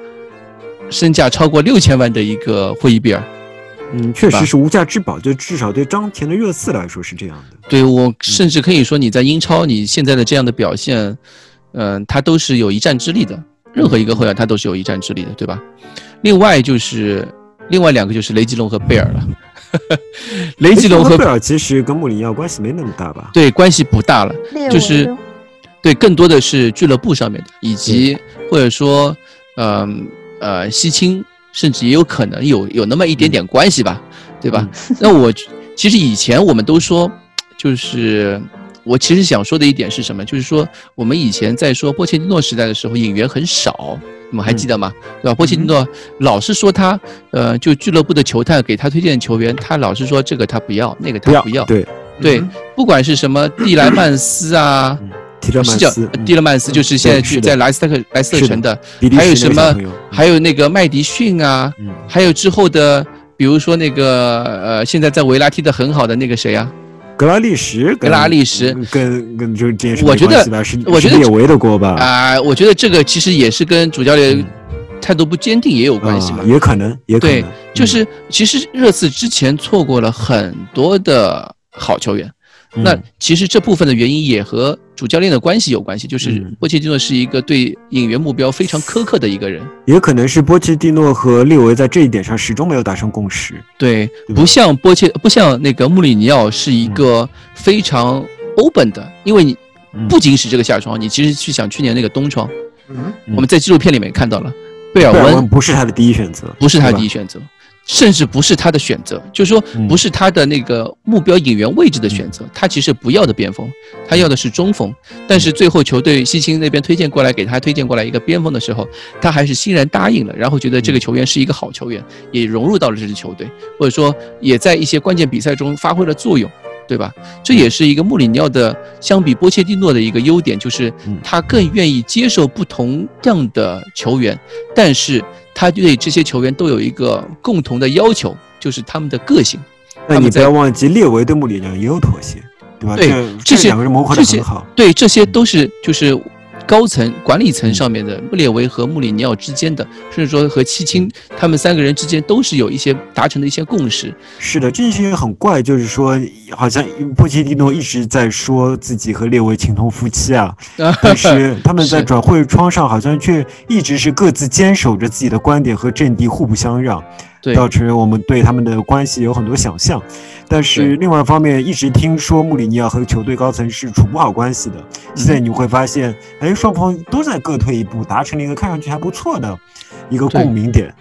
身价超过六千万的一个霍伊比尔。
嗯，确实是无价之宝，就至少对张田的热刺来说是这样的。
对我甚至可以说，你在英超你现在的这样的表现。嗯，他都是有一战之力的，任何一个后腰他都是有一战之力的，对吧？另外就是另外两个就是雷吉隆和贝尔了。雷吉隆和
贝尔其实跟穆里尼奥关系没那么大吧？
对，关系不大了，就是对，更多的是俱乐部上面的，以及或者说，嗯呃，西青，甚至也有可能有有那么一点点关系吧，对吧？那我其实以前我们都说，就是。我其实想说的一点是什么？就是说，我们以前在说波切蒂诺时代的时候，引援很少，你们还记得吗？对吧？波切蒂诺老是说他，呃，就俱乐部的球探给他推荐球员，他老是说这个他不要，那个他不要。
对
对，不管是什么 蒂莱曼斯啊，
蒂勒曼斯，
蒂勒曼斯就是现在去在莱斯特克莱斯特城的，还有什么？还有那个麦迪逊啊，还有之后的，比如说那个呃，现在在维拉踢得很好的那个谁啊？
格拉利什，
格拉利什
跟跟就这件事
我觉得我觉得
列维的锅吧？
啊，我觉得这个其实也是跟主教练态度不坚定也有关系嘛。
也可能，也可
能。对，就是其实热刺之前错过了很多的好球员。那其实这部分的原因也和主教练的关系有关系，就是波切蒂诺是一个对引援目标非常苛刻的一个人，
也可能是波切蒂诺和列维在这一点上始终没有达成共识。
对，不像波切，不像那个穆里尼奥是一个非常 open 的，因为你不仅是这个夏窗，你其实去想去年那个冬窗，嗯。我们在纪录片里面看到了，贝尔温
不是他的第一选择，
不是他的第一选择。甚至不是他的选择，就是说不是他的那个目标引援位置的选择。他其实不要的边锋，他要的是中锋。但是最后球队西青那边推荐过来给他推荐过来一个边锋的时候，他还是欣然答应了，然后觉得这个球员是一个好球员，也融入到了这支球队，或者说也在一些关键比赛中发挥了作用，对吧？这也是一个穆里尼奥的相比波切蒂诺的一个优点，就是他更愿意接受不同样的球员，但是。他对这些球员都有一个共同的要求，就是他们的个性。
那你不要忘记，列维对穆里尼奥也有妥协。对吧？
对
这
这些
两个人磨合的很好。
对，这些都是就是高层管理层上面的穆列维和穆里尼奥之间的，甚至说和七青他们三个人之间都是有一些达成的一些共识。
是的，这件事情很怪，就是说，好像波切蒂诺一直在说自己和列维情同夫妻啊，但是他们在转会窗上好像却一直是各自坚守着自己的观点和阵地，互不相让。
对，
造成我们对他们的关系有很多想象，但是另外一方面，一直听说穆里尼奥和球队高层是处不好关系的。现在你会发现，哎，双方都在各退一步，达成了一个看上去还不错的一个共鸣点。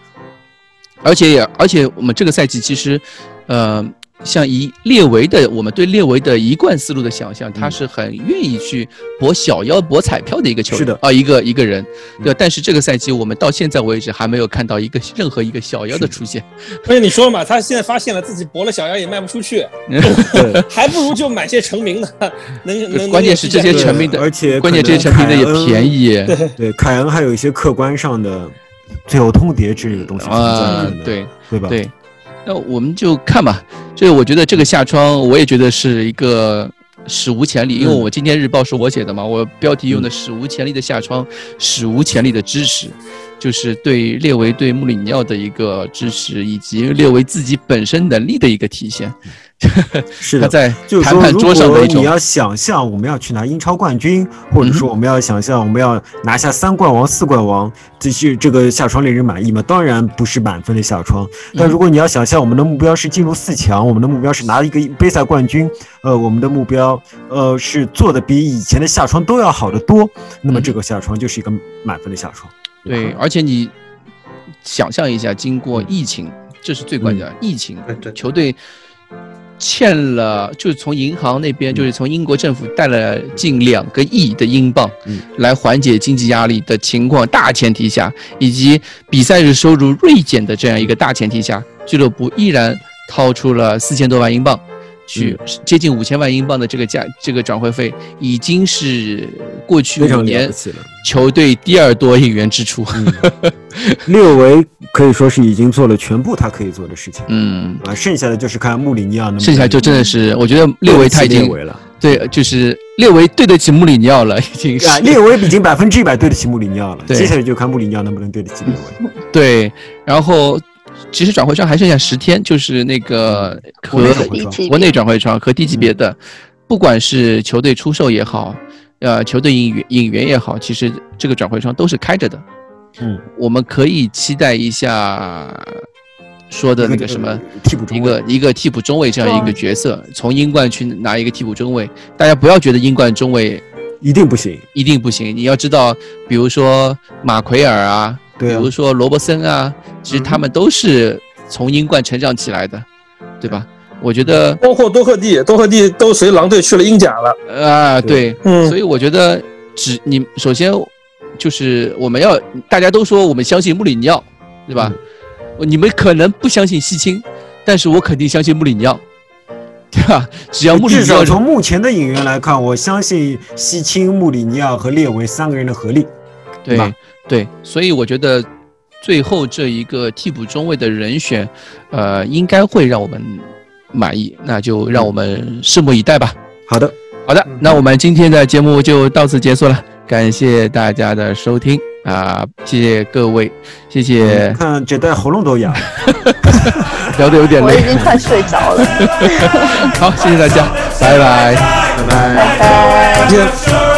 而且也而且我们这个赛季其实，呃，像以列维的我们对列维的一贯思路的想象，他是很愿意去博小妖、博彩票的一个球员，
是的
啊、一个一个人，对吧？但是这个赛季我们到现在为止还没有看到一个任何一个小妖的出现。
所以你说嘛，他现在发现了自己博了小妖也卖不出去，
对，
还不如就买些成名的，能能。
关键是这些成名的，
而且
关键这些成名的也便。宜。
对对，凯恩还有一些客观上的最后通牒之类的东西存在
啊，对
对吧？
对，那我们就看吧。这我觉得这个下窗，我也觉得是一个史无前例，因为
嗯
我今天日报是我写的嘛，我标题用的“史无前例的下窗，史无前例的支持”，就是对列维对穆里尼奥的一个支持，以及列维自己本身能力的一个体现。
是的。
他在
就是说，
谈判桌上的一种，
如果你要想象我们要去拿英超冠军，或者说我们要想象我们要拿下三冠王、四冠王，这是这个下窗令人满意吗？当然不是满分的下窗。但如果你要想象我们的目标是进入四强，我们的目标是拿一个杯赛冠军，呃，我们的目标呃是做的比以前的下窗都要好得多，那么
嗯
这个下窗就是一个满分的下窗。
对，而且你想象一下，经过疫情，这是最关键的，疫情球队欠了，就是从银行那边，就是从英国政府贷了近两个亿的英镑
嗯，
来缓解经济压力的情况大前提下，以及比赛日收入锐减的这样一个大前提下，俱乐部依然掏出了四千多万英镑。去接近五千万英镑的这个价，这个转会费已经是过去五年。球队第二多引援支出。
列维可以说是已经做了全部他可以做的事情，
嗯，
啊，剩下的就是看穆里尼奥能
剩下就真的是，我觉得列维他已经
了。
对，就是列维对得起穆里尼奥了，已经是
啊，列维已经百分之一百对得起穆里尼奥了，
对
接下来就看穆里尼奥能不能对得起列维。
对。然后其实转会窗还剩下十天，就是那个
国内
和
转会窗。
国内转会窗和低级别的，不管是球队出售也好，呃，球队引援引援也好，其实这个转会窗都是开着的。
嗯，
我们可以期待一下说的那个什么。
替补中卫。
一个一个替补中卫这样一个角色，从英冠去拿一个替补中卫，大家不要觉得英冠中卫
一定不行，
一定不行，你要知道，比如说马奎尔啊，比
对啊
如说罗伯森啊，其实他们都是从英冠成长起来的，对吧？我觉得
包括多赫蒂，多赫蒂都随狼队去了英甲了。
啊，对，
嗯
所以我觉得只你首先就是我们要大家都说我们相信穆里尼奥，对吧？你们可能不相信西青，但是我肯定相信穆里尼奥，对吧？只要穆里
至
尼奥
少从目前的引援来看，我相信西青、穆里尼奥和列维三个人的合力。对吧
对对，所以我觉得最后这一个替补中卫的人选，呃，应该会让我们满意，那就让我们拭目以待吧。
好的，
好的，那我们今天的节目就到此结束了，感谢大家的收听啊、谢谢各位，谢谢，
看觉得喉咙都哑了。
聊得有点累
我已，经快睡着了，
好，谢谢大家，拜拜。
拜拜。
拜拜。
见。